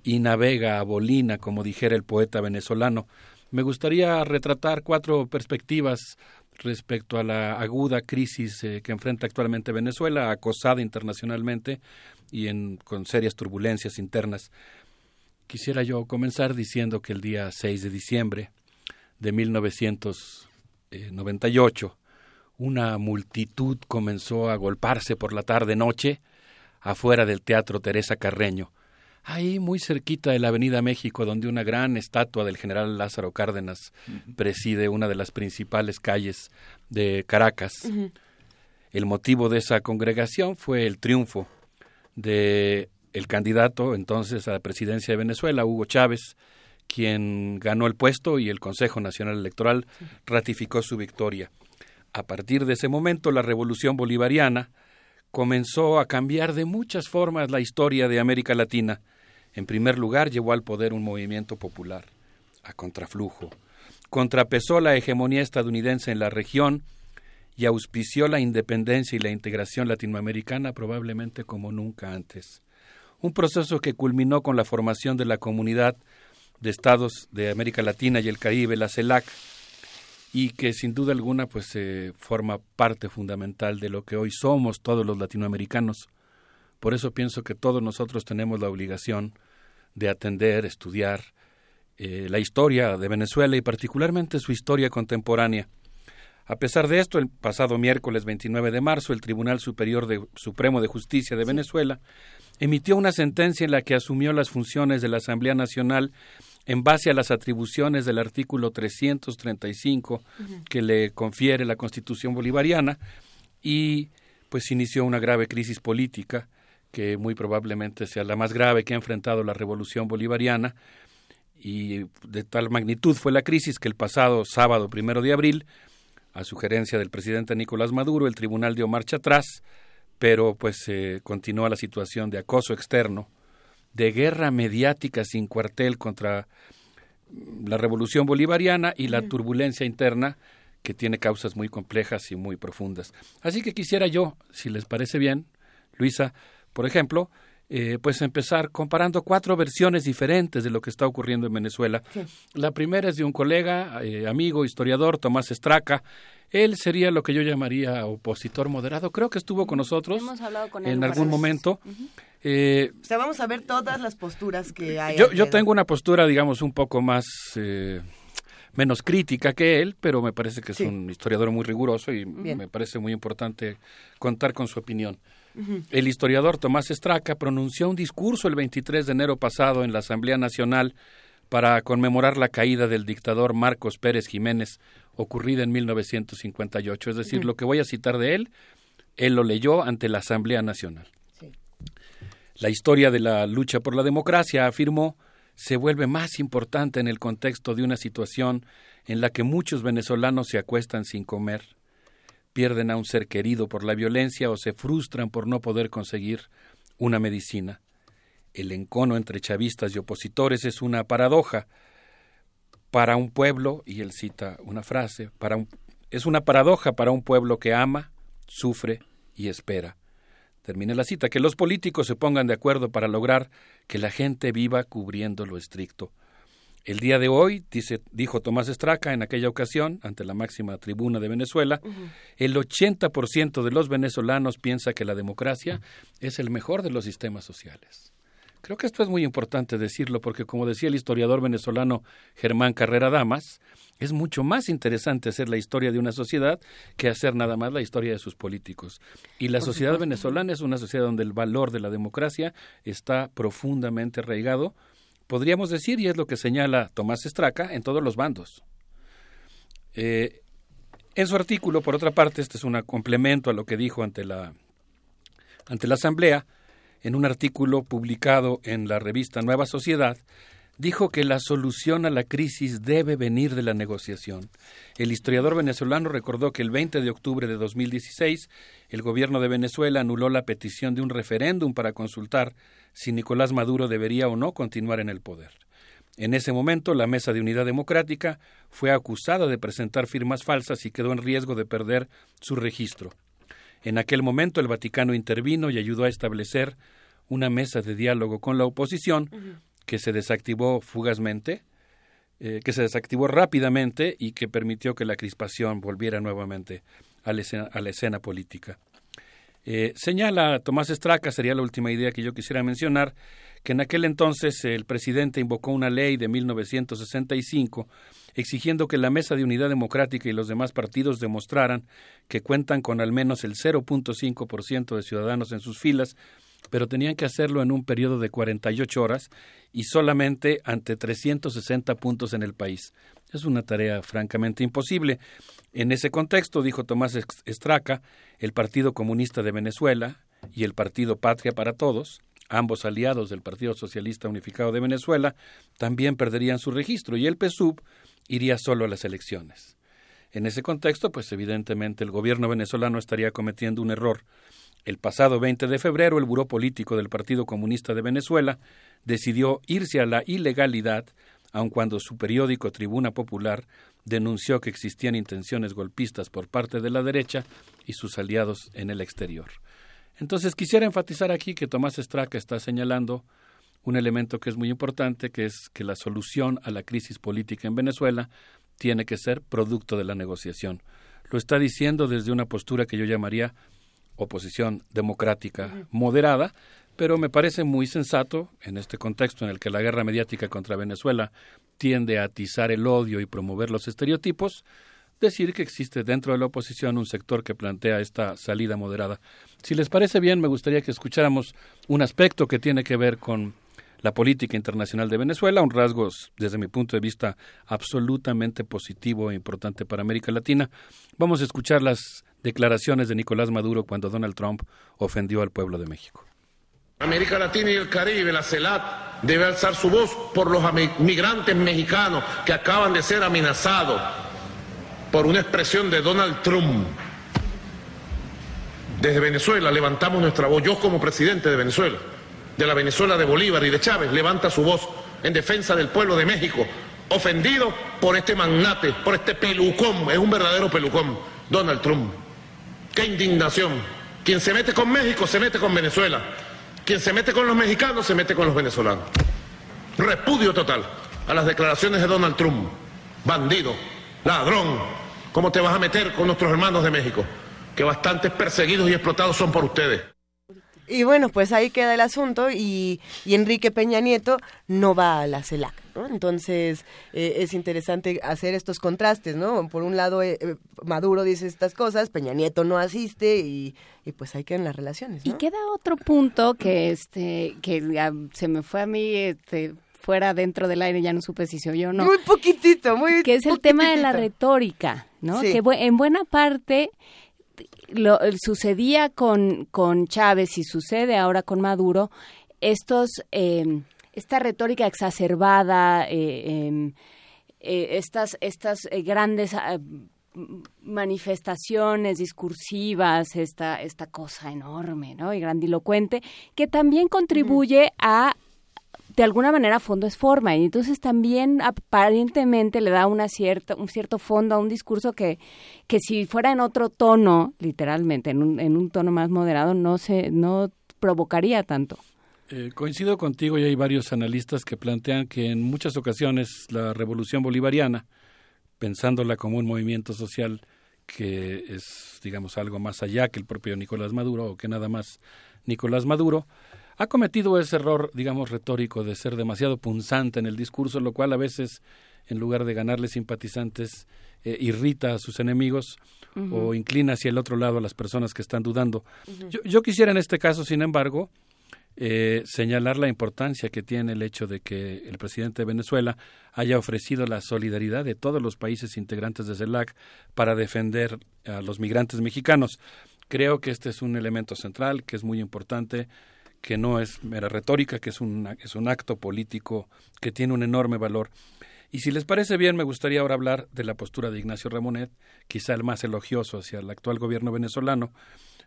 y navega a bolina, como dijera el poeta venezolano. Me gustaría retratar cuatro perspectivas respecto a la aguda crisis eh, que enfrenta actualmente Venezuela, acosada internacionalmente y en, con serias turbulencias internas. Quisiera yo comenzar diciendo que el día 6 de diciembre de 1998, una multitud comenzó a golparse por la tarde-noche afuera del Teatro Teresa Carreño, ahí muy cerquita de la Avenida México, donde una gran estatua del general Lázaro Cárdenas preside una de las principales calles de Caracas. El motivo de esa congregación fue el triunfo de el candidato entonces a la presidencia de Venezuela, Hugo Chávez, quien ganó el puesto y el Consejo Nacional Electoral ratificó su victoria. A partir de ese momento, la revolución bolivariana comenzó a cambiar de muchas formas la historia de América Latina. En primer lugar, llevó al poder un movimiento popular, a contraflujo. Contrapesó la hegemonía estadounidense en la región y auspició la independencia y la integración latinoamericana probablemente como nunca antes. Un proceso que culminó con la formación de la Comunidad de Estados de América Latina y el Caribe, la CELAC, y que sin duda alguna pues eh, forma parte fundamental de lo que hoy somos todos los latinoamericanos. Por eso pienso que todos nosotros tenemos la obligación de atender, estudiar eh, la historia de Venezuela y particularmente su historia contemporánea. A pesar de esto, el pasado miércoles 29 de marzo, el Tribunal Superior de, Supremo de Justicia de Venezuela emitió una sentencia en la que asumió las funciones de la Asamblea Nacional en base a las atribuciones del artículo 335 que le confiere la Constitución bolivariana y pues inició una grave crisis política que muy probablemente sea la más grave que ha enfrentado la revolución bolivariana y de tal magnitud fue la crisis que el pasado sábado primero de abril a sugerencia del presidente Nicolás Maduro el tribunal dio marcha atrás pero pues eh, continúa la situación de acoso externo de guerra mediática sin cuartel contra la revolución bolivariana y la turbulencia interna que tiene causas muy complejas y muy profundas. Así que quisiera yo, si les parece bien, Luisa, por ejemplo, eh, pues empezar comparando cuatro versiones diferentes de lo que está ocurriendo en Venezuela. La primera es de un colega, eh, amigo, historiador, Tomás Estraca. Él sería lo que yo llamaría opositor moderado. Creo que estuvo con nosotros en algún momento. Eh, o sea, vamos a ver todas las posturas que hay. Yo, yo tengo una postura, digamos, un poco más menos crítica que él, pero me parece que es un historiador muy riguroso y me parece muy importante contar con su opinión. El historiador Tomás Estraca pronunció un discurso el 23 de enero pasado en la Asamblea Nacional para conmemorar la caída del dictador Marcos Pérez Jiménez, ocurrida en 1958. Es decir, lo que voy a citar de él, él lo leyó ante la Asamblea Nacional. La historia de la lucha por la democracia, afirmó, se vuelve más importante en el contexto de una situación en la que muchos venezolanos se acuestan sin comer, pierden a un ser querido por la violencia o se frustran por no poder conseguir una medicina. El encono entre chavistas y opositores es una paradoja para un pueblo, y él cita una frase, para es una paradoja para un pueblo que ama, sufre y espera. Termine la cita, que los políticos se pongan de acuerdo para lograr que la gente viva cubriendo lo estricto. El día de hoy, dice, dijo Tomás Estraca en aquella ocasión, ante la máxima tribuna de Venezuela, el 80% de los venezolanos piensa que la democracia es el mejor de los sistemas sociales. Creo que esto es muy importante decirlo porque, como decía el historiador venezolano Germán Carrera Damas, es mucho más interesante hacer la historia de una sociedad que hacer nada más la historia de sus políticos. Y la sociedad venezolana es una sociedad donde el valor de la democracia está profundamente arraigado podríamos decir, y es lo que señala Tomás Estraca, en todos los bandos. Eh, en su artículo, por otra parte, este es un complemento a lo que dijo ante la, ante la Asamblea, en un artículo publicado en la revista Nueva Sociedad, dijo que la solución a la crisis debe venir de la negociación. El historiador venezolano recordó que el 20 de octubre de 2016 el gobierno de Venezuela anuló la petición de un referéndum para consultar si Nicolás Maduro debería o no continuar en el poder. En ese momento, la Mesa de Unidad Democrática fue acusada de presentar firmas falsas y quedó en riesgo de perder su registro. En aquel momento, el Vaticano intervino y ayudó a establecer una mesa de diálogo con la oposición que se desactivó fugazmente, eh, que se desactivó rápidamente y que permitió que la crispación volviera nuevamente a la escena política. Eh, señala Tomás Estraca, sería la última idea que yo quisiera mencionar, que en aquel entonces el presidente invocó una ley de 1965 exigiendo que la Mesa de Unidad Democrática y los demás partidos demostraran que cuentan con al menos el 0.5% de ciudadanos en sus filas, pero tenían que hacerlo en un periodo de 48 horas y solamente ante 360 puntos en el país. Es una tarea francamente imposible. En ese contexto, dijo Tomás Estraca, el Partido Comunista de Venezuela y el Partido Patria para Todos, ambos aliados del Partido Socialista Unificado de Venezuela, también perderían su registro y el PSUV iría solo a las elecciones. En ese contexto, pues evidentemente el gobierno venezolano estaría cometiendo un error. El pasado 20 de febrero, el Buró Político del Partido Comunista de Venezuela decidió irse a la ilegalidad, aun cuando su periódico Tribuna Popular denunció que existían intenciones golpistas por parte de la derecha y sus aliados en el exterior. Entonces quisiera enfatizar aquí que Tomás Estraca está señalando un elemento que es muy importante, que es que la solución a la crisis política en Venezuela tiene que ser producto de la negociación. Lo está diciendo desde una postura que yo llamaría oposición democrática moderada, pero me parece muy sensato, en este contexto en el que la guerra mediática contra Venezuela tiende a atizar el odio y promover los estereotipos, decir que existe dentro de la oposición un sector que plantea esta salida moderada. Si les parece bien, me gustaría que escucháramos un aspecto que tiene que ver con la política internacional de Venezuela, un rasgo, desde mi punto de vista, absolutamente positivo e importante para América Latina. Vamos a escuchar las declaraciones de Nicolás Maduro cuando Donald Trump ofendió al pueblo de México. América Latina y el Caribe, la CELAT, debe alzar su voz por los migrantes mexicanos que acaban de ser amenazados por una expresión de Donald Trump. Desde Venezuela levantamos nuestra voz, yo como presidente de Venezuela, de la Venezuela de Bolívar y de Chávez, levanta su voz en defensa del pueblo de México, ofendido por este magnate, por este pelucón, es un verdadero pelucón, Donald Trump. ¡Qué indignación! Quien se mete con México se mete con Venezuela. Quien se mete con los mexicanos se mete con los venezolanos. Repudio total a las declaraciones de Donald Trump. Bandido, ladrón, ¿cómo te vas a meter con nuestros hermanos de México? Que bastantes perseguidos y explotados son por ustedes. Y bueno, pues ahí queda el asunto y, y Enrique Peña Nieto no va a la CELAC, ¿no? Entonces eh, es interesante hacer estos contrastes, ¿no? Por un lado eh, eh, Maduro dice estas cosas, Peña Nieto no asiste y, y pues ahí quedan las relaciones, ¿no? Y queda otro punto que este que ya se me fue a mí este fuera dentro del aire, ya no supe si se oyó o no. Muy poquitito, muy Que es el tema de la retórica, ¿no? Sí. Que en buena parte lo, sucedía con, con Chávez y sucede ahora con Maduro, estos, eh, esta retórica exacerbada, eh, em, eh, estas, estas eh, grandes ah, manifestaciones discursivas, esta, esta cosa enorme ¿no? y grandilocuente, que también contribuye a de alguna manera fondo es forma. Y entonces también aparentemente le da una cierta un cierto fondo a un discurso que que si fuera en otro tono literalmente en un, en un tono más moderado no se no provocaría tanto. Eh, coincido contigo y hay varios analistas que plantean que en muchas ocasiones la revolución bolivariana, pensándola como un movimiento social que es, digamos, algo más allá que el propio Nicolás Maduro o que nada más Nicolás Maduro, ha cometido ese error, digamos, retórico de ser demasiado punzante en el discurso, lo cual a veces, en lugar de ganarle simpatizantes, eh, irrita a sus enemigos o inclina hacia el otro lado a las personas que están dudando. yo, yo quisiera en este caso, sin embargo, eh, señalar la importancia que tiene el hecho de que el presidente de Venezuela haya ofrecido la solidaridad de todos los países integrantes de CELAC para defender a los migrantes mexicanos. Creo que este es un elemento central, que es muy importante, que no es mera retórica, que es un, es un acto político que tiene un enorme valor. Y si les parece bien, me gustaría ahora hablar de la postura de Ignacio Ramonet, quizá el más elogioso hacia el actual gobierno venezolano,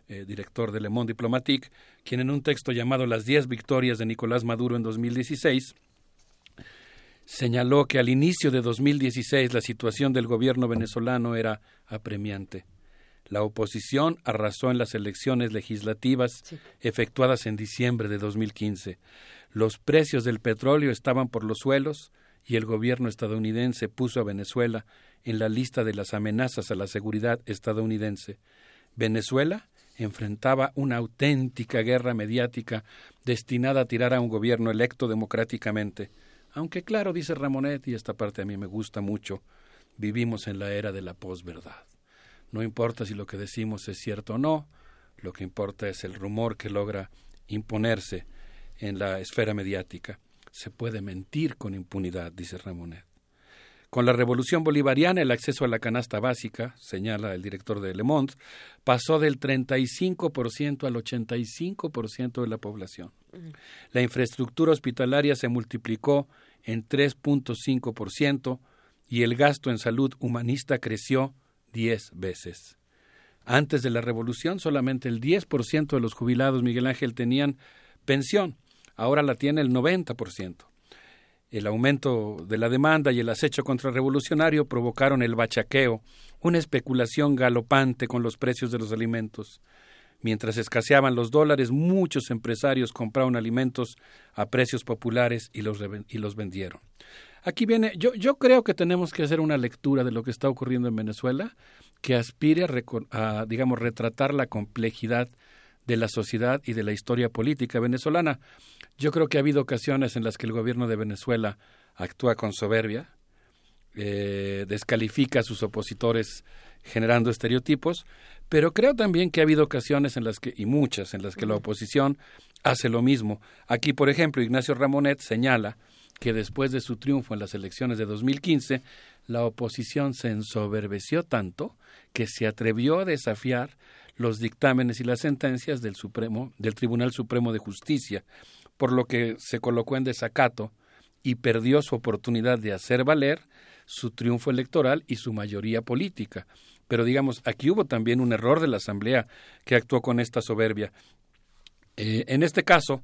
eh, director de Le Monde Diplomatique, quien en un texto llamado Las diez victorias de Nicolás Maduro en 2016 señaló que al inicio de 2016 la situación del gobierno venezolano era apremiante. La oposición arrasó en las elecciones legislativas efectuadas en diciembre de 2015. Los precios del petróleo estaban por los suelos y el gobierno estadounidense puso a Venezuela en la lista de las amenazas a la seguridad estadounidense. Venezuela enfrentaba una auténtica guerra mediática destinada a tirar a un gobierno electo democráticamente. Aunque claro, dice Ramonet, y esta parte a mí me gusta mucho, vivimos en la era de la posverdad. No importa si lo que decimos es cierto o no, lo que importa es el rumor que logra imponerse en la esfera mediática. Se puede mentir con impunidad, dice Ramonet. Con la revolución bolivariana, el acceso a la canasta básica, señala el director de Le Monde, pasó del 35% al 85% de la población. La infraestructura hospitalaria se multiplicó en 3.5% y el gasto en salud humanista creció 10 veces. Antes de la revolución, solamente el 10% de los jubilados Miguel Ángel tenían pensión, ahora la tiene el 90%. El aumento de la demanda y el acecho contrarrevolucionario provocaron el bachaqueo, una especulación galopante con los precios de los alimentos. Mientras escaseaban los dólares, muchos empresarios compraron alimentos a precios populares y los, y los vendieron. Aquí viene, yo, yo creo que tenemos que hacer una lectura de lo que está ocurriendo en Venezuela que aspire a, a, digamos, retratar la complejidad de la sociedad y de la historia política venezolana. Yo creo que ha habido ocasiones en las que el gobierno de Venezuela actúa con soberbia, eh, descalifica a sus opositores generando estereotipos, pero creo también que ha habido ocasiones en las que, y muchas, en las que la oposición hace lo mismo. Aquí, por ejemplo, Ignacio Ramonet señala que después de su triunfo en las elecciones de 2015, la oposición se ensoberbeció tanto que se atrevió a desafiar los dictámenes y las sentencias del Supremo, del Tribunal Supremo de Justicia, por lo que se colocó en desacato y perdió su oportunidad de hacer valer su triunfo electoral y su mayoría política. Pero digamos, aquí hubo también un error de la Asamblea que actuó con esta soberbia. Eh, en este caso,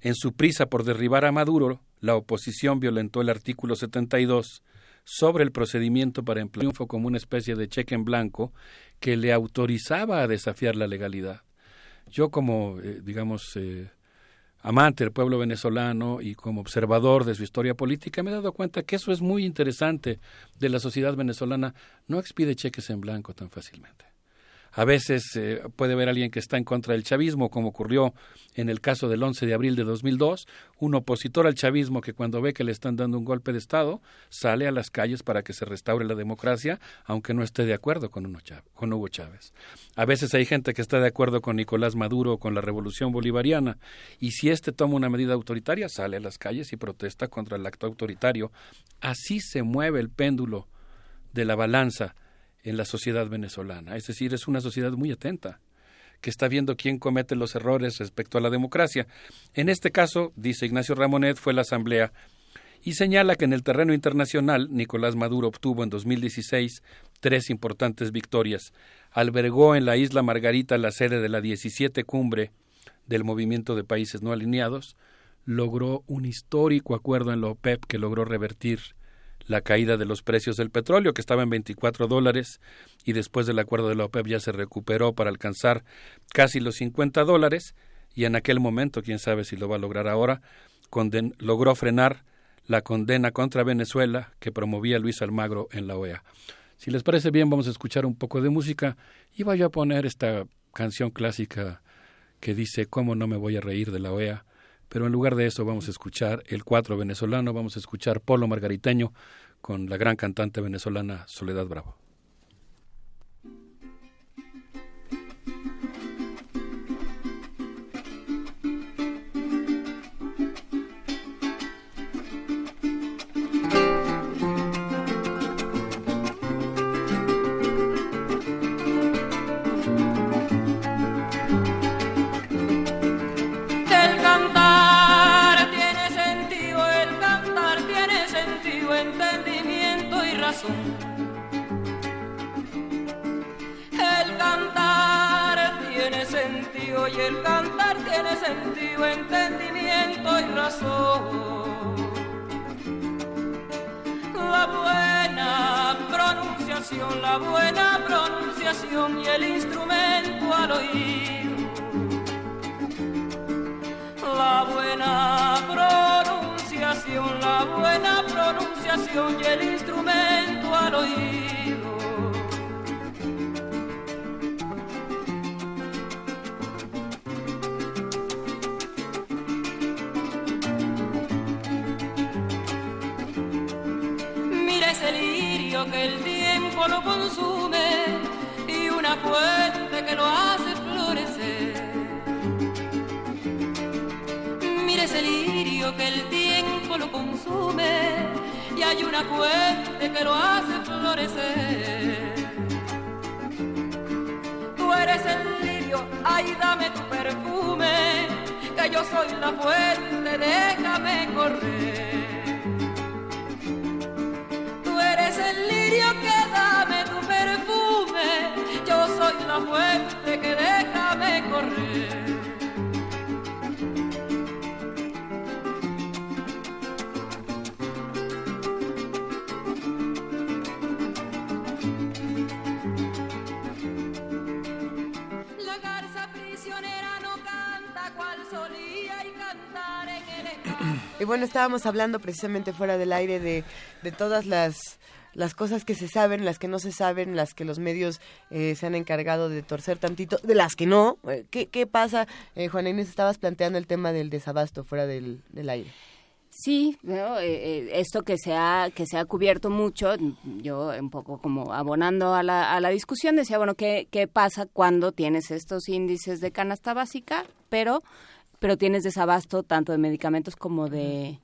en su prisa por derribar a Maduro, la oposición violentó el artículo 72 sobre el procedimiento para emplear triunfo como una especie de cheque en blanco que le autorizaba a desafiar la legalidad. Yo como, eh, digamos, eh, amante del pueblo venezolano y como observador de su historia política, me he dado cuenta que eso es muy interesante de la sociedad venezolana. No expide cheques en blanco tan fácilmente. A veces eh, puede haber alguien que está en contra del chavismo, como ocurrió en el caso del 11 de abril de 2002, un opositor al chavismo que cuando ve que le están dando un golpe de Estado, sale a las calles para que se restaure la democracia, aunque no esté de acuerdo con, con Hugo Chávez. A veces hay gente que está de acuerdo con Nicolás Maduro o con la revolución bolivariana, y si éste toma una medida autoritaria, sale a las calles y protesta contra el acto autoritario. Así se mueve el péndulo de la balanza en la sociedad venezolana. Es decir, es una sociedad muy atenta, que está viendo quién comete los errores respecto a la democracia. En este caso, dice Ignacio Ramonet, fue la Asamblea y señala que en el terreno internacional Nicolás Maduro obtuvo en 2016 tres importantes victorias. Albergó en la isla Margarita la sede de la 17 cumbre del Movimiento de Países No Alineados, logró un histórico acuerdo en la OPEP que logró revertir la caída de los precios del petróleo, que estaba en 24 dólares, y después del acuerdo de la OPEP ya se recuperó para alcanzar casi los 50 dólares, y en aquel momento, quién sabe si lo va a lograr ahora, logró frenar la condena contra Venezuela que promovía Luis Almagro en la OEA. Si les parece bien, vamos a escuchar un poco de música y voy a poner esta canción clásica que dice ¿Cómo no me voy a reír de la OEA? Pero en lugar de eso vamos a escuchar el cuatro venezolano, vamos a escuchar Polo Margariteño con la gran cantante venezolana Soledad Bravo. Y el cantar tiene sentido, entendimiento y razón. La buena pronunciación, la buena pronunciación y el instrumento al oído. La buena pronunciación, la buena pronunciación y el instrumento al oído. Que el tiempo lo consume y una fuente que lo hace florecer. Mira ese lirio que el tiempo lo consume y hay una fuente que lo hace florecer. Tú eres el lirio, ay dame tu perfume, que yo soy la fuente, déjame correr eres el lirio que dame tu perfume, yo soy la fuente que déjame correr. Y bueno, estábamos hablando precisamente fuera del aire de, de todas las las cosas que se saben, las que no se saben, las que los medios eh, se han encargado de torcer tantito, de las que no. Eh, ¿Qué, qué pasa? Eh, Juana Inés, estabas planteando el tema del desabasto fuera del, del aire. Sí, esto que se, ha, que se ha cubierto mucho, yo un poco como abonando a la, a la discusión, decía, bueno, ¿qué, ¿qué pasa cuando tienes estos índices de canasta básica, pero, pero tienes desabasto tanto de medicamentos como de,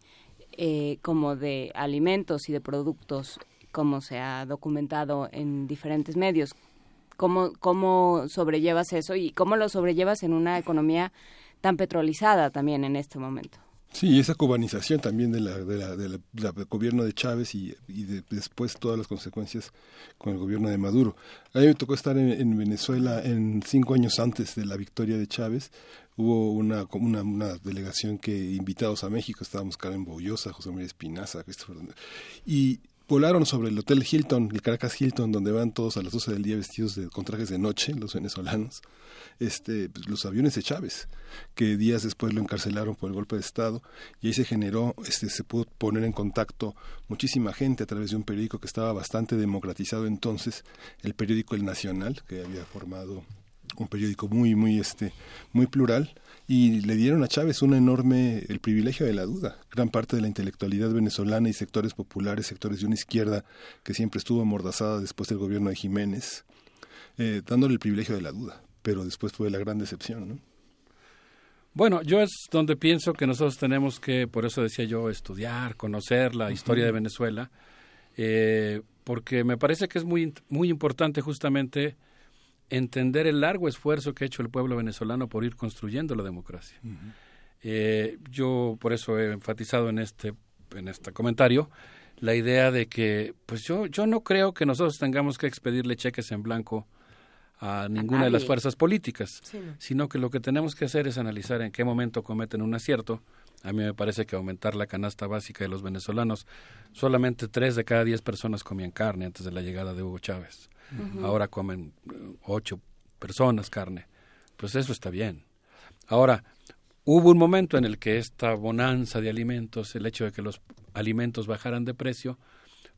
como de alimentos y de productos como se ha documentado en diferentes medios. ¿Cómo, ¿Cómo sobrellevas eso y cómo lo sobrellevas en una economía tan petrolizada también en este momento? Sí, esa cubanización también de la, de la, del gobierno de Chávez y, después todas las consecuencias con el gobierno de Maduro. A mí me tocó estar en, en, Venezuela en cinco años antes de la victoria de Chávez. Hubo una, una, una delegación que invitados a México, estábamos Karen Boullosa, José María Espinaza, Christopher, y volaron sobre el Hotel Hilton, el Caracas Hilton, donde van todos a las 12 del día vestidos de, con trajes de noche, los venezolanos, este, pues, los aviones de Chávez, que días después lo encarcelaron por el golpe de Estado, y ahí se generó, este, se pudo poner en contacto muchísima gente a través de un periódico que estaba bastante democratizado entonces, el periódico El Nacional, que había formado un periódico muy, muy, este, muy plural, y le dieron a Chávez un enorme el privilegio de la duda. Gran parte de la intelectualidad venezolana y sectores populares, sectores de una izquierda que siempre estuvo amordazada después del gobierno de Jiménez, eh, dándole el privilegio de la duda, pero después fue la gran decepción, ¿no? Bueno, yo es donde pienso que nosotros tenemos que, por eso decía yo, estudiar, conocer la historia de Venezuela, eh, porque me parece que es muy, muy importante justamente entender el largo esfuerzo que ha hecho el pueblo venezolano por ir construyendo la democracia. eh, yo por eso he enfatizado en este, en este comentario la idea de que, pues yo, yo no creo que nosotros tengamos que expedirle cheques en blanco a ninguna de las fuerzas políticas, Sí, no. sino que lo que tenemos que hacer es analizar en qué momento cometen un acierto. A mí me parece que aumentar la canasta básica de los venezolanos, solamente tres de cada diez personas comían carne antes de la llegada de Hugo Chávez. Ahora comen eh, ocho personas carne. Pues eso está bien. Ahora, hubo un momento en el que esta bonanza de alimentos, el hecho de que los alimentos bajaran de precio,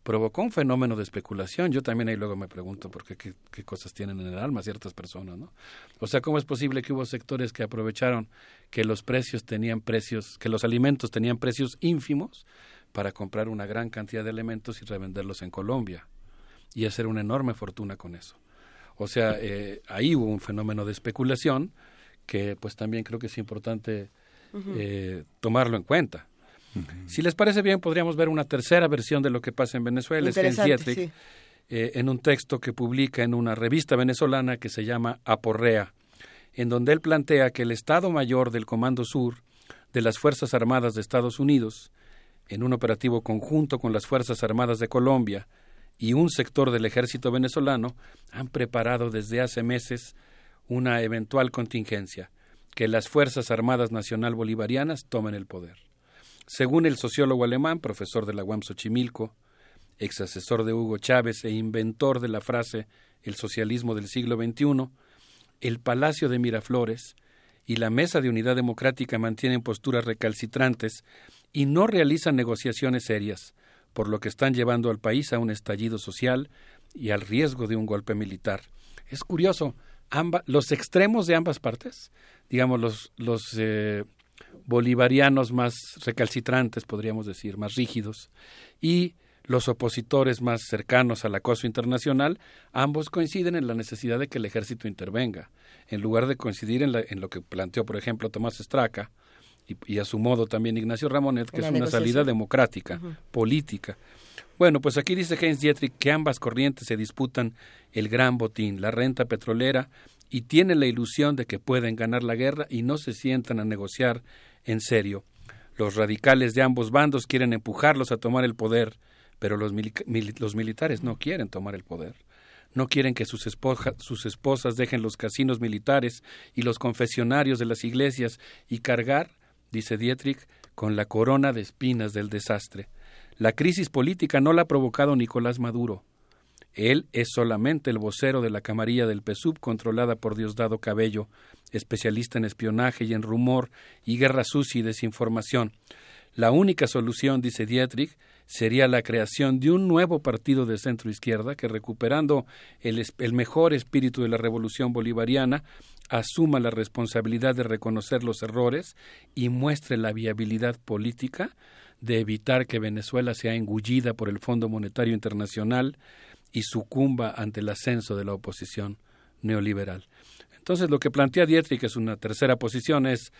provocó un fenómeno de especulación. Yo también ahí luego me pregunto por qué, qué, qué cosas tienen en el alma ciertas personas, ¿no? O sea, ¿cómo es posible que hubo sectores que aprovecharon que los precios tenían precios, que los alimentos tenían precios ínfimos para comprar una gran cantidad de elementos y revenderlos en Colombia y hacer una enorme fortuna con eso? O sea, eh, ahí hubo un fenómeno de especulación que pues también creo que es importante eh, tomarlo en cuenta. Si les parece bien, podríamos ver una tercera versión de lo que pasa en Venezuela. Dietrich, sí. eh, en un texto que publica en una revista venezolana que se llama Aporrea, en donde él plantea que el Estado Mayor del Comando Sur de las Fuerzas Armadas de Estados Unidos, en un operativo conjunto con las Fuerzas Armadas de Colombia y un sector del ejército venezolano, han preparado desde hace meses una eventual contingencia, que las Fuerzas Armadas Nacional Bolivarianas tomen el poder. Según el sociólogo alemán, profesor de la UAM Xochimilco, ex asesor de Hugo Chávez e inventor de la frase el socialismo del siglo XXI, el Palacio de Miraflores y la Mesa de Unidad Democrática mantienen posturas recalcitrantes y no realizan negociaciones serias, por lo que están llevando al país a un estallido social y al riesgo de un golpe militar. Es curioso, los extremos de ambas partes, digamos los, los eh, bolivarianos más recalcitrantes, podríamos decir, más rígidos, y los opositores más cercanos al acoso internacional, ambos coinciden en la necesidad de que el ejército intervenga, en lugar de coincidir en, la- en lo que planteó, por ejemplo, Tomás Estraca y, y a su modo también Ignacio Ramonet, que Una es una salida democrática, política. Bueno, pues aquí dice Heinz Dietrich que ambas corrientes se disputan el gran botín, la renta petrolera, y tienen la ilusión de que pueden ganar la guerra y no se sientan a negociar en serio. Los radicales de ambos bandos quieren empujarlos a tomar el poder, pero los, mili- los militares no quieren tomar el poder. No quieren que sus, espoja- sus esposas dejen los casinos militares y los confesionarios de las iglesias y cargar, dice Dietrich, con la corona de espinas del desastre. La crisis política no la ha provocado Nicolás Maduro. Él es solamente el vocero de la camarilla del PSUV controlada por Diosdado Cabello, especialista en espionaje y en rumor y guerra sucia y desinformación. La única solución, dice Dietrich, sería la creación de un nuevo partido de centro izquierda que, recuperando el, mejor espíritu de la revolución bolivariana, asuma la responsabilidad de reconocer los errores y muestre la viabilidad política de evitar que Venezuela sea engullida por el Fondo Monetario Internacional y sucumba ante el ascenso de la oposición neoliberal. Entonces, lo que plantea Dietrich, es una tercera posición, es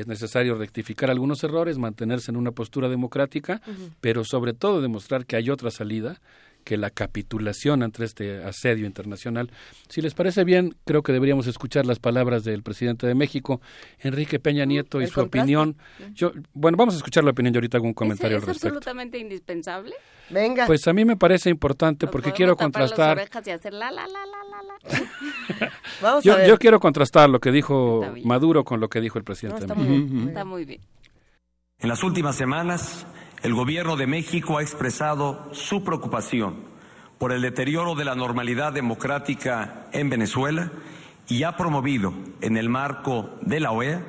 es necesario rectificar algunos errores, mantenerse en una postura democrática, pero sobre todo demostrar que hay otra salida que la capitulación ante este asedio internacional. Si les parece bien, creo que deberíamos escuchar las palabras del presidente de México, Enrique Peña Nieto, y su contraste. opinión. Yo, bueno, vamos a escuchar la opinión y ahorita algún ¿Es, comentario es al respecto. absolutamente indispensable? Venga. Pues a mí me parece importante porque quiero contrastar. las orejas y hacer la, la, la, la, la, la. <laughs> Vamos Yo, a ver. yo quiero contrastar lo que dijo. Maduro con lo que dijo el presidente. está de muy México. bien. Está muy bien. En las últimas semanas El gobierno de México ha expresado su preocupación por el deterioro de la normalidad democrática en Venezuela y ha promovido, en el marco de la OEA,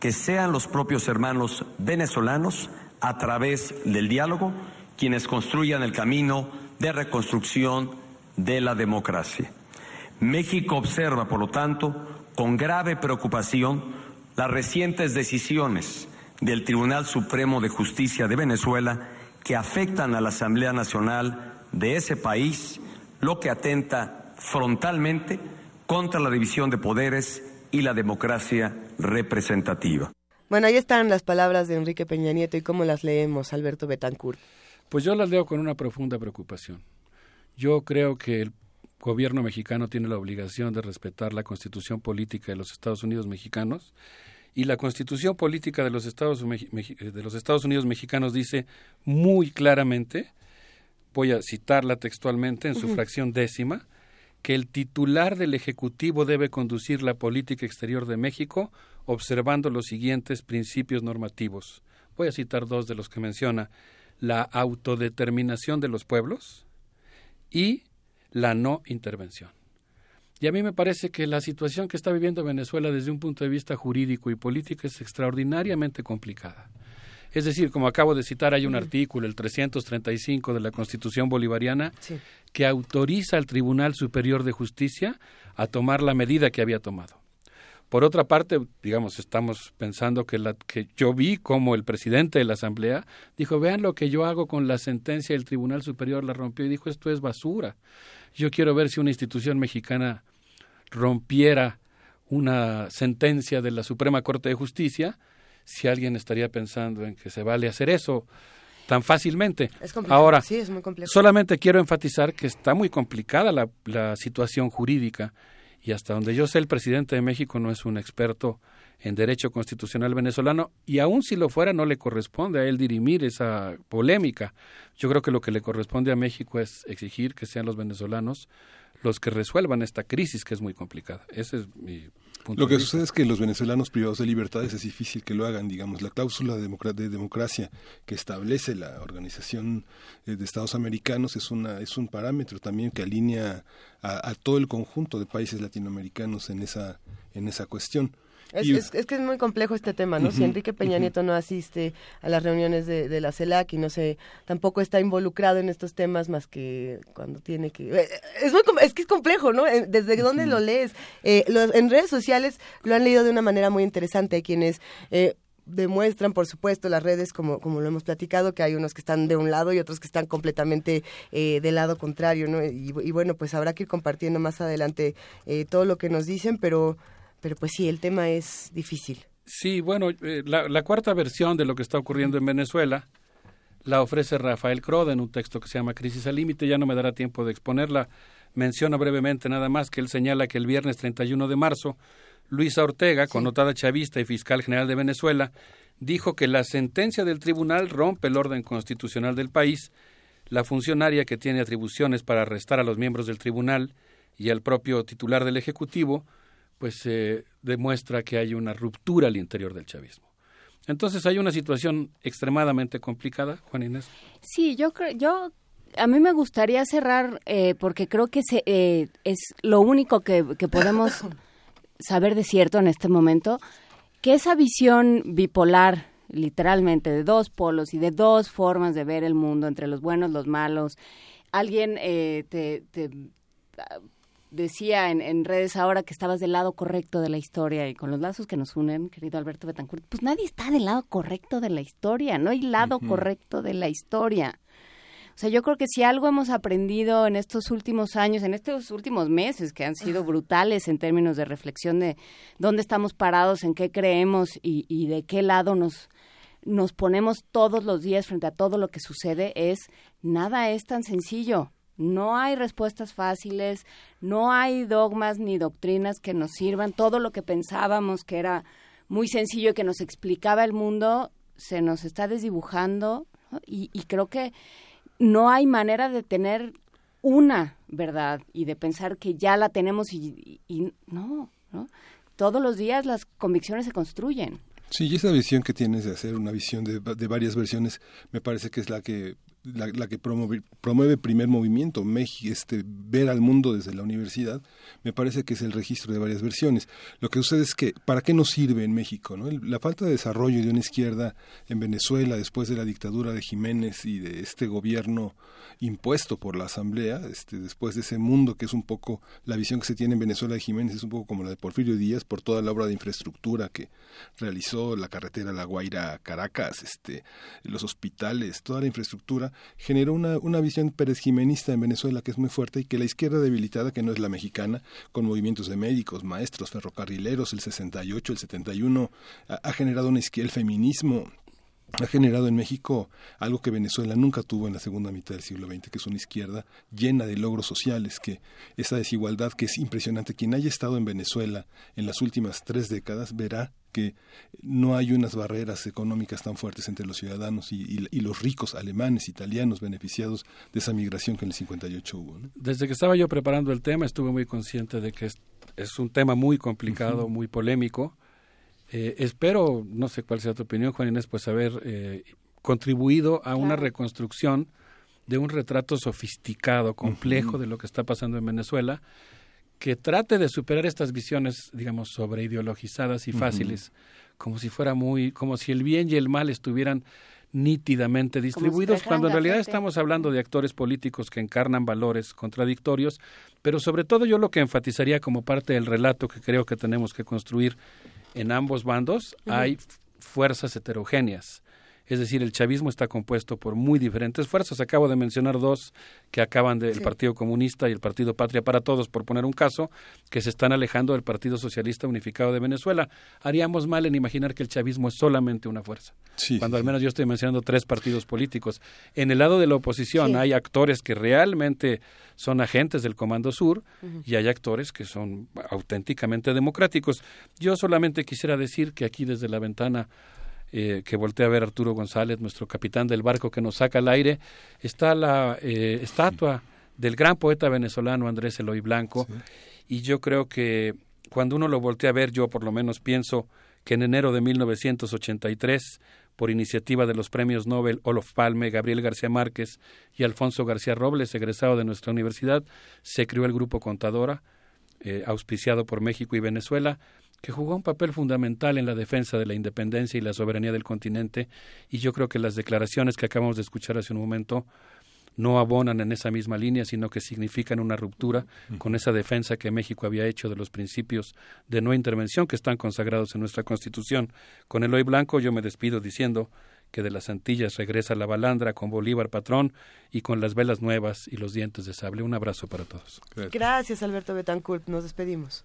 que sean los propios hermanos venezolanos, a través del diálogo, quienes construyan el camino de reconstrucción de la democracia. México observa, por lo tanto, con grave preocupación las recientes decisiones del Tribunal Supremo de Justicia de Venezuela que afectan a la Asamblea Nacional de ese país, lo que atenta frontalmente contra la división de poderes y la democracia representativa. Bueno, ahí están las palabras de Enrique Peña Nieto y cómo las leemos, Alberto Betancourt. Pues yo las leo con una profunda preocupación. Yo creo que el gobierno mexicano tiene la obligación de respetar la constitución política de los Estados Unidos mexicanos y la constitución política de los Estados, de los Estados Unidos mexicanos dice muy claramente, voy a citarla textualmente en su fracción décima, que el titular del Ejecutivo debe conducir la política exterior de México observando los siguientes principios normativos. Voy a citar dos de los que menciona la autodeterminación de los pueblos y la no intervención. Y a mí me parece que la situación que está viviendo Venezuela desde un punto de vista jurídico y político es extraordinariamente complicada. Es decir, como acabo de citar, hay un artículo, el 335 de la Constitución Bolivariana, que autoriza al Tribunal Superior de Justicia a tomar la medida que había tomado. Por otra parte, digamos, estamos pensando que, la, que yo vi como el presidente de la Asamblea dijo, vean lo que yo hago con la sentencia del Tribunal Superior, la rompió y dijo, esto es basura. Yo quiero ver si una institución mexicana rompiera una sentencia de la Suprema Corte de Justicia, si alguien estaría pensando en que se vale hacer eso tan fácilmente. Ahora, solamente quiero enfatizar que está muy complicada la, la situación jurídica y hasta donde yo sé el presidente de México no es un experto en derecho constitucional venezolano y aun si lo fuera no le corresponde a él dirimir esa polémica. Yo creo que lo que le corresponde a México es exigir que sean los venezolanos los que resuelvan esta crisis que es muy complicada. Ese es mi punto Lo que de vista. sucede es que los venezolanos privados de libertades es difícil que lo hagan, digamos, la cláusula de democracia que establece la Organización eh, de Estados Americanos es una es un parámetro también que alinea a, a todo el conjunto de países latinoamericanos en esa en esa cuestión. Es, es- es que es muy complejo este tema, ¿no? Si Enrique Peña. Nieto no asiste a las reuniones de, de la CELAC y no sé, tampoco está involucrado en estos temas más que cuando tiene que... eh, Es, muy, es que es complejo, ¿no? Eh, ¿Desde dónde lo lees? Eh, los- en redes sociales lo han leído de una manera muy interesante. Hay quienes... eh, demuestran, por supuesto, las redes, como, como lo hemos platicado, que hay unos que están de un lado y otros que están completamente eh, del lado contrario, ¿no? Y, y bueno, pues habrá que ir compartiendo más adelante eh, todo lo que nos dicen, pero, pero pues sí, el tema es difícil. Sí, bueno, eh, la, la cuarta versión de lo que está ocurriendo en Venezuela la ofrece Rafael Croda en un texto que se llama Crisis al Límite. Ya no me dará tiempo de exponerla. Menciona brevemente nada más que él señala que el viernes 31 de marzo, Luisa Ortega, connotada chavista y fiscal general de Venezuela, dijo que la sentencia del tribunal rompe el orden constitucional del país. La funcionaria que tiene atribuciones para arrestar a los miembros del tribunal y al propio titular del Ejecutivo, pues eh, demuestra que hay una ruptura al interior del chavismo. Entonces hay una situación extremadamente complicada, Juan Inés. Sí, yo creo, yo a mí me gustaría cerrar eh, porque creo que se, eh, es lo único que, que podemos <coughs> saber de cierto en este momento, que esa visión bipolar, literalmente, de dos polos y de dos formas de ver el mundo, entre los buenos, los malos. Alguien eh, te, te, decía en, en redes ahora que estabas del lado correcto de la historia y con los lazos que nos unen, querido Alberto Betancourt, pues nadie está del lado correcto de la historia, no hay lado correcto de la historia. O sea, yo creo que si algo hemos aprendido en estos últimos años, en estos últimos meses, que han sido brutales en términos de reflexión de dónde estamos parados, en qué creemos y, y de qué lado nos, nos ponemos todos los días frente a todo lo que sucede, es nada es tan sencillo. No hay respuestas fáciles, no hay dogmas ni doctrinas que nos sirvan. Todo lo que pensábamos que era muy sencillo y que nos explicaba el mundo se nos está desdibujando y, creo que no hay manera de tener una verdad y de pensar que ya la tenemos y, y- no, ¿no? Todos los días las convicciones se construyen. Sí, y esa visión que tienes de hacer una visión de varias versiones, me parece que es la que la, la que promueve, promueve primer movimiento, México, este, ver al mundo desde la universidad, me parece que es el registro de varias versiones. Lo que sucede es que, ¿para qué nos sirve en México? ¿no? La falta de desarrollo de una izquierda en Venezuela después de la dictadura de Jiménez y de este gobierno impuesto por la Asamblea, este, después de ese mundo que es un poco, la visión que se tiene en Venezuela de Jiménez es un poco como la de Porfirio Díaz por toda la obra de infraestructura que realizó, la carretera La Guaira-Caracas, este, los hospitales, toda la infraestructura, generó una, una visión perezjimenista en Venezuela que es muy fuerte y que la izquierda debilitada, que no es la mexicana, con movimientos de médicos, maestros, ferrocarrileros, el 68, el 71, ha, ha generado una izquierda, el feminismo, ha generado en México algo que Venezuela nunca tuvo en la segunda mitad del siglo XX, que es una izquierda llena de logros sociales, que esa desigualdad que es impresionante. Quien haya estado en Venezuela en las últimas tres décadas verá que no hay unas barreras económicas tan fuertes entre los ciudadanos y, y, y los ricos alemanes, italianos, beneficiados de esa migración que en el 58 hubo. ¿no? Desde que estaba yo preparando el tema estuve muy consciente de que es, es un tema muy complicado, uh -huh. muy polémico eh, espero, no sé cuál sea tu opinión, Juan Inés, pues haber eh, contribuido a una reconstrucción de un retrato sofisticado, complejo uh -huh. de lo que está pasando en Venezuela, que trate de superar estas visiones, digamos, sobre ideologizadas y fáciles, uh -huh. como si fuera muy, como si el bien y el mal estuvieran nítidamente distribuidos, cuando en realidad estamos hablando de actores políticos que encarnan valores contradictorios, pero sobre todo yo lo que enfatizaría como parte del relato que creo que tenemos que construir en ambos bandos uh -huh. hay fuerzas heterogéneas. Es decir, el chavismo está compuesto por muy diferentes fuerzas. Acabo de mencionar dos que acaban del sí. Partido Comunista y el Partido Patria para Todos, por poner un caso, que se están alejando del Partido Socialista Unificado de Venezuela. Haríamos mal en imaginar que el chavismo es solamente una fuerza. Sí, cuando al menos yo estoy mencionando tres partidos políticos. En el lado de la oposición sí. hay actores que realmente son agentes del Comando Sur uh -huh. y hay actores que son auténticamente democráticos. Yo solamente quisiera decir que aquí desde la ventana eh, que voltea a ver Arturo González, nuestro capitán del barco que nos saca al aire, está la eh, estatua del gran poeta venezolano Andrés Eloy Blanco. Sí. y yo creo que cuando uno lo voltea a ver, yo por lo menos pienso que en enero de 1983, por iniciativa de los premios Nobel Olof Palme, Gabriel García Márquez y Alfonso García Robles, egresado de nuestra universidad, se creó el Grupo Contadora, eh, auspiciado por México y Venezuela, que jugó un papel fundamental en la defensa de la independencia y la soberanía del continente, y yo creo que las declaraciones que acabamos de escuchar hace un momento no abonan en esa misma línea, sino que significan una ruptura con esa defensa que México había hecho de los principios de no intervención que están consagrados en nuestra Constitución. Con el hoy blanco yo me despido diciendo que de las Antillas regresa la balandra con Bolívar patrón y con las velas nuevas y los dientes de sable. Un abrazo para todos. Gracias, Gracias Alberto Betancourt. Nos despedimos.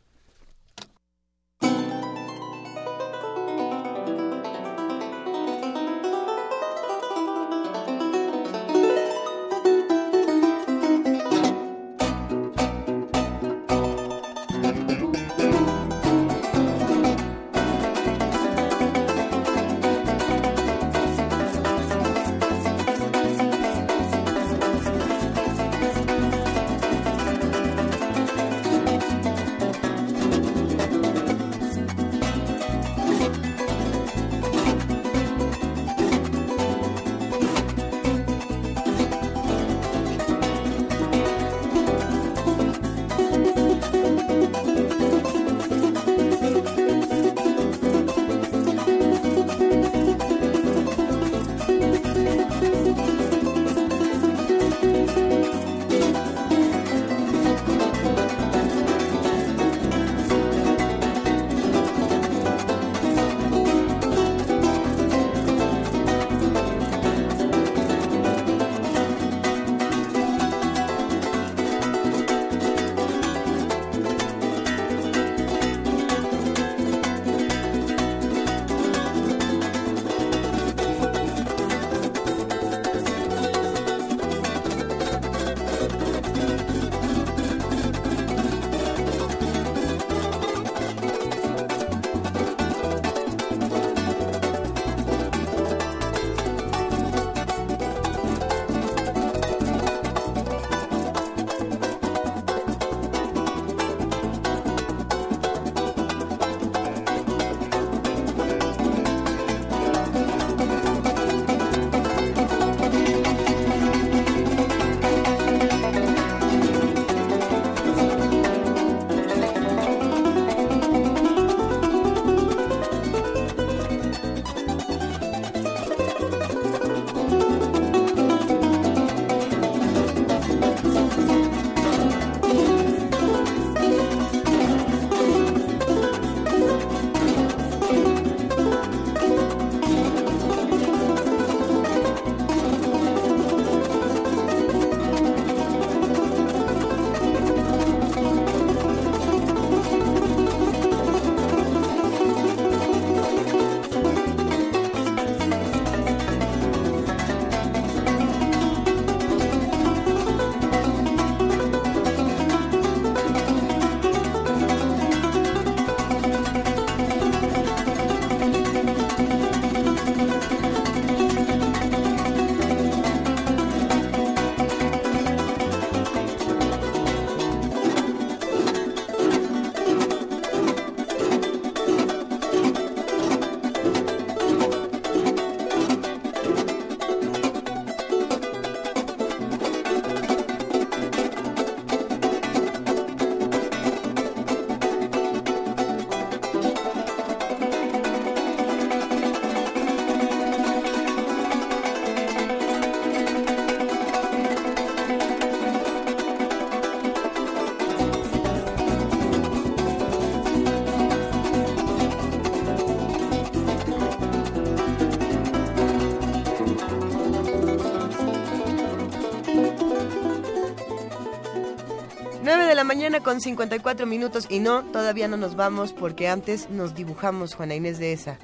La mañana con 54 minutos y no, todavía no nos vamos porque antes nos dibujamos, Juana Inés de esa.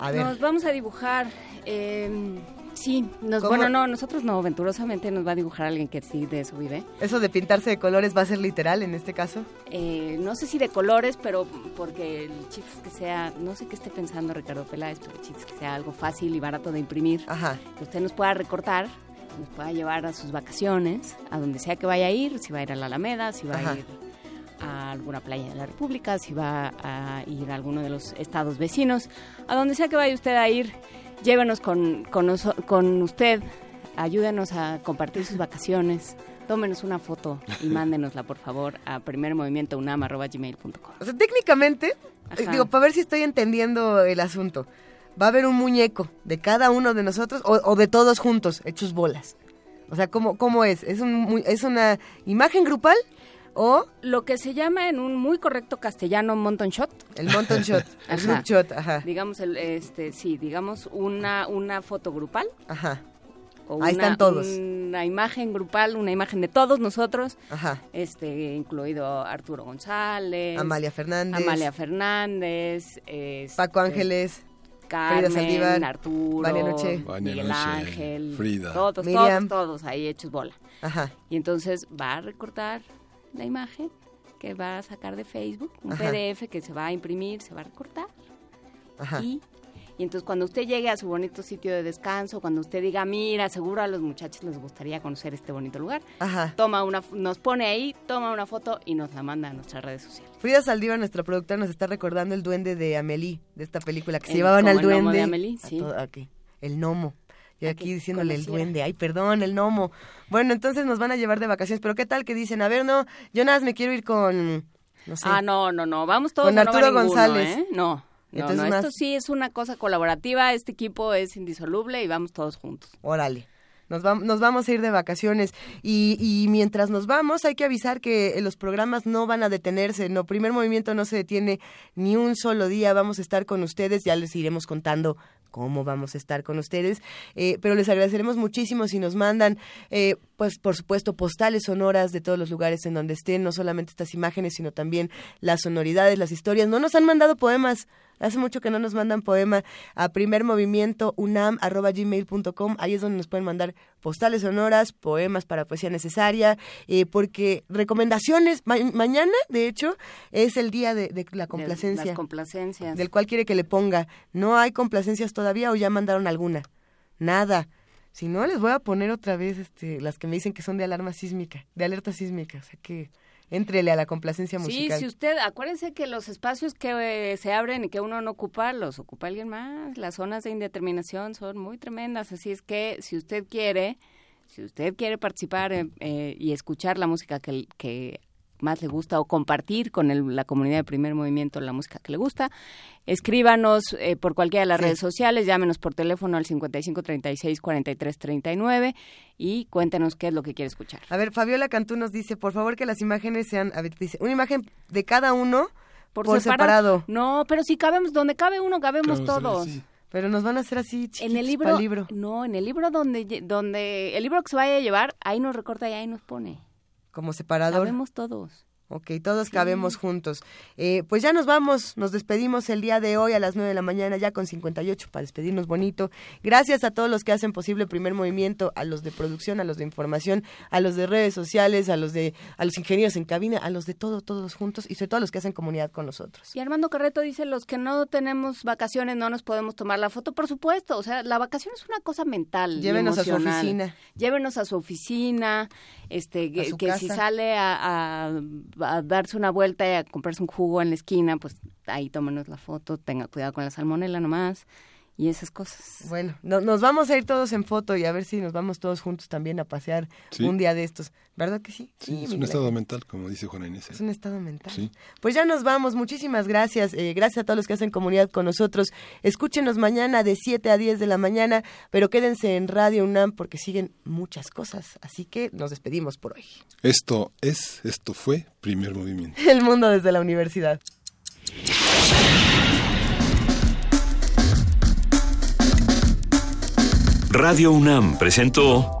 A ver. Nos vamos a dibujar. eh, sí, nos, bueno, no, nosotros no, venturosamente nos va a dibujar alguien que sí de eso vive. ¿Eso de pintarse de colores va a ser literal en este caso? Eh, no sé si de colores, pero porque el chiste es que sea, no sé qué esté pensando Ricardo Peláez, pero el chiste es que sea algo fácil y barato de imprimir. Ajá. Que usted nos pueda recortar, nos pueda llevar a sus vacaciones, a donde sea que vaya a ir, si va a ir a la Alameda, si va Ajá. a ir a alguna playa de la República, si va a ir a alguno de los estados vecinos, a donde sea que vaya usted a ir, llévenos con, con, usted, ayúdenos a compartir sus vacaciones, tómenos una foto y <laughs> mándenosla por favor a primermovimientounam.gmail.com. O sea, técnicamente, eh, Ajá. digo, para ver si estoy entendiendo el asunto, va a haber un muñeco de cada uno de nosotros o, o de todos juntos, hechos bolas. O sea, ¿cómo, cómo es? ¿Es, un, ¿Es una imagen grupal o Lo que se llama en un muy correcto castellano monton shot. el monton shot, <laughs> el group shot? Ajá, Digamos, el, este, sí, digamos una, una foto grupal. ajá, O Ahí una, están todos. Una imagen grupal, una imagen de todos nosotros, ajá. este, incluido Arturo González, Amalia Fernández, Amalia Fernández, este, Paco Ángeles, Carmen, Saldívar, Arturo, Vania Noche. Vania Miguel Noche, Ángel, Frida. todos, Miriam. todos, todos ahí hechos bola. Ajá, Y entonces va a recortar la imagen que va a sacar de Facebook, un Ajá. PDF que se va a imprimir, se va a recortar ajá. y, y entonces cuando usted llegue a su bonito sitio de descanso, cuando usted diga, mira, seguro a los muchachos les gustaría conocer este bonito lugar, Ajá. toma una, nos pone ahí, toma una foto y nos la manda a nuestras redes sociales. Frida Saldívar, nuestra productora, nos está recordando el duende de Amelie, de esta película, que se llevaban al el duende. de Amélie, a sí. todo- El gnomo. Yo A aquí diciéndole el duende. Ay, perdón, el gnomo. Bueno, entonces nos van a llevar de vacaciones. Pero ¿qué tal que dicen? A ver, no, yo nada más me quiero ir con... No sé. Ah, no, no, no, vamos todos Con o no va Arturo ninguno, González. ¿eh? No, no, Entonces no, más- esto sí es una cosa colaborativa, este equipo es indisoluble y vamos todos juntos. Órale. Nos, vam- nos vamos a ir de vacaciones y, y mientras nos vamos hay que avisar que eh, los programas no van a detenerse, no, primer movimiento no se detiene ni un solo día, vamos a estar con ustedes, ya les iremos contando cómo vamos a estar con ustedes, eh, pero les agradeceremos muchísimo si nos mandan, eh, pues por supuesto, postales sonoras de todos los lugares en donde estén, no solamente estas imágenes, sino también las sonoridades, las historias. No nos han mandado poemas, hace mucho que no nos mandan poema a primer movimiento ahí es donde nos pueden mandar postales sonoras, poemas para poesía necesaria, eh, porque recomendaciones, ma- mañana, de hecho, es el día de, de la De- complacencia Las complacencias. del cual quiere que le ponga. ¿No hay complacencias todavía o ya mandaron alguna? Nada. Si no, les voy a poner otra vez este, las que me dicen que son de alarma sísmica, de alerta sísmica. O sea que entrele a la complacencia Sí, musical. si usted, acuérdense que los espacios que eh, se abren y que uno no ocupa, los ocupa alguien más. Las zonas de indeterminación son muy tremendas, así es que si usted quiere, si usted quiere participar eh, eh, y escuchar la música que, que más le gusta o compartir con el- la comunidad de primer movimiento la música que le gusta, escríbanos eh, por cualquiera de las Sí. redes sociales, llámenos por teléfono al 55 36 43 39 y cuéntenos qué es lo que quiere escuchar. A ver, Fabiola Cantú nos dice, por favor que las imágenes sean, a ver, dice, una imagen de cada uno por, separado. No, pero si cabemos, donde cabe uno, cabemos todos. Pero nos van a hacer así chiquitos En el libro, pa'l libro. no, en el libro donde, donde, el libro que se vaya a llevar, ahí nos recorta y ahí nos pone. Como separador. Cabemos todos. Ok, todos cabemos juntos. Eh, pues ya nos vamos, nos despedimos el día de hoy a las 9 de la mañana, ya con 58 para despedirnos bonito. Gracias a todos los que hacen posible el primer movimiento, a los de producción, a los de información, a los de redes sociales, a los de, a los ingenieros en cabina, a los de todo, todos juntos y sobre todo a los que hacen comunidad con nosotros. Y Armando Carreto dice, los que no tenemos vacaciones no nos podemos tomar la foto, por supuesto. O sea, la vacación es una cosa mental. y Llévenos a su oficina. Llévenos a su oficina, este, que, su que si sale a, a- a darse una vuelta y a comprarse un jugo en la esquina, pues ahí tómenos la foto, tenga cuidado con la salmonela nomás y esas cosas. Bueno, no- nos vamos a ir todos en foto y a ver si nos vamos todos juntos también a pasear Sí. un día de estos. ¿Verdad que sí? Sí, es un estado mental, como dice Juana Inés. ¿eh? Es un estado mental. Sí. Pues ya nos vamos. Muchísimas gracias. Eh, gracias a todos los que hacen comunidad con nosotros. Escúchenos mañana de 7 a 10 de la mañana, pero quédense en Radio UNAM porque siguen muchas cosas. Así que nos despedimos por hoy. Esto es, esto fue Primer Movimiento. <laughs> El mundo desde la universidad. Radio UNAM presentó